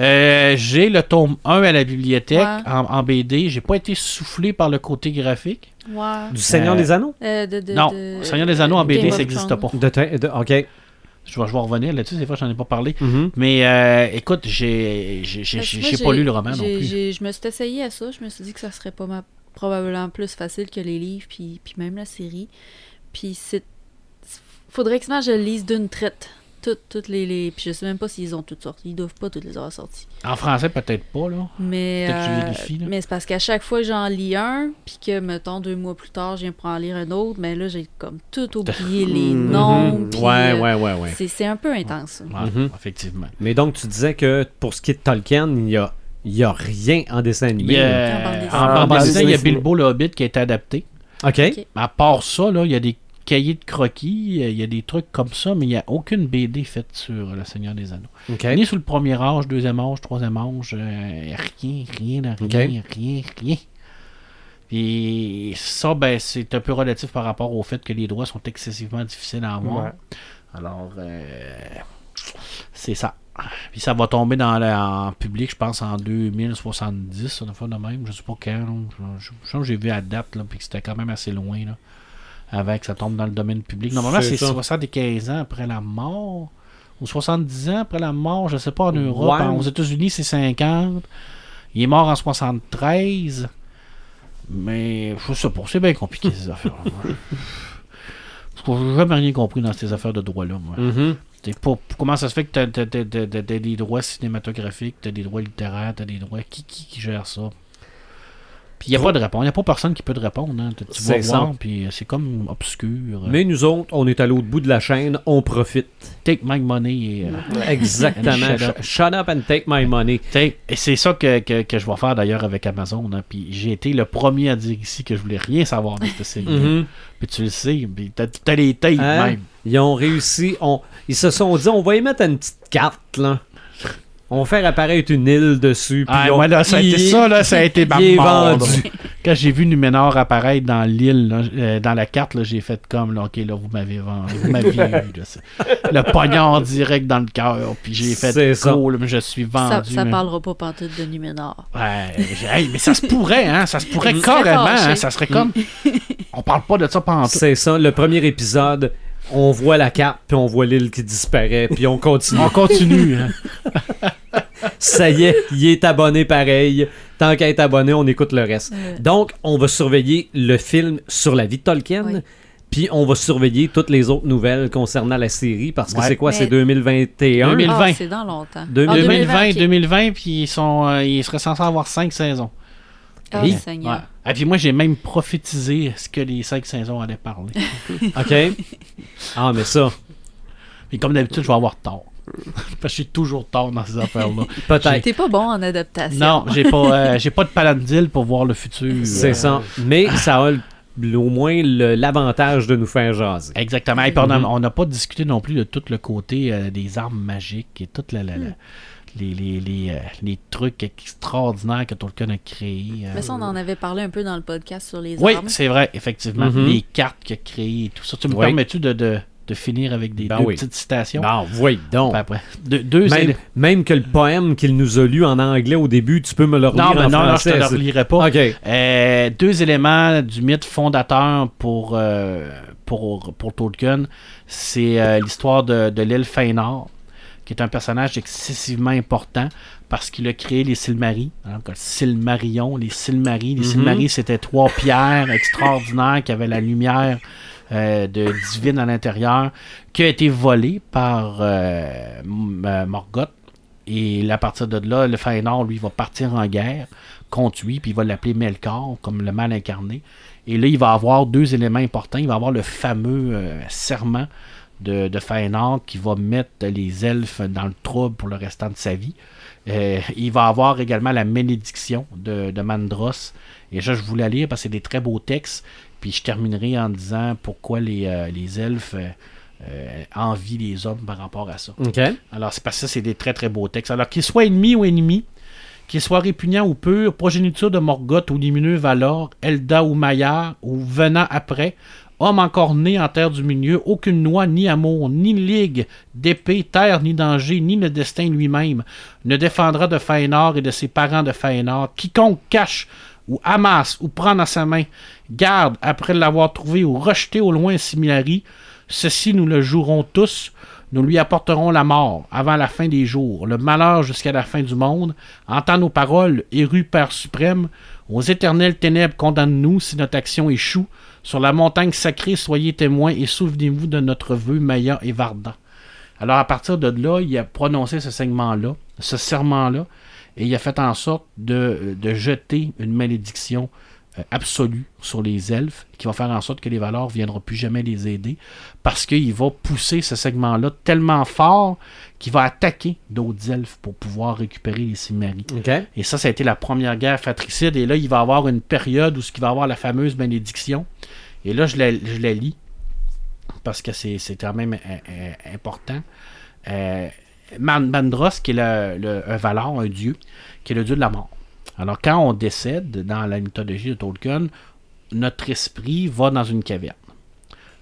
Euh, j'ai le tome 1 à la bibliothèque Ouais. en, en BD. J'ai pas été soufflé par le côté graphique. Ouais. Du Seigneur Euh, des Anneaux? Euh, de- de- non, de- Seigneur des Anneaux en BD, of ça n'existe pas. De, te- de- OK. Je vais, je vais revenir là-dessus, des fois, j'en ai pas parlé. Mhm. Mais euh, écoute, j'ai pas lu le roman non plus. Je me suis essayé à ça. Je me suis dit que ça serait pas ma- probablement plus facile que les livres, puis, puis même la série. Puis c'est. Faudrait que je le lise d'une traite. Toutes, toutes les, les. Puis je sais même pas s'ils ont toutes sorties. Ils doivent pas toutes les avoir sorties. En français, peut-être pas, là. Mais, Peut-être que tu euh, vérifies, là. mais c'est parce qu'à chaque fois que j'en lis un, puis que, mettons, deux mois plus tard, je viens pour en lire un autre, mais là, j'ai comme tout oublié les Mhm. noms. Ouais, euh, ouais, ouais, ouais. c'est- C'est un peu intense. Mhm. Effectivement. Mais donc, tu disais que pour ce qui est de Tolkien, il y a, il y a rien en dessin animé. a, En bande dessinée. en En il y a. Bilbo le Hobbit qui a été adapté. OK. Ok. À part ça, là, il y a des cahiers de croquis, il y a des trucs comme ça, mais il n'y a aucune BD faite sur Le Seigneur des Anneaux. OK. Ni sur le premier âge, deuxième âge, troisième âge, euh, rien, rien, rien, rien, rien. Puis ça, ben, c'est un peu relatif par rapport au fait que les droits sont excessivement difficiles à avoir. Ouais. Alors, euh, c'est ça. Puis ça va tomber dans le- en public, je pense, en 2070, ça doit faire de même. Je sais pas quand. Je, pense que j'ai vu la date, là, puis que c'était quand même assez loin, là, avant que ça tombe dans le domaine public. Normalement, C'est c'est ça. 75 ans après la mort, ou 70 ans après la mort, je sais pas, en Europe. Aux États-Unis, c'est 50. Il est mort en 73. Mais je sais pas, c'est bien compliqué ces affaires-là. Je n'ai jamais rien compris dans ces affaires de droit-là, moi. T'sais, pour- pour- comment ça se fait que t'as- t'as des droits cinématographiques, t'as des droits littéraires, t'as des droits. Qui, qui, qui gère ça? Puis il n'y a pas de réponse. Il n'y a pas personne qui peut te répondre. hein. Tu- vas voir, puis c'est comme obscur. Mais nous autres, on est à l'autre bout de la chaîne, on profite. Take my money. Et, euh, Exactement. Shut Sh- up. Shut up and take my money. Et c'est ça que, que, que je vais faire d'ailleurs avec Amazon. hein. Puis j'ai été le premier à dire ici que je voulais rien savoir de cette série. Mhm. Puis tu le sais. Puis t'as, t'as les tapes Hein? même. Ils ont réussi. On... Ils se sont dit, on va y mettre une petite carte, là. On va faire apparaître une île dessus. puis Ah, on- moi, là, ça a été ça, là, ça a été vendu. Quand j'ai vu Numénor apparaître dans l'île, euh, dans la carte, là, j'ai fait comme, là, ok, là, vous m'avez vendu, vous m'aviez eu, là, le poignard direct dans le cœur, puis j'ai fait, cool, mais je suis vendu. ça parlera pas pantoute de Numénor. Ouais, hey, mais ça se pourrait, hein, ça se pourrait carrément, hein, ça serait comme, on parle pas de ça pendant tout. C'est ça, le premier épisode, on voit la carte, puis on voit l'île qui disparaît, puis on continue. On continue, hein. Ça y est, il est abonné pareil. Tant qu'à être abonné, on écoute le reste. Donc, on va surveiller le film sur la vie de Tolkien. Oui. Puis on va surveiller toutes les autres nouvelles concernant la série parce que Ouais. c'est quoi, Mais- c'est 2021? 2000. ah, 2020. c'est dans longtemps. 2020, Ah, 2020, ok. 2020, puis ils sont, euh, ils seraient censés avoir cinq saisons. Ah, Oui. Seigneur. Ouais. Et puis moi, j'ai même prophétisé ce que les cinq saisons allaient parler. OK. Ah, mais ça, Et comme d'habitude, je vais avoir tort. Parce que je suis toujours tort dans ces affaires-là. peut-être. T'es pas bon en adaptation. Non, j'ai pas, euh, j'ai pas de palandil pour voir le futur. C'est Euh, ça. Mais ça a au moins l'avantage de nous faire jaser. Exactement. Et puis on a- Mhm. on n'a pas discuté non plus de tout le côté euh, des armes magiques et tout la, la- la- les, les, les, euh, les trucs extraordinaires que Tolkien a créés. euh. Mais ça, on en avait parlé un peu dans le podcast sur les Oui, armes. c'est vrai, effectivement. Mhm. Les cartes qu'il a créées et tout ça. Tu me Oui. permets-tu de, de, de finir avec des Ben deux oui. petites citations? Bon, oui, donc. Après, deux, deux Même, même que le poème qu'il nous a lu en anglais au début, tu peux me le relire Non, mais en non, non, je français. te le relirai pas. Euh, deux éléments du mythe fondateur pour, euh, pour, pour Tolkien. C'est euh, l'histoire de, de l'île Fëanor, qui est un personnage excessivement important parce qu'il a créé les Silmaris. Hein, le Silmarion, les Silmaris. Les. Silmaris, c'était trois pierres extraordinaires qui avaient la lumière euh, de divine à l'intérieur, qui a été volée par euh, euh, Morgoth. Et à partir de là, le Fëanor, lui, va partir en guerre contre lui, puis il va l'appeler Melkor, comme le mal incarné. Et là, il va avoir deux éléments importants. Il va avoir le fameux serment de, de qui va mettre les elfes dans le trouble pour le restant de sa vie. Il va avoir également la bénédiction de, de Mandros. Et ça, je voulais lire parce que c'est des très beaux textes. Puis je terminerai en disant pourquoi les, euh, les elfes euh, euh, envient les hommes par rapport à ça. Alors, c'est parce que c'est des très très beaux textes. Alors, qu'ils soient ennemis ou ennemis, qu'ils soient répugnants ou purs, progéniture de Morgoth ou lumineux Valor, Elda ou Maillard, ou venant après, homme encore né en terre du milieu, aucune loi, ni amour, ni ligue, d'épée, terre, ni danger, ni le destin lui-même, ne défendra de Fëanor et de ses parents de Fëanor. Quiconque cache ou amasse ou prend dans sa main, garde après l'avoir trouvé ou rejeté au loin Similari, ceci nous le jouerons tous, nous lui apporterons la mort avant la fin des jours, le malheur jusqu'à la fin du monde. Entends nos paroles, éru Père suprême. Aux éternelles ténèbres condamne-nous si notre action échoue. Sur la montagne sacrée, soyez témoins et souvenez-vous de notre vœu Maya et Vardan. Alors à partir de là, il a prononcé ce ce serment-là, et il a fait en sorte de, de jeter une malédiction euh, absolue sur les elfes, qui va faire en sorte que les valeurs ne viendront plus jamais les aider, parce qu'il va pousser ce segment-là tellement fort qu'il va attaquer d'autres elfes pour pouvoir récupérer les. OK. Et ça, ça a été la première guerre fratricide. Et là, il va y avoir une période où il va y avoir la fameuse bénédiction. Et là, je la, je la lis parce que c'est quand même euh, euh, important. Euh, Mandros, qui est le, un Valar, un dieu, qui est le dieu de la mort. Alors, quand on décède dans la mythologie de Tolkien, notre esprit va dans une caverne,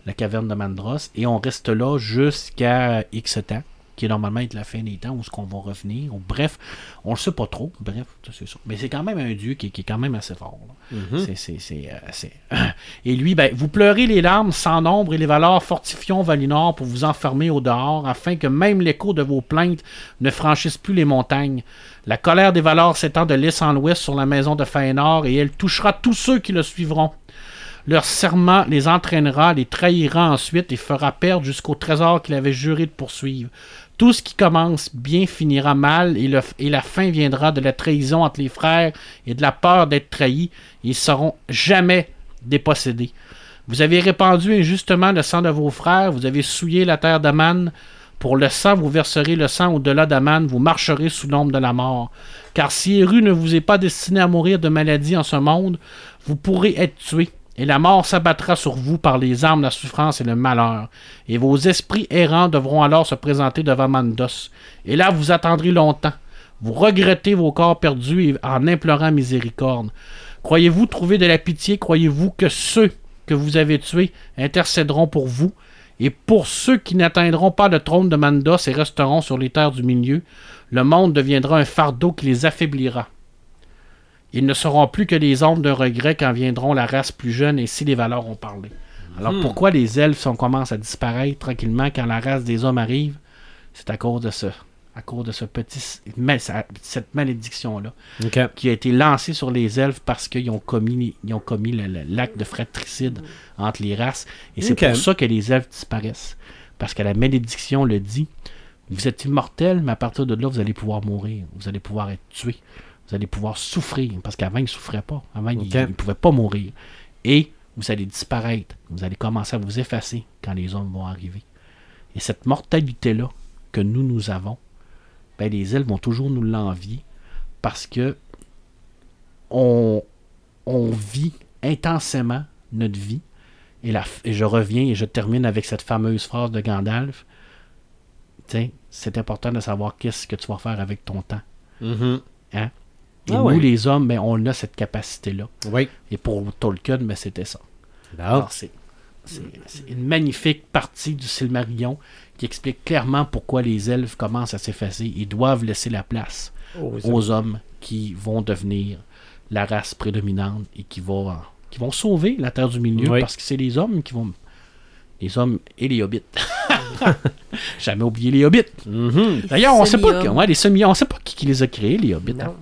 la caverne de Mandros, et on reste là jusqu'à X temps, qui est normalement être la fin des temps, où est-ce qu'on va revenir. Ou, bref, on le sait pas trop, bref, c'est ça. Mais c'est quand même un dieu qui, qui est quand même assez fort. là. C'est- c'est- c'est, euh, Et lui, ben, vous pleurez les larmes sans nombre et les valeurs fortifions Valinor pour vous enfermer au dehors, afin que même l'écho de vos plaintes ne franchisse plus les montagnes. La colère des valeurs s'étend de l'est en l'ouest sur la maison de Fëanor, et elle touchera tous ceux qui le suivront. Leur serment les entraînera, les trahira ensuite et fera perdre jusqu'au trésor qu'il avait juré de poursuivre. Tout ce qui commence bien finira mal et, le- et la fin viendra de la trahison entre les frères et de la peur d'être trahis. Ils seront jamais dépossédés. Vous avez répandu injustement le sang de vos frères, vous avez souillé la terre d'Aman. Pour le sang, vous verserez le sang au-delà d'Aman, vous marcherez sous l'ombre de la mort. Car si Eru ne vous est pas destiné à mourir de maladie en ce monde, vous pourrez être tué, et la mort s'abattra sur vous par les armes, la souffrance et le malheur. Et vos esprits errants devront alors se présenter devant Mandos. Et là, vous attendrez longtemps. Vous regrettez vos corps perdus en implorant miséricorde. Croyez-vous trouver de la pitié? Croyez-vous que ceux que vous avez tués intercéderont pour vous? Et pour ceux qui n'atteindront pas le trône de Mandos et resteront sur les terres du milieu, le monde deviendra un fardeau qui les affaiblira. Ils ne seront plus que les ombres de regret quand viendront la race plus jeune et si les valeurs ont parlé. Alors Hmm. pourquoi les elfes on commencent à disparaître tranquillement quand la race des hommes arrive? C'est à cause de ce, à cause de ce petit, cette malédiction-là OK. qui a été lancée sur les elfes parce qu'ils ont commis, ils ont commis l'acte de fratricide entre les races. Et c'est pour ça que les elfes disparaissent. Parce que la malédiction le dit. Vous êtes immortel, mais à partir de là, vous allez pouvoir mourir. Vous allez pouvoir être tué. Vous allez pouvoir souffrir. Parce qu'avant, ils ne souffraient pas. Avant, ils Ok. ne pouvaient pas mourir. Et vous allez disparaître. Vous allez commencer à vous effacer quand les hommes vont arriver. Et cette mortalité-là que nous, nous avons, ben, les elfes vont toujours nous l'envier parce que on, on vit intensément notre vie. Et, la, et je reviens et je termine avec cette fameuse phrase de Gandalf. Tiens, c'est important de savoir qu'est-ce que tu vas faire avec ton temps. Mhm. Hein? Et Ah nous, ouais. les hommes, ben, on a cette capacité-là. Oui. Et pour Tolkien, ben, c'était ça. Alors, c'est, une magnifique partie du Silmarillion qui explique clairement pourquoi les elfes commencent à s'effacer. Ils doivent laisser la place Aux aux hommes qui vont devenir la race prédominante et qui vont, qui vont sauver la Terre du Milieu Oui. parce que c'est les hommes qui vont. Les hommes et les hobbits. Jamais oublié les hobbits. Mhm. D'ailleurs, on sait pas, Semi-hommes. ouais, les semi on sait pas qui, qui les a créés, les hobbits. hein.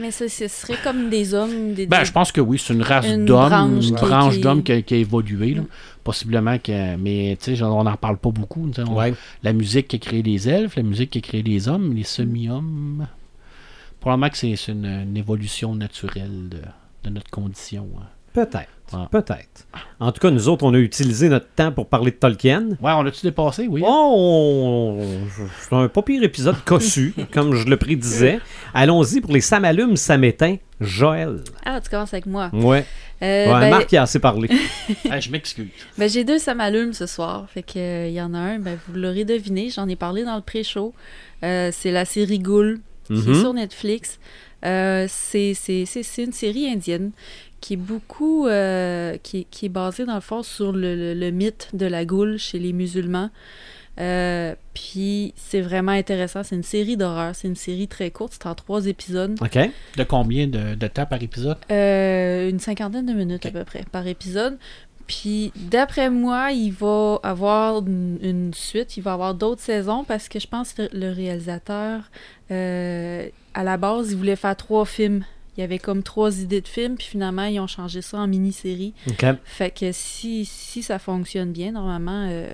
Mais ça, ce serait comme des hommes, des Ben, je pense que oui, c'est une race d'hommes, une branche qui- d'hommes qui, a- qui a évolué. là. Possiblement que. Mais, tu sais, genre, on n'en parle pas beaucoup. on- Ouais. La musique qui a créé les elfes, la musique qui a créé les hommes, les semi-hommes. Probablement que c'est c'est une, une évolution naturelle de, de notre condition. hein. Peut-être. Ah. Peut-être. En tout cas, nous autres, on a utilisé notre temps pour parler de Tolkien. Ouais, on l'a-tu dépassé, oui? Oh, c'est un pas pire épisode cossu, comme je le prédisais. Allons-y pour les ça m'éteint. Joël. Ah, tu commences avec moi. Ouais. Euh, Ouais, ben, Marc, il a assez parlé. Je m'excuse. ben, j'ai deux ça m'allume ce soir. Fait que euh, il y en a un, ben, vous l'aurez deviné, j'en ai parlé dans le pré-show. Euh, c'est la série Ghoul qui est Mhm. sur Netflix. Euh, c'est c'est- c'est- c'est une série indienne qui est beaucoup euh, qui, qui est basée dans le fond sur le, le- le mythe de la goule chez les musulmans. Euh, puis c'est vraiment intéressant. C'est une série d'horreur. C'est une série très courte. C'est en trois épisodes. OK. De combien de, de temps par épisode? Euh, une cinquantaine de minutes à peu près par épisode. Puis d'après moi, il va avoir une, une suite, il va avoir d'autres saisons parce que je pense que le réalisateur, euh, à la base, il voulait faire trois films. Il y avait comme trois idées de films, puis finalement, ils ont changé ça en mini-série. Fait que si, si ça fonctionne bien, normalement, euh,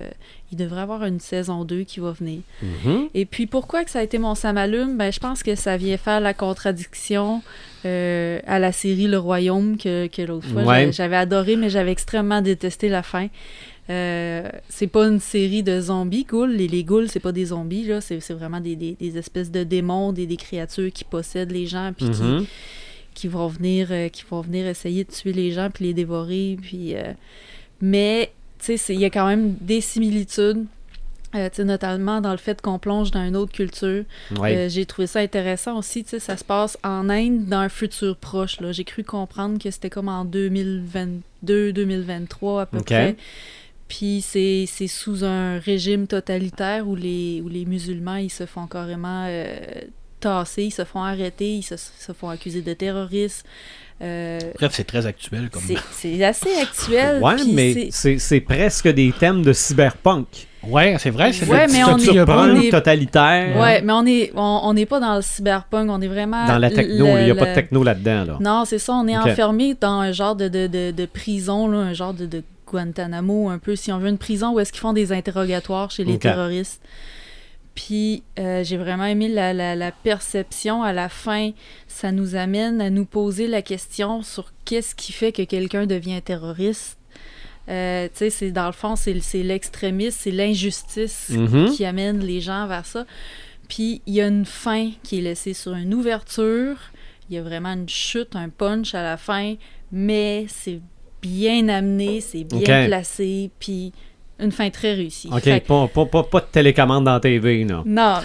il devrait avoir une saison 2 qui va venir. Mhm. Et puis pourquoi que ça a été mon samalume? Ben, je pense que ça vient faire la contradiction euh, à la série Le Royaume que, que l'autre fois Ouais. j'avais adoré, mais j'avais extrêmement détesté la fin. Euh, c'est pas une série de zombies, ghouls. Les, les ghouls, c'est pas des zombies, là. C'est, c'est vraiment des, des- des espèces de démons, des, des créatures qui possèdent les gens, puis qui, Mhm. qui vont venir euh, qui vont venir essayer de tuer les gens puis les dévorer puis euh, mais tu sais il y a quand même des similitudes euh, notamment dans le fait qu'on plonge dans une autre culture. Ouais. J'ai trouvé ça intéressant aussi, tu sais, ça se passe en Inde dans un futur proche. J'ai cru comprendre que c'était comme en 2022-2023 à peu près. Puis c'est c'est sous un régime totalitaire où les, où les musulmans, ils se font carrément euh, tasser, ils se font arrêter, ils se, se font accuser de terrorisme. Euh, Bref, c'est très actuel comme. c'est c'est assez actuel. Ouais, mais c'est- presque des thèmes de cyberpunk. Ouais, c'est vrai. C'est Ouais, mais on est- on totalitaire. Ouais, mais on est on on n'est pas dans le cyberpunk, on est vraiment Dans la techno, il n'y a pas de techno là-dedans. Là. Non, c'est ça, on est enfermé dans un genre de, de, de, de prison, là, un genre de, de Guantanamo, un peu, si on veut, une prison où est-ce qu'ils font des interrogatoires chez les terroristes. Puis euh, j'ai vraiment aimé la, la- la perception à la fin. Ça nous amène à nous poser la question sur qu'est-ce qui fait que quelqu'un devient terroriste. Euh, tu sais, c'est dans le fond, c'est l'extrémisme, c'est l'injustice Mhm. qui amène les gens vers ça. Puis il y a une fin qui est laissée sur une ouverture. Il y a vraiment une chute, un punch à la fin, mais c'est bien amené, c'est bien placé, puis une fin très réussie. OK, que- pas, pas, pas, pas de télécommande dans TV, non,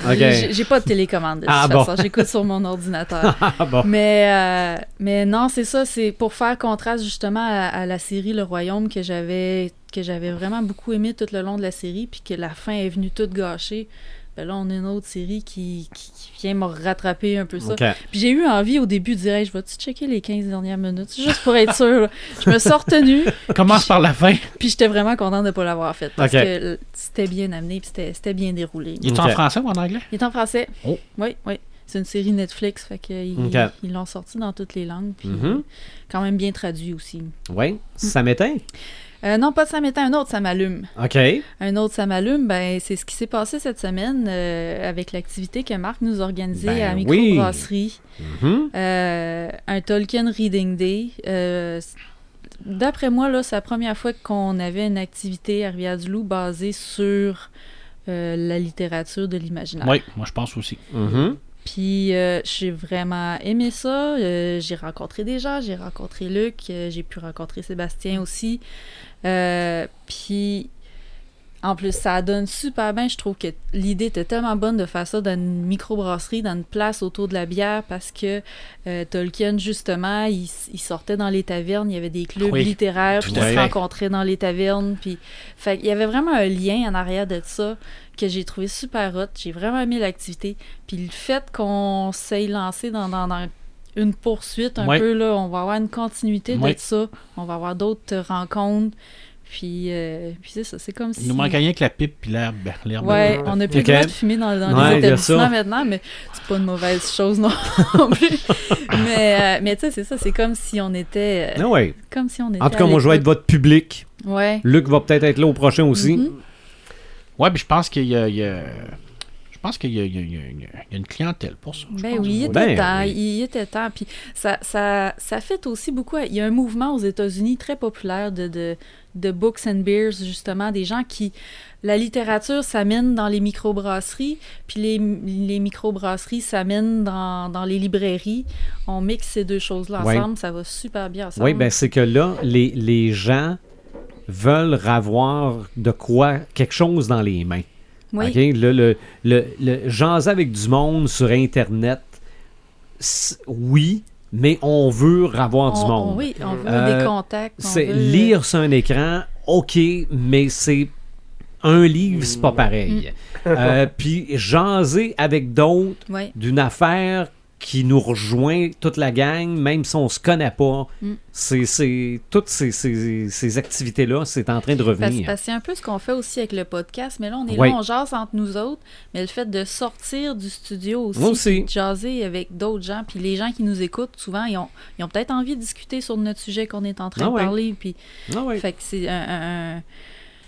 Ok. j'ai pas de télécommande de toute Ah, bon. J'écoute sur mon ordinateur. Ah bon. mais, euh, mais non, c'est ça. C'est pour faire contraste justement à, à la série Le Royaume que j'avais que j'avais vraiment beaucoup aimé tout le long de la série, puis que la fin est venue toute gâcher. Ben là, on a une autre série qui, qui, qui vient me rattraper un peu ça. Puis j'ai eu envie au début de dire Hey, je vais-tu checker les 15 dernières minutes? Juste pour être sûr. Je me suis retenue, Commence par la fin. puis j'étais vraiment contente de ne pas l'avoir fait parce que c'était bien amené, puis c'était c'était bien déroulé. Il est en français ou en anglais? Il est en français. Oh. Oui, oui. C'est une série Netflix, fait que ils l'ont sorti dans toutes les langues, puis Mhm. quand même bien traduit aussi. Oui, ça m'éteint. Euh, non, pas de ça m'éteint, un autre, ça m'allume. OK. Un autre, ça m'allume, ben, c'est ce qui s'est passé cette semaine euh, avec l'activité que Marc nous organisait Ben à oui. Microbrasserie. Mhm. Euh, un Tolkien Reading Day. Euh, D'après moi, là, c'est la première fois qu'on avait une activité à Rivière-du-Loup basée sur euh, la littérature de l'imaginaire. Oui, moi je pense aussi. Mhm. Puis euh, j'ai vraiment aimé ça. Euh, j'ai rencontré des gens, j'ai rencontré Luc, euh, j'ai pu rencontrer Sébastien aussi. Puis en plus, ça donne super bien. Je trouve que l'idée était tellement bonne de faire ça dans une microbrasserie, dans une place autour de la bière, parce que Tolkien, justement, il, sortait dans les tavernes, il y avait des clubs Oui, littéraires qui à se rencontraient dans les tavernes. Puis, fait, il y avait vraiment un lien en arrière de ça que j'ai trouvé super hot. J'ai vraiment aimé l'activité. Puis le fait qu'on s'est lancé dans, dans, dans une poursuite un Ouais. peu, là, on va avoir une continuité Ouais. de ça. On va avoir d'autres rencontres. Puis, euh, puis c'est ça, c'est comme si... Il nous manque rien que la pipe puis l'herbe. l'herbe. Ouais, on n'a plus le droit de fumer dans, dans Ouais, les établissements maintenant, mais c'est pas une mauvaise chose non, plus. mais euh, mais tu sais, c'est ça, c'est comme si on était... euh, Ah ouais. comme si on était En tout cas, moi, je vais être votre public. Ouais. Luc va peut-être être là au prochain aussi. Mhm. Ouais, puis je pense qu'il y a. il y a- Je pense qu'il y a, y une clientèle pour ça. Ben oui, il était Ben temps. oui. Il était temps. Puis ça, ça, ça fait aussi beaucoup. Il y a un mouvement aux États-Unis très populaire de, de, de books and beers, justement, des gens qui. La littérature s'amène dans les microbrasseries, puis les, les microbrasseries s'amènent dans, dans les librairies. On mixe ces deux choses-là Ouais. ensemble, ça va super bien ensemble. Oui, ben c'est que là, les, les gens veulent avoir de quoi, quelque chose dans les mains. Oui. OK? Le, le, le, le- jaser avec du monde sur Internet, oui, mais on veut avoir On- du monde. on- oui, on veut Euh, des contacts. on C'est veut- lire sur un écran, OK, mais c'est un livre, c'est pas pareil. Euh, Puis jaser avec d'autres d'une affaire qui nous rejoint toute la gang, même si on se connaît pas, Mm. c'est, c'est toutes ces, ces- ces activités-là, c'est en train de revenir. parce c'est un peu ce qu'on fait aussi avec le podcast, mais là, on est Oui. là, on jase entre nous autres, mais le fait de sortir du studio aussi, aussi. jaser avec d'autres gens, puis les gens qui nous écoutent, souvent, ils ont, ils ont peut-être envie de discuter sur notre sujet qu'on est en train Ah de ouais. parler, puis Ah ouais. fait que c'est un, un-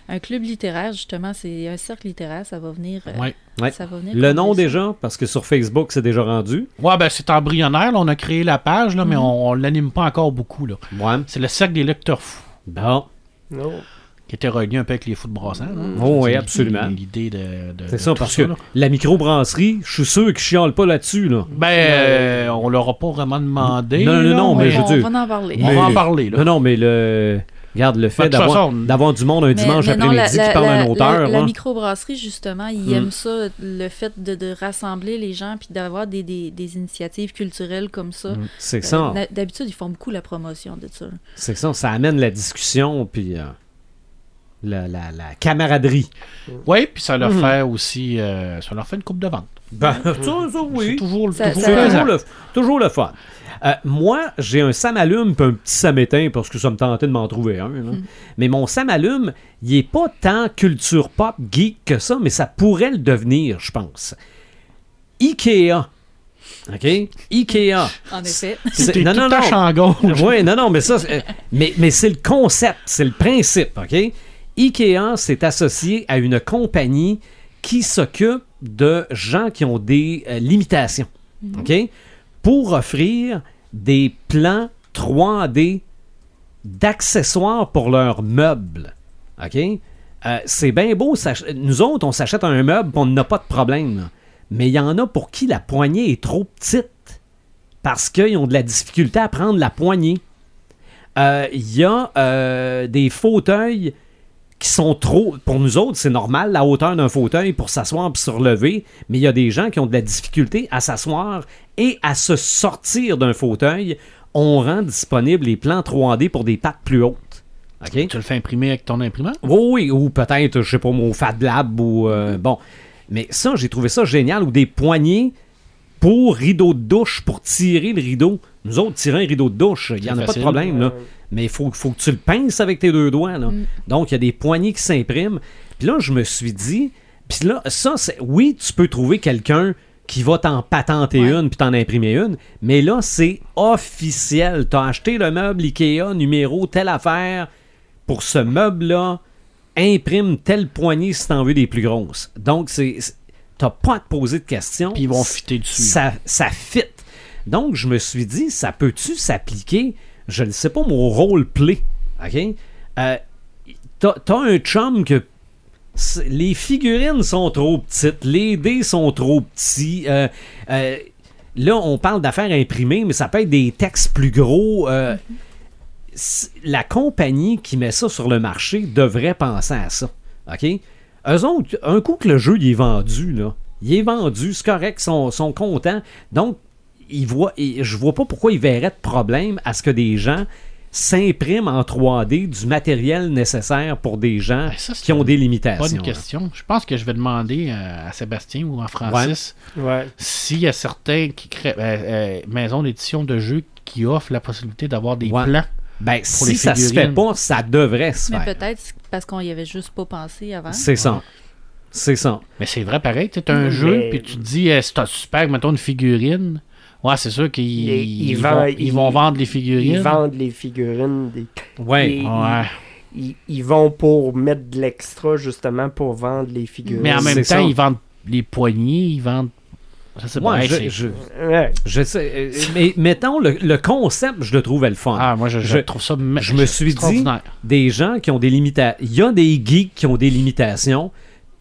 un- club littéraire, justement, c'est un cercle littéraire, ça va venir... euh, Ouais. Ouais. Ça va venir Le nom ça. déjà, parce que sur Facebook, c'est déjà rendu. Ouais, ben c'est embryonnaire. là, on a créé la page, là, mais Mhm. on, on l'anime pas encore beaucoup. là. Ouais. C'est le cercle des lecteurs fous. Bon. Non. Qui était relié un peu avec les fous de brassant. là. Oh, oui, absolument. L'idée de. de- C'est ça, tout parce que là. la microbrasserie, je suis sûr qu'ils chialent pas là-dessus. Là. Ben, euh, on leur a pas vraiment demandé. Non, non, non, mais je veux on dire- va en parler. On va en parler. Là. Non, non, mais le. Regarde, le fait d'avoir, du monde un Mais- dimanche la- après-midi la- qui parle à la- un auteur. La, la là. microbrasserie, justement, ils Mm. aiment ça, le fait de, de rassembler les gens puis d'avoir des, des- des initiatives culturelles comme ça. Mm, C'est Euh, ça. D'habitude, ils font beaucoup la promotion de ça. C'est ça. Ça amène la discussion, puis euh, la, la, la camaraderie. Oui, puis ça leur Mhm. fait aussi. euh, ça leur fait une coupe de vente. Ben, ça, ça, C'est oui. toujours, Ça- toujours ça- toujours le, toujours le fun. Euh, moi, j'ai un Samalume puis un petit Samétain parce que ça me tentait de m'en trouver un. là. Mais mon Samalume, il est pas tant culture pop geek que ça, mais ça pourrait le devenir, je pense. Ikea. OK? Ikea. En effet. C'est- non, non, non. gauche. Oui, non, non, mais ça, mais c'est le concept, c'est le principe, OK? IKEA s'est associé à une compagnie qui s'occupe de gens qui ont des euh, limitations. OK? Pour offrir des plans 3D d'accessoires pour leurs meubles. OK? Euh, c'est bien beau. Nous autres, on s'achète un meuble on n'a pas de problème. là. Mais il y en a pour qui la poignée est trop petite parce qu'ils ont de la difficulté à prendre la poignée. Euh, Il y a euh, des fauteuils qui sont trop. Pour nous autres, c'est normal, la hauteur d'un fauteuil pour s'asseoir et se relever, mais il y a des gens qui ont de la difficulté à s'asseoir et à se sortir d'un fauteuil. On rend disponible les plans 3D pour des pattes plus hautes. OK? Tu le fais imprimer avec ton imprimante? Oui, oui, ou peut-être, je sais pas, mon Fab Lab ou. euh, bon. Mais ça, j'ai trouvé ça génial. Ou des poignées pour rideau de douche, pour tirer le rideau. Nous autres, tirer un rideau de douche, il n'y en a pas de problème. Là. Mais il faut, faut que tu le pinces avec tes deux doigts. Là. Donc, il y a des poignées qui s'impriment. Puis là, je me suis dit. Puis là, ça, c'est. Oui, tu peux trouver quelqu'un qui va t'en patenter Ouais. une puis t'en imprimer une. Mais là, c'est officiel. Tu as acheté le meuble Ikea numéro telle affaire pour ce meuble-là, imprime telle poignée si t'en veux des plus grosses. Donc, c'est, c'est- t'as pas à te poser de questions. Puis ils vont fitter dessus. Ça, ça fit. Donc, je me suis dit, ça peut-tu s'appliquer, je ne sais pas, mon roleplay. OK? Euh, t'as, t'as un chum que les figurines sont trop petites, les dés sont trop petits. euh, euh, là, on parle d'affaires imprimées, mais ça peut être des textes plus gros. euh, la compagnie qui met ça sur le marché devrait penser à ça. OK? Eux autres, un coup que le jeu il est vendu, là, il est vendu, c'est correct, ils sont, sont contents. Donc, ils voient, et je vois pas pourquoi ils verraient de problème à ce que des gens s'impriment en 3D du matériel nécessaire pour des gens Ben, ça, qui ont des Pas limitations. une là. question. Je pense que je vais demander euh, à Sébastien ou à Francis Ouais. s'il y a certains qui créent euh, euh, maisons d'édition de jeux qui offrent la possibilité d'avoir des Ouais. plans. Ben, Pour si les ça se fait figurines. pas, ça devrait se Mais faire. peut-être parce qu'on y avait juste pas pensé avant. C'est ça. C'est ça. Mais c'est vrai pareil, tu un Mais- jeu, puis tu te dis, euh, c'est un super, mettons une figurine. Ouais, c'est sûr qu'ils Ils- ils ils vendent- vont, ils ils- vont vendre les figurines. Ils vendent les figurines. Des... Ouais. Et- Ouais. Ils, ils vont pour mettre de l'extra justement pour vendre les figurines. Mais en même temps, ça. ils vendent les poignées, ils vendent. Je sais pas. Moi, hey, je, c'est- je, Ouais. je sais. euh, mais mettons, le, le concept, je le trouvais le fun. Ah, moi, je, je Je- trouve ça. je me suis dit-. Des gens qui ont des limitations. Il y a des geeks qui ont des limitations,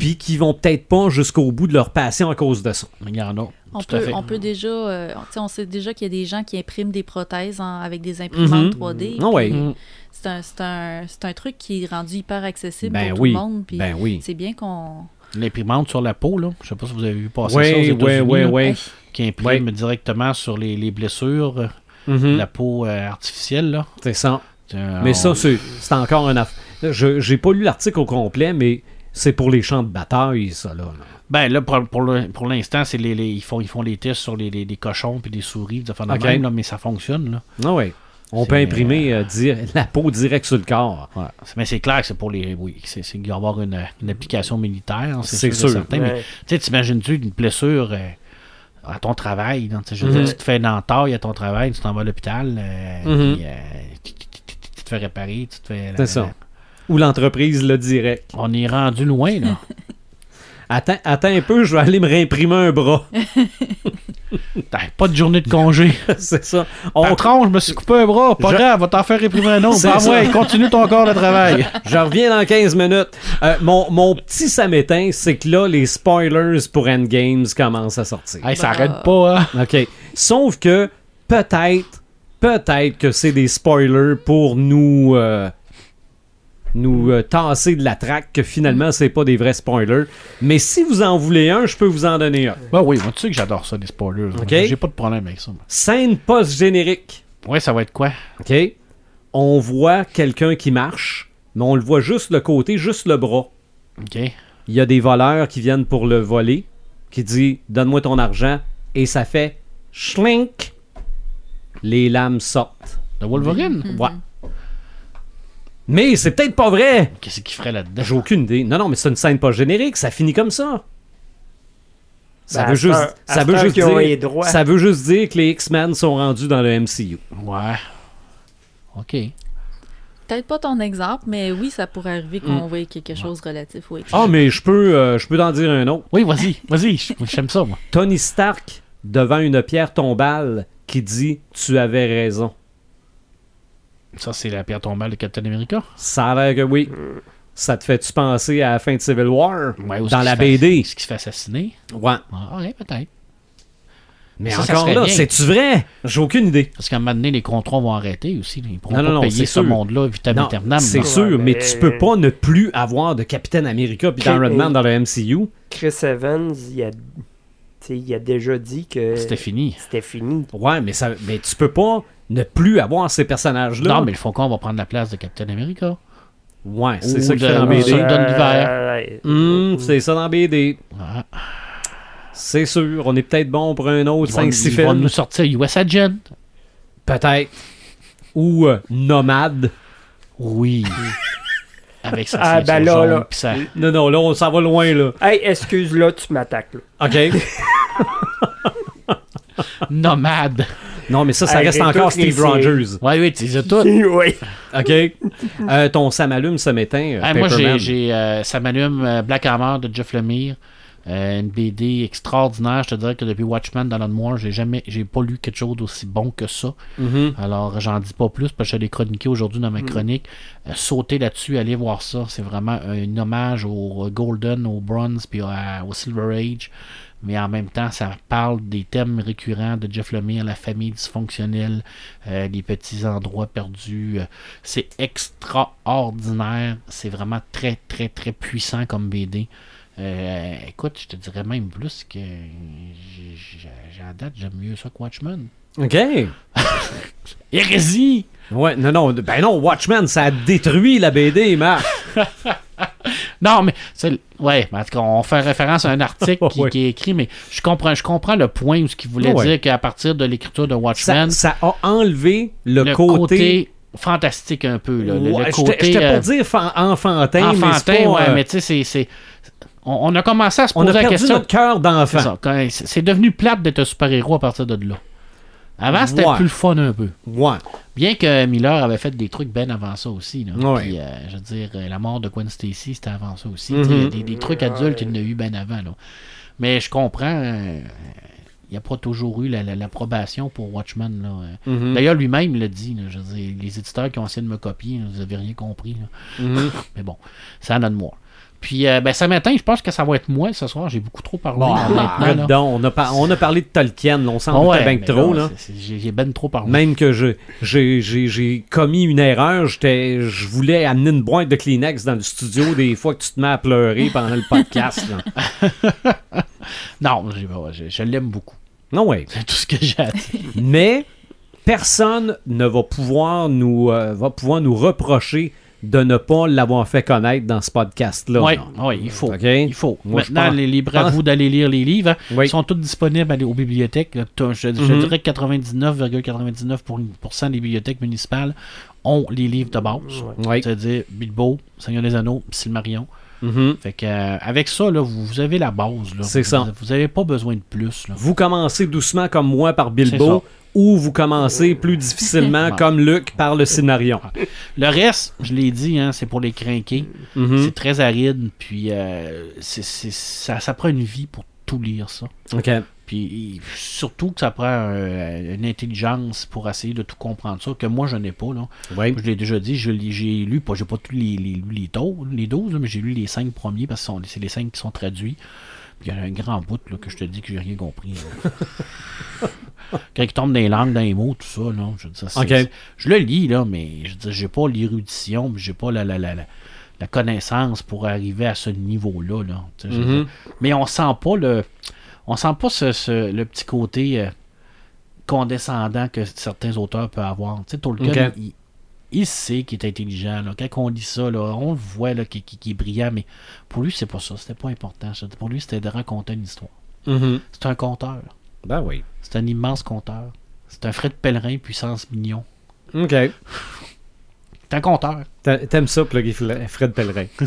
puis qui vont peut-être pas jusqu'au bout de leur passion à cause de ça. Il y en a. On peut, fait. on peut déjà, euh, tu sais, on sait déjà qu'il y a des gens qui impriment des prothèses en- avec des imprimantes Mhm. 3D. Ah ouais. puis Mm. C'est un, c'est un, c'est un truc qui est rendu hyper accessible Ben pour oui. tout le monde. Ben oui. C'est bien qu'on. L'imprimante sur la peau, là. Je sais pas si vous avez vu passer ça aux Oui, oui, États-Unis, oui, oui. qui imprime directement sur les, les blessures, euh, Mhm. la peau euh, artificielle, là. C'est ça. Euh, Mais on- ça, c'est c'est encore un aff- Je J'ai pas lu l'article au complet, mais c'est pour les champs de bataille, ça, là. là. Ben là, pour, pour pour l'instant, c'est les, les- ils, font, ils font les tests sur les, les, les cochons puis des souris, des affaires de même, là, mais ça fonctionne. Là. Ah ouais. On peut imprimer euh, dire- la peau direct sur le corps. Ouais. Mais c'est clair que c'est pour les. Oui, c'est qu'il va y avoir une, une application militaire, c'est C'est sûr. sûr. certain, mais Ouais. tu sais, t'imagines-tu une blessure euh, à ton travail? donc, je Mhm. dire, tu te fais une entaille à ton travail, tu t'en vas à l'hôpital, euh, Mhm. euh, tu- tu te fais réparer, tu te fais. C'est ça. Ou l'entreprise le direct. On est rendu loin, là. Attends, attends un peu, je vais aller me réimprimer un bras. T'as pas de journée de congé. c'est ça. On- Patron, je me suis coupé un bras. Pas Je- grave, va t'en faire réprimer un autre. Ben ça. ouais, continue ton corps de travail. Je reviens dans 15 minutes. Euh, mon, mon petit samétain, c'est que là, les spoilers pour Endgames commencent à sortir. Hey, ça Bah. arrête pas, hein. OK. Sauf que peut-être, peut-être que c'est des spoilers pour nous, euh, nous euh, tasser de la traque, que finalement, c'est pas des vrais spoilers. Mais si vous en voulez un, je peux vous en donner un. Ben oui, moi, tu sais que j'adore ça, les spoilers. Ok. J'ai pas de problème avec ça. moi. Scène post-générique. Ouais, ça va être quoi? OK? On voit quelqu'un qui marche, mais on le voit juste le côté, juste le bras. OK. Il y a des voleurs qui viennent pour le voler, qui dit Donne-moi ton argent, et ça fait schlink. Les lames sortent. De Wolverine? Mhm. Ouais. Mais c'est peut-être pas vrai. Qu'est-ce qu'il ferait là-dedans? J'ai aucune idée. Non, non, mais c'est une scène pas générique, ça finit comme ça. Ça Ben, veut juste, ça veut dire, ça veut juste dire que les X-Men sont rendus dans le MCU. Ouais. OK. peut-être pas ton exemple, mais oui, ça pourrait arriver qu'on Mm. voit quelque chose relatif au Ah, mais je peux, euh, je peux t'en dire un autre. Oui, vas-y, vas-y, j'aime ça, moi. Tony Stark devant une pierre tombale qui dit Tu avais raison. Ça, c'est la pierre tombale de Captain America. Ça a l'air que oui. Ça te fait-tu penser à la fin de Civil War? Ouais, ou ce Dans la fait- BD. Ce qui se fait assassiner. Ouais. Ah, ouais, peut-être. Mais Ça, encore là, c'est-tu vrai? J'ai aucune idée. Parce qu'à un moment donné, les contrats vont arrêter aussi. Ils pourront Non, pas non, non, payer c'est ce monde-là vitam aeternam. c'est sûr, Ouais, mais mais- tu peux pas ne plus avoir de Captain America puis d'Iron Man dans le MCU. Chris Evans, il a, tu sais, il a déjà dit que C'était fini. c'était fini. Ouais, mais ça, mais tu peux pas ne plus avoir ces personnages-là. Non, mais le Faucon va prendre la place de Captain America. Ouais, c'est ça qu'il de- fait dans BD. c'est ça dans BD. Ah, C'est sûr, on est peut-être bon pour un autre ils vont, 5-6 ils vont films. nous sortir US Agent. Peut-être. Ou euh, Nomade. Oui. Avec sa Ah, ben là, jaune, là. pis ça- Non, non, là, on s'en va loin, là. Hey, excuse, là, tu m'attaques. là. OK. Nomade. Non, mais ça, ça reste encore Steve Rogers. Ouais, oui, tu les as toutes. oui. OK. Euh, ton Sam allume, ça m'éteint. euh, Ah, moi, j'ai, j'ai, euh, ça m'allume euh, Black Hammer de Jeff Lemire. Euh, une BD extraordinaire. Je te dirais que depuis Watchmen d'Alan Moore, j'ai jamais, j'ai pas lu quelque chose d'aussi bon que ça. Mhm. Alors, j'en dis pas plus parce que je l'ai chroniqué aujourd'hui dans ma chronique. Euh, sautez là-dessus, allez voir ça. C'est vraiment un hommage au Golden, au Bronze puis à- au Silver Age. Mais en même temps, ça parle des thèmes récurrents de Jeff Lemire, la famille dysfonctionnelle, euh, les petits endroits perdus. Euh, c'est extraordinaire. C'est vraiment très, très, très puissant comme BD. Euh, écoute, je te dirais même plus que à date, j'aime mieux ça que Watchmen. OK. Hérésie! Ouais, non, non. Ben non, Watchmen, ça a détruit la BD, Marc. Non, mais c'est ouais, mais en tout cas, on fait référence à un article qui, est écrit, mais je comprends, je comprends le point où ce qu'il voulait dire qu'à partir de l'écriture de Watchmen, ça a enlevé le, le côté. côté, fantastique un peu, là, le- côté j'étais euh, pour dire fan- enfantin, mais enfantin, pas, ouais, euh, mais tu sais, c'est, on, on a commencé à se on a poser la perdu question. notre cœur d'enfant. c'est devenu plate d'être un super-héros à partir de là. Avant, c'était Ouais. plus le fun un peu. Ouais. Bien que Miller avait fait des trucs bien avant ça aussi. Là. Ouais. Puis, euh, je veux dire, euh, la mort de Gwen Stacy, c'était avant ça aussi. Mhm. A des, des trucs adultes, il y en a eu bien avant. Là. Mais je comprends, euh, il n'y a pas toujours eu la- la- l'approbation pour Watchmen. Là. Euh, Mhm. D'ailleurs, lui-même l'a dit. là, je veux dire, les éditeurs qui ont essayé de me copier, là, vous n'avez rien compris. Mhm. Mais bon, ça en a de moi. Puis, euh, ben, ça matin, je pense que ça va être moi ce soir. J'ai beaucoup trop parlé. Bon, là, donc, on, a par- on a parlé de Tolkien, là, on s'en doutait ouais, que trop. Là. J'ai ben trop parlé. Même que je- j'ai commis une erreur, je voulais amener une boîte de Kleenex dans le studio des fois que tu te mets à pleurer pendant le podcast. Non, je, je l'aime beaucoup. Non, ouais. C'est tout ce que j'ai. Mais personne ne va pouvoir nous, euh, va pouvoir nous reprocher de ne pas l'avoir fait connaître dans ce podcast-là. Oui, là. il faut. OK? Il faut. Moi, Maintenant, les libre à pense- vous d'aller lire les livres. hein. Oui. Ils sont tous disponibles à- aux bibliothèques. T'as- Je, Mhm. dirais que 99,99% des bibliothèques municipales ont les livres de base. Oui. C'est-à-dire Bilbo, Seigneur des Anneaux, Silmarion. Mhm. Fait que, euh, avec ça, là, vous, vous avez la base. C'est Vous- ça. Vous n'avez pas besoin de plus. là. Vous commencez doucement comme moi par Bilbo, ou vous commencez plus difficilement comme Luc par le Scénarion. Le reste, je l'ai dit, hein, c'est pour les crinqués. Mhm. C'est très aride. Puis euh, ça, ça prend une vie pour tout lire ça. OK. Puis surtout que ça prend euh, une intelligence pour essayer de tout comprendre ça, que moi je n'ai pas. Là. Je l'ai déjà dit, j'ai lu, pas, j'ai pas tous les, les, les, 12, les 12 là, mais j'ai lu les 5 premiers parce que c'est les 5 qui sont traduits. Puis il y a un grand bout là, que je te dis que j'ai rien compris. Quand il tombe dans les langues, dans les mots, tout ça, là, je dire, je le lis, là, mais je veux dire, j'ai pas l'érudition, j'ai pas la, la, la, la, la connaissance pour arriver à ce niveau-là. Là, Mhm. Mais on sent pas le. On sent pas ce, ce- le petit côté euh, condescendant que certains auteurs peuvent avoir. Tu sais, Tolkien, il, il sait qu'il est intelligent. Là. Quand on lit ça, là, on le voit qu'il est brillant, mais pour lui, c'est pas ça. C'était pas important. ça. Pour lui, c'était de raconter une histoire. Mhm. C'est un conteur. Ben oui. C'est un immense conteur. C'est un Fred Pellerin puissance mignon. OK. C'est un conteur. T'a- T'aimes ça, plugger Fred Pellerin?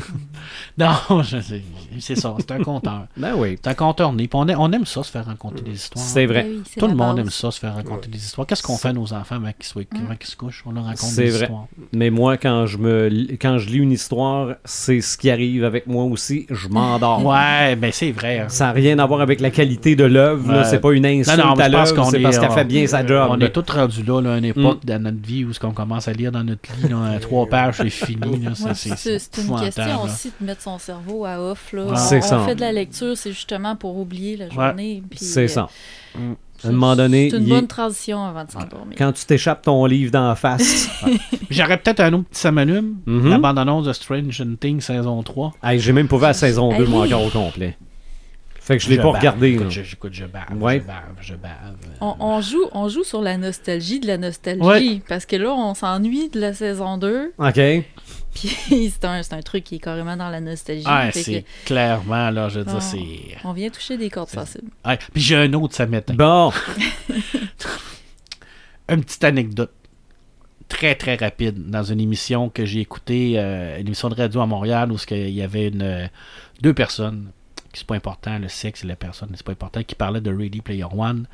Non, je sais, c'est ça, c'est un conteur. ben oui. C'est un conteur né. On, aime- on aime ça, se faire raconter des histoires. C'est vrai. Ben oui, Tout le monde aime ça, se faire raconter des histoires. Qu'est-ce qu'on fait à nos enfants avant qu'ils, soient, avant qu'ils se couchent? On leur raconte C'est des vrai. histoires. Mais moi, quand je me quand je lis une histoire, c'est ce qui arrive avec moi aussi. Je m'endors. Ouais, ben c'est vrai. hein. Ça n'a rien à voir avec la qualité de l'œuvre. C'est pas une insulte Non, non, à l'œuvre, qu'on c'est est- parce qu'elle fait bien sa job. On est tous rendus là, là, à une Mm. époque dans notre vie où ce qu'on commence à lire dans notre lit, là, trois pages, c'est fini. là. C'est- une question là. aussi de mettre son cerveau à off. Là. Ouais. On, fait de la lecture, c'est justement pour oublier la journée. puis, C'est euh, ça. Mm. À un moment donné, C'est une est- bonne transition avant de s'endormir. quand tu t'échappes ton livre d'en face, J'aurais peut-être un autre petit samalume. Mhm. La bande-annonce de Strange Things saison 3. hey, j'ai même pas vu la saison 2, Hey. moi, encore au complet. Fait que je l'ai pas bave. regardé. Écoute, je, j'écoute, je bave, Ouais. je bave, je bave. On, on joue, on joue sur la nostalgie de la nostalgie. Ouais. Parce que là, on s'ennuie de la saison 2. OK. Puis c'est un, c'est un truc qui est carrément dans la nostalgie. Ah, c'est que clairement, là, je veux dire, Ah. c'est. on vient toucher des cordes sensibles. Ouais. Puis j'ai un autre, ça m'éteint. Bon. Une petite anecdote. Très, très rapide. Dans une émission que j'ai écoutée, euh, une émission de radio à Montréal, où ce qu'il y avait une, deux personnes, qui c'est pas important, le sexe et la personne, c'est pas important, qui parlaient de Ready Player One,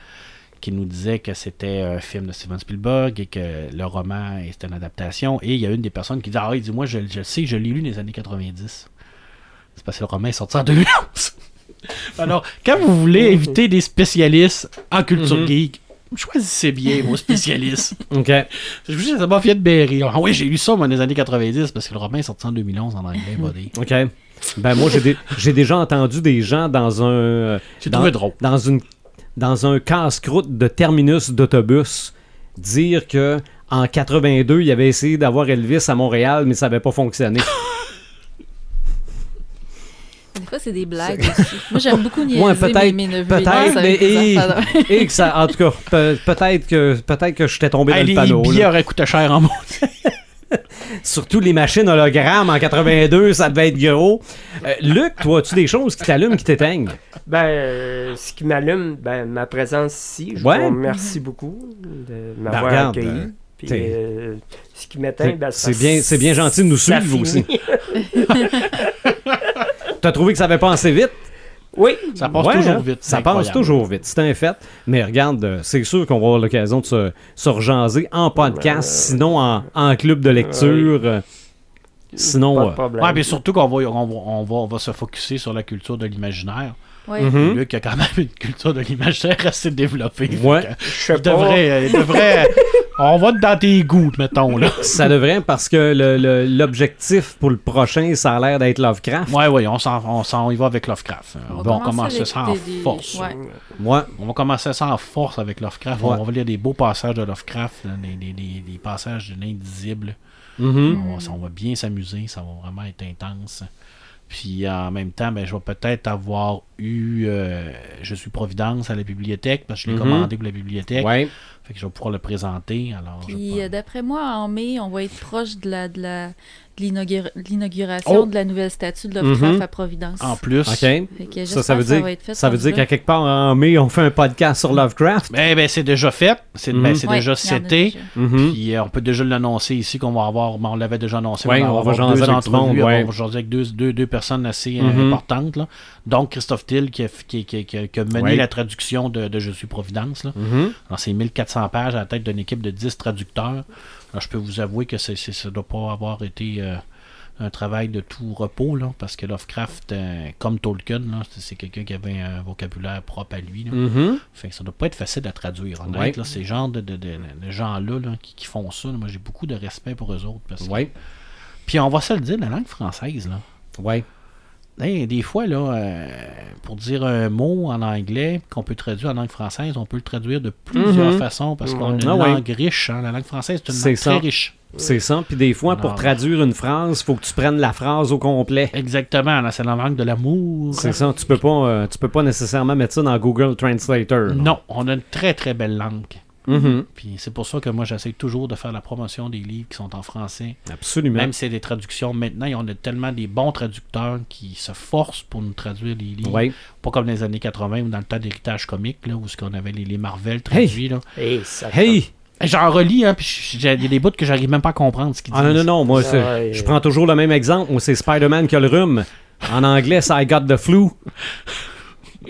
qui nous disait que c'était un film de Steven Spielberg et que le roman était une adaptation. Et il y a une des personnes qui dit Ah, il dit, moi, je, je le sais, je l'ai lu dans les années 90. C'est parce que le roman est sorti en 2011. Alors, quand vous voulez inviter des spécialistes en culture Mhm. geek, choisissez bien vos spécialistes. OK. Je vous dis, ça m'a fait de berry. Ah oui, j'ai lu ça moi, dans les années 90 parce que le roman est sorti en 2011 en anglais, buddy. OK. Ben moi, j'ai dé- j'ai déjà entendu des gens dans un... euh, dans- drôle. Dans, une, dans un casse-croûte de terminus d'autobus dire que en 82, il avait essayé d'avoir Elvis à Montréal, mais ça n'avait pas fonctionné. Des fois, c'est des blagues aussi. Moi, j'aime beaucoup niaiser Ouais, peut-être- mes, mes neveux et peut-être, mais- de- Et que ça, en tout cas, pe- peut-être que, peut-être que j'étais tombé Hey, dans les le panneau. billets là. auraient coûté cher en mots. Surtout les machines hologrammes en 82, ça devait être gros. Euh, Luc, toi, as-tu des choses qui t'allument, qui t'éteignent? Ben, euh, ce qui m'allume, ben, ma présence ici. Je Ouais. vous remercie beaucoup de Ben, m'avoir regarde, accueilli. euh, Puis, euh, ce qui m'éteint, ben, C'est bien, c'est bien gentil de nous suivre aussi. T'as trouvé que ça avait passé vite? Oui, Ça passe Ouais, toujours hein? vite. Ça passe toujours vite, c'est un fait. Mais regarde, euh, c'est sûr qu'on va avoir l'occasion de se, se rejaser en podcast, sinon en, en club de lecture. euh, sinon, pas de euh, problème. Ouais, mais surtout qu'on va, on va, on va, on va se focuser sur la culture de l'imaginaire. Ouais. mhm. Luc a quand même une culture de l'imaginaire assez développée. Ouais. Que Je pas. devrait, euh, il devrait. on va dans tes goûts, mettons, là. ça devrait parce que le- le- l'objectif pour le prochain, ça a l'air d'être Lovecraft. Ouais, ouais, on s'en, on s'en y va avec Lovecraft. On va commencer ça en force. ouais. Ouais. On va commencer ça en force avec Lovecraft. Ouais. On va lire des beaux passages de Lovecraft, des, des- des- des passages de l'indisible. On, va, on va bien s'amuser, ça va vraiment être intense. Puis en même temps, ben, je vais peut-être avoir eu euh, Je suis Providence à la bibliothèque, parce que je l'ai Mhm. commandé pour la bibliothèque. Ouais. Fait que je vais pouvoir le présenter. Alors, Puis, euh, d'après moi, en mai, on va être proche de la de la de l'inauguration Oh! de la nouvelle statue de Lovecraft Mhm. à Providence. en plus. Que Ça, veut ça dire, va être fait ça veut dire qu'à quelque part en mai, on fait un podcast sur Lovecraft? Ben, ben, c'est déjà fait. C'est ben, c'est Ouais, déjà seté. déjà. Mhm. Puis euh, on peut déjà l'annoncer ici qu'on va avoir, ben, on l'avait déjà annoncé, Ouais, on va on va avoir deux avec entrevues, on ouais. va jaser avec deux, deux, deux personnes assez euh, Mhm. importantes. Là. Donc Christophe Till qui a, qui, qui- qui a- qui a mené Ouais. la traduction de, de Je suis Providence. Là. Alors, c'est 1400 pages à la tête d'une équipe de 10 traducteurs. Alors, je peux vous avouer que c'est, ça ne doit pas avoir été euh, un travail de tout repos, là, parce que Lovecraft, euh, comme Tolkien, c'est, quelqu'un qui avait un vocabulaire propre à lui. là. Mhm. Fait que ça doit pas être facile à traduire. honnête, Ouais. là, ces genres de, de- de- de gens-là là, qui, qui font ça, moi j'ai beaucoup de respect pour eux autres. Parce que- Ouais. Puis on va se le dire, la langue française, là. Ouais. Hey, des fois, là, euh, pour dire un mot en anglais qu'on peut traduire en langue française, on peut le traduire de plusieurs Mhm. façons parce qu'on a une Ah ouais. langue riche. hein. La langue française, c'est une langue ça. très riche. C'est ça. Puis des fois, pour traduire une phrase, faut que tu prennes la phrase au complet. Exactement, c'est la langue de l'amour. C'est ça. Tu peux pas, euh, tu peux pas nécessairement mettre ça dans Google Translator. Non, on a une très très belle langue. Mhm. Puis c'est pour ça que moi j'essaie toujours de faire la promotion des livres qui sont en français. Absolument. Même si c'est des traductions, maintenant, on a tellement des bons traducteurs qui se forcent pour nous traduire les livres. Ouais. Pas comme dans les années 80 ou dans le temps d'héritage comique, là, où ce qu'on avait les, les Marvel traduits. Là. Et ça Hey! J'en relis, hein, puis j'ai des bouts que j'arrive même pas à comprendre ce qu'ils disent. Ah non, non, non, moi, je prends toujours le même exemple. Moi, c'est Spider-Man qui a le rhume. En anglais, c'est I got the flu.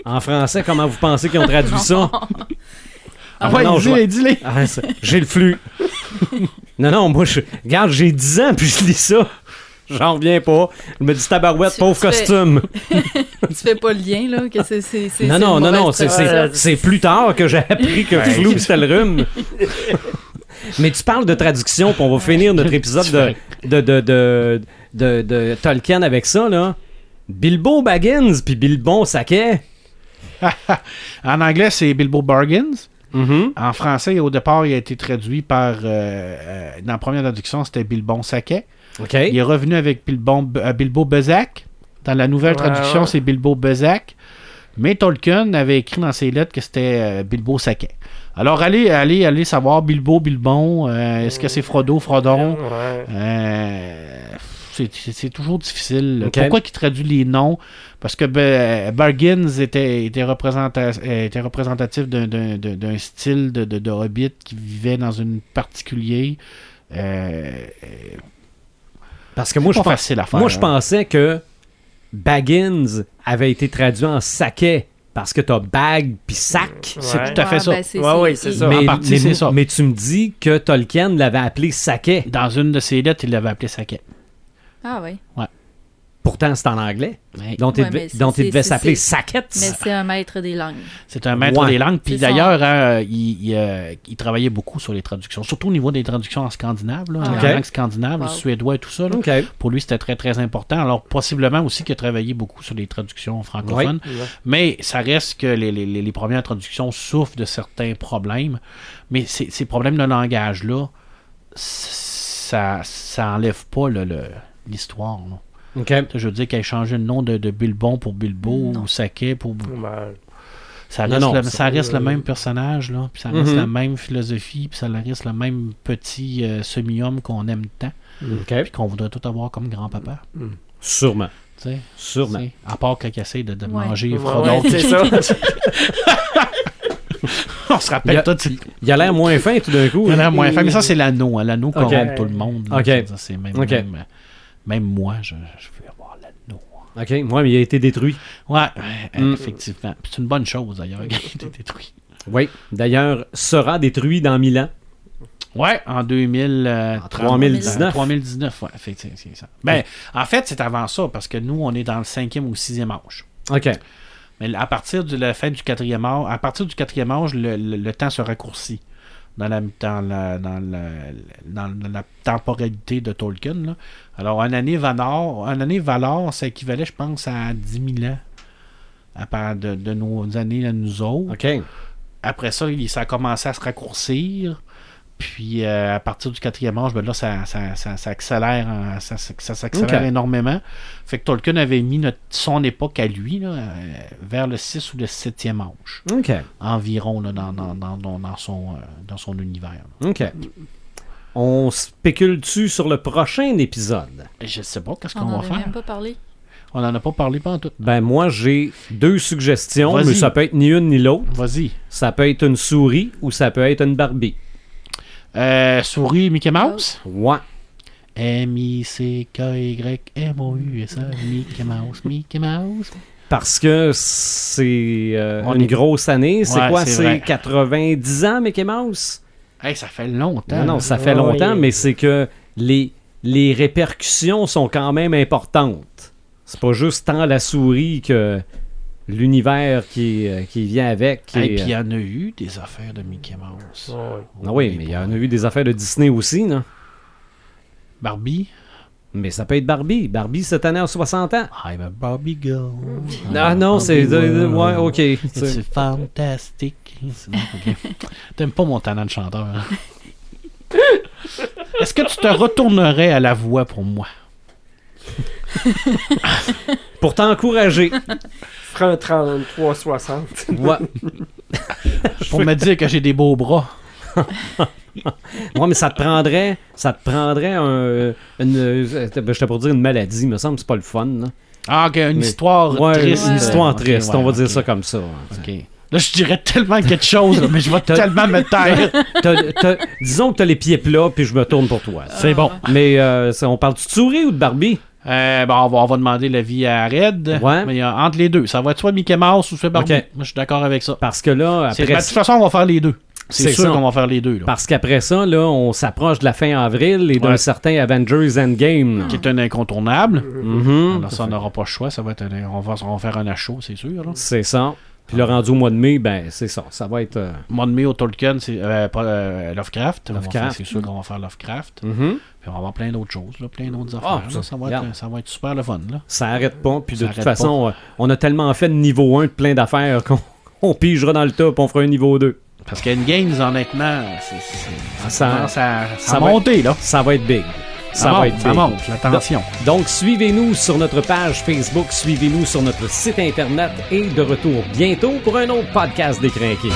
En français, comment vous pensez qu'ils ont traduit ça? Ah ouais, non, dis-les, dis-les. Ah, j'ai le flux. non, non, moi, je, regarde, j'ai 10 ans, puis je lis ça. J'en reviens pas. Je me dis tabarouette, Tu- pauvre tu fais- costume. tu fais pas le lien, là, que c'est. c'est- c'est- Non, c'est non, une non, non, c'est, c'est, c'est plus tard que j'ai appris que flou, c'était le rhume. Mais tu parles de traduction, puis on va finir notre épisode de, de, de, de, de, de Tolkien avec ça, là. Bilbo Baggins, puis Bilbon Saquet. En anglais, c'est Bilbo Bargains. Mhm. En français, au départ, il a été traduit par. euh, euh, dans la première traduction, c'était Bilbon Saquet. Il est revenu avec Bilbon, euh, Bilbo Bezac. Dans la nouvelle Ouais, traduction, ouais. c'est Bilbo Bezac. Mais Tolkien avait écrit dans ses lettres que c'était Bilbo Saquet. Alors, allez, allez, allez savoir Bilbo, Bilbon. euh, Est-ce que c'est Frodo, Frodon? Ouais. Euh, c'est- toujours difficile. Pourquoi qu'il traduit les noms? Parce que ben, Bargains était, était, représenta- euh, était représentatif d'un- d'un d'un- d'un style de, de, de hobbit qui vivait dans une particulier. Euh, Parce que moi, je pas pense, facile à faire. moi, je hein. pensais que Baggins avait été traduit en saquet. Parce que t'as bag puis sac. C'est Ouais. tout à fait Ouais, ça. ben, c'est- Ouais, ouais, c'est ça. Mais, En partie, mais- c'est ça. mais tu me dis que Tolkien l'avait appelé saquet. Dans une de ses lettres, il l'avait appelé Saquet. Ah oui. Pourtant, c'est en anglais. Ouais. Donc, il Ouais, devait, s'appeler Saquette. Mais c'est un maître des langues. C'est un maître Ouais. des langues. Puis son- d'ailleurs, hein, il, il, euh, il travaillait beaucoup sur les traductions, surtout au niveau des traductions en scandinave, là, Ah. en langue scandinave, Wow. le suédois et tout ça. là. Pour lui, c'était très, très important. Alors, possiblement aussi qu'il a travaillé beaucoup sur les traductions francophones. Ouais. Mais ça reste que les, les- les- les premières traductions souffrent de certains problèmes. Mais ces, ces problèmes de langage-là, ça, ça enlève pas le- le- Je veux dire qu'elle changé le nom de, de Bilbon pour Bilbo Non. ou Saquet pour. Ben, Ça reste, non, le, ça- reste le même personnage, là, puis ça reste Mhm. la même philosophie, puis ça reste le même petit euh, semi-homme qu'on aime tant, puis qu'on voudrait tout avoir comme grand-papa. Sûrement. sais. Sûrement. Sais, À part quand il essaie de, de Ouais. manger Frodon. ouais, c'est ça. On se rappelle Il y a- tout. c'est- Il a l'air moins fin tout d'un coup. Il a hein. moins fin, mais ça, c'est l'anneau. hein. L'anneau corrompt tout le monde. là. Ok. Je veux dire, C'est même, Ok. même, euh, même moi, je, je veux avoir l'anneau. OK. Moi, mais il a été détruit. Ouais, euh, Mm. effectivement. C'est une bonne chose, d'ailleurs, qu'il ait été détruit. Oui. D'ailleurs, sera détruit dans mille ans. Ouais, en 2000, euh, En 3019. 3019, ouais, effectivement, ça. Ben, en fait, c'est avant ça, parce que nous, on est dans le cinquième ou sixième âge. OK. Mais à partir de la fin du quatrième âge, à partir du quatrième âge, le, le- le temps se raccourcit dans la, dans la, dans la, dans la temporalité de Tolkien. là. Alors, une année Valar, une année Valar, ça équivalait, je pense, à 10 000 ans à part de, de nos années à nous autres. Après ça, il- ça a commencé à se raccourcir. Puis euh, à partir du quatrième âge, ben là, ça, ça, ça, ça accélère, en- ça, ça- ça s'accélère énormément. Fait que Tolkien avait mis notre- son époque à lui là, euh, vers le 6 ou le 7e âge, OK. environ là, dans, dans, dans, dans- son, euh, dans son univers. OK. On spécule-tu sur le prochain épisode? Je sais pas qu'est-ce On qu'on n'en va a faire? même pas parlé. On n'en a pas parlé en tout. Ben, moi, j'ai deux suggestions, mais ça peut être ni une ni l'autre. Vas-y. Ça peut être une souris ou ça peut être une Barbie. Euh, souris Mickey Mouse? Ouais. M-I-C-K-Y-M-O-U-S-A. Mickey Mouse. Mickey Mouse. Parce que c'est euh, On une est- grosse année. C'est Ouais, quoi? c'est C'est vrai. 90 ans, Mickey Mouse? Hey, ça fait longtemps. Non, non, ça fait Ouais. longtemps, mais c'est que les, les répercussions sont quand même importantes. C'est pas juste tant la souris que l'univers qui, euh, qui vient avec. Et puis il y euh, en a eu des affaires de Mickey Mouse. Ouais. ah oui, mais il y en a eu des affaires de Disney aussi, non? Barbie? Mais ça peut être Barbie. Barbie cette année a 60 ans. I'm a Barbie girl. Ah non, c'est... Euh, ouais, ok. It's C'est-. Ok. T'aimes pas mon talent de chanteur. hein? Est-ce que tu te retournerais à la voix pour moi? Pour t'encourager. Ferai un 33-60. Ouais. Pour me dire que j'ai des beaux bras. Ouais, mais ça te prendrait, ça te prendrait un, une, euh, j'étais pour dire une maladie, me semble que c'est pas le fun. là. Ah, ok, une Mais- histoire Ouais, triste. une histoire triste, ouais, on va dire ça comme ça. Ok. Là, je dirais tellement quelque chose, mais je vais tellement me taire. T'as- disons que t'as les pieds plats, puis je me tourne pour toi. C'est bon. Mais euh, ça, on parle de souris ou de Barbie? Euh, bon, on va, on va demander l'avis à Red. Ouais. Mais euh, entre les deux, ça va être soit Mickey Mouse ou soit Barbie. Moi, je suis d'accord avec ça. Parce que là, après, ben, de toute façon, on va faire les deux. C'est sûr qu'on va faire les deux. Là. parce qu'après ça, là, on s'approche de la fin avril et d'un Ouais. certain Avengers Endgame. là. Qui est un incontournable. Mhm. Alors, ça, on n'aura pas le choix. Ça va être un- on, va, on va faire un achat, c'est sûr. C'est ça. Puis le rendu au mois de mai, ben c'est ça. Ça va être. euh, Mois de mai au Tolkien, c'est euh, pas euh, Lovecraft. Lovecraft. C'est sûr qu'on va faire Lovecraft. mhm. Puis on va avoir plein d'autres choses, là, plein d'autres Ah, affaires. ça, là. ça, va être, ça va être super le fun. Là. Ça arrête pas. Puis de Ça toute façon, euh, on a tellement fait de niveau 1 de plein d'affaires qu'on on pigera dans le top, on fera un niveau 2. Parce qu'Endgames, honnêtement, c'est, c'est- ça, Ça- ça va monter. Là. Ça va être big. Ça, va monte, être ça big. monte, attention. Donc, suivez-nous sur notre page Facebook, suivez-nous sur notre site internet et de retour bientôt pour un autre podcast décrinqué.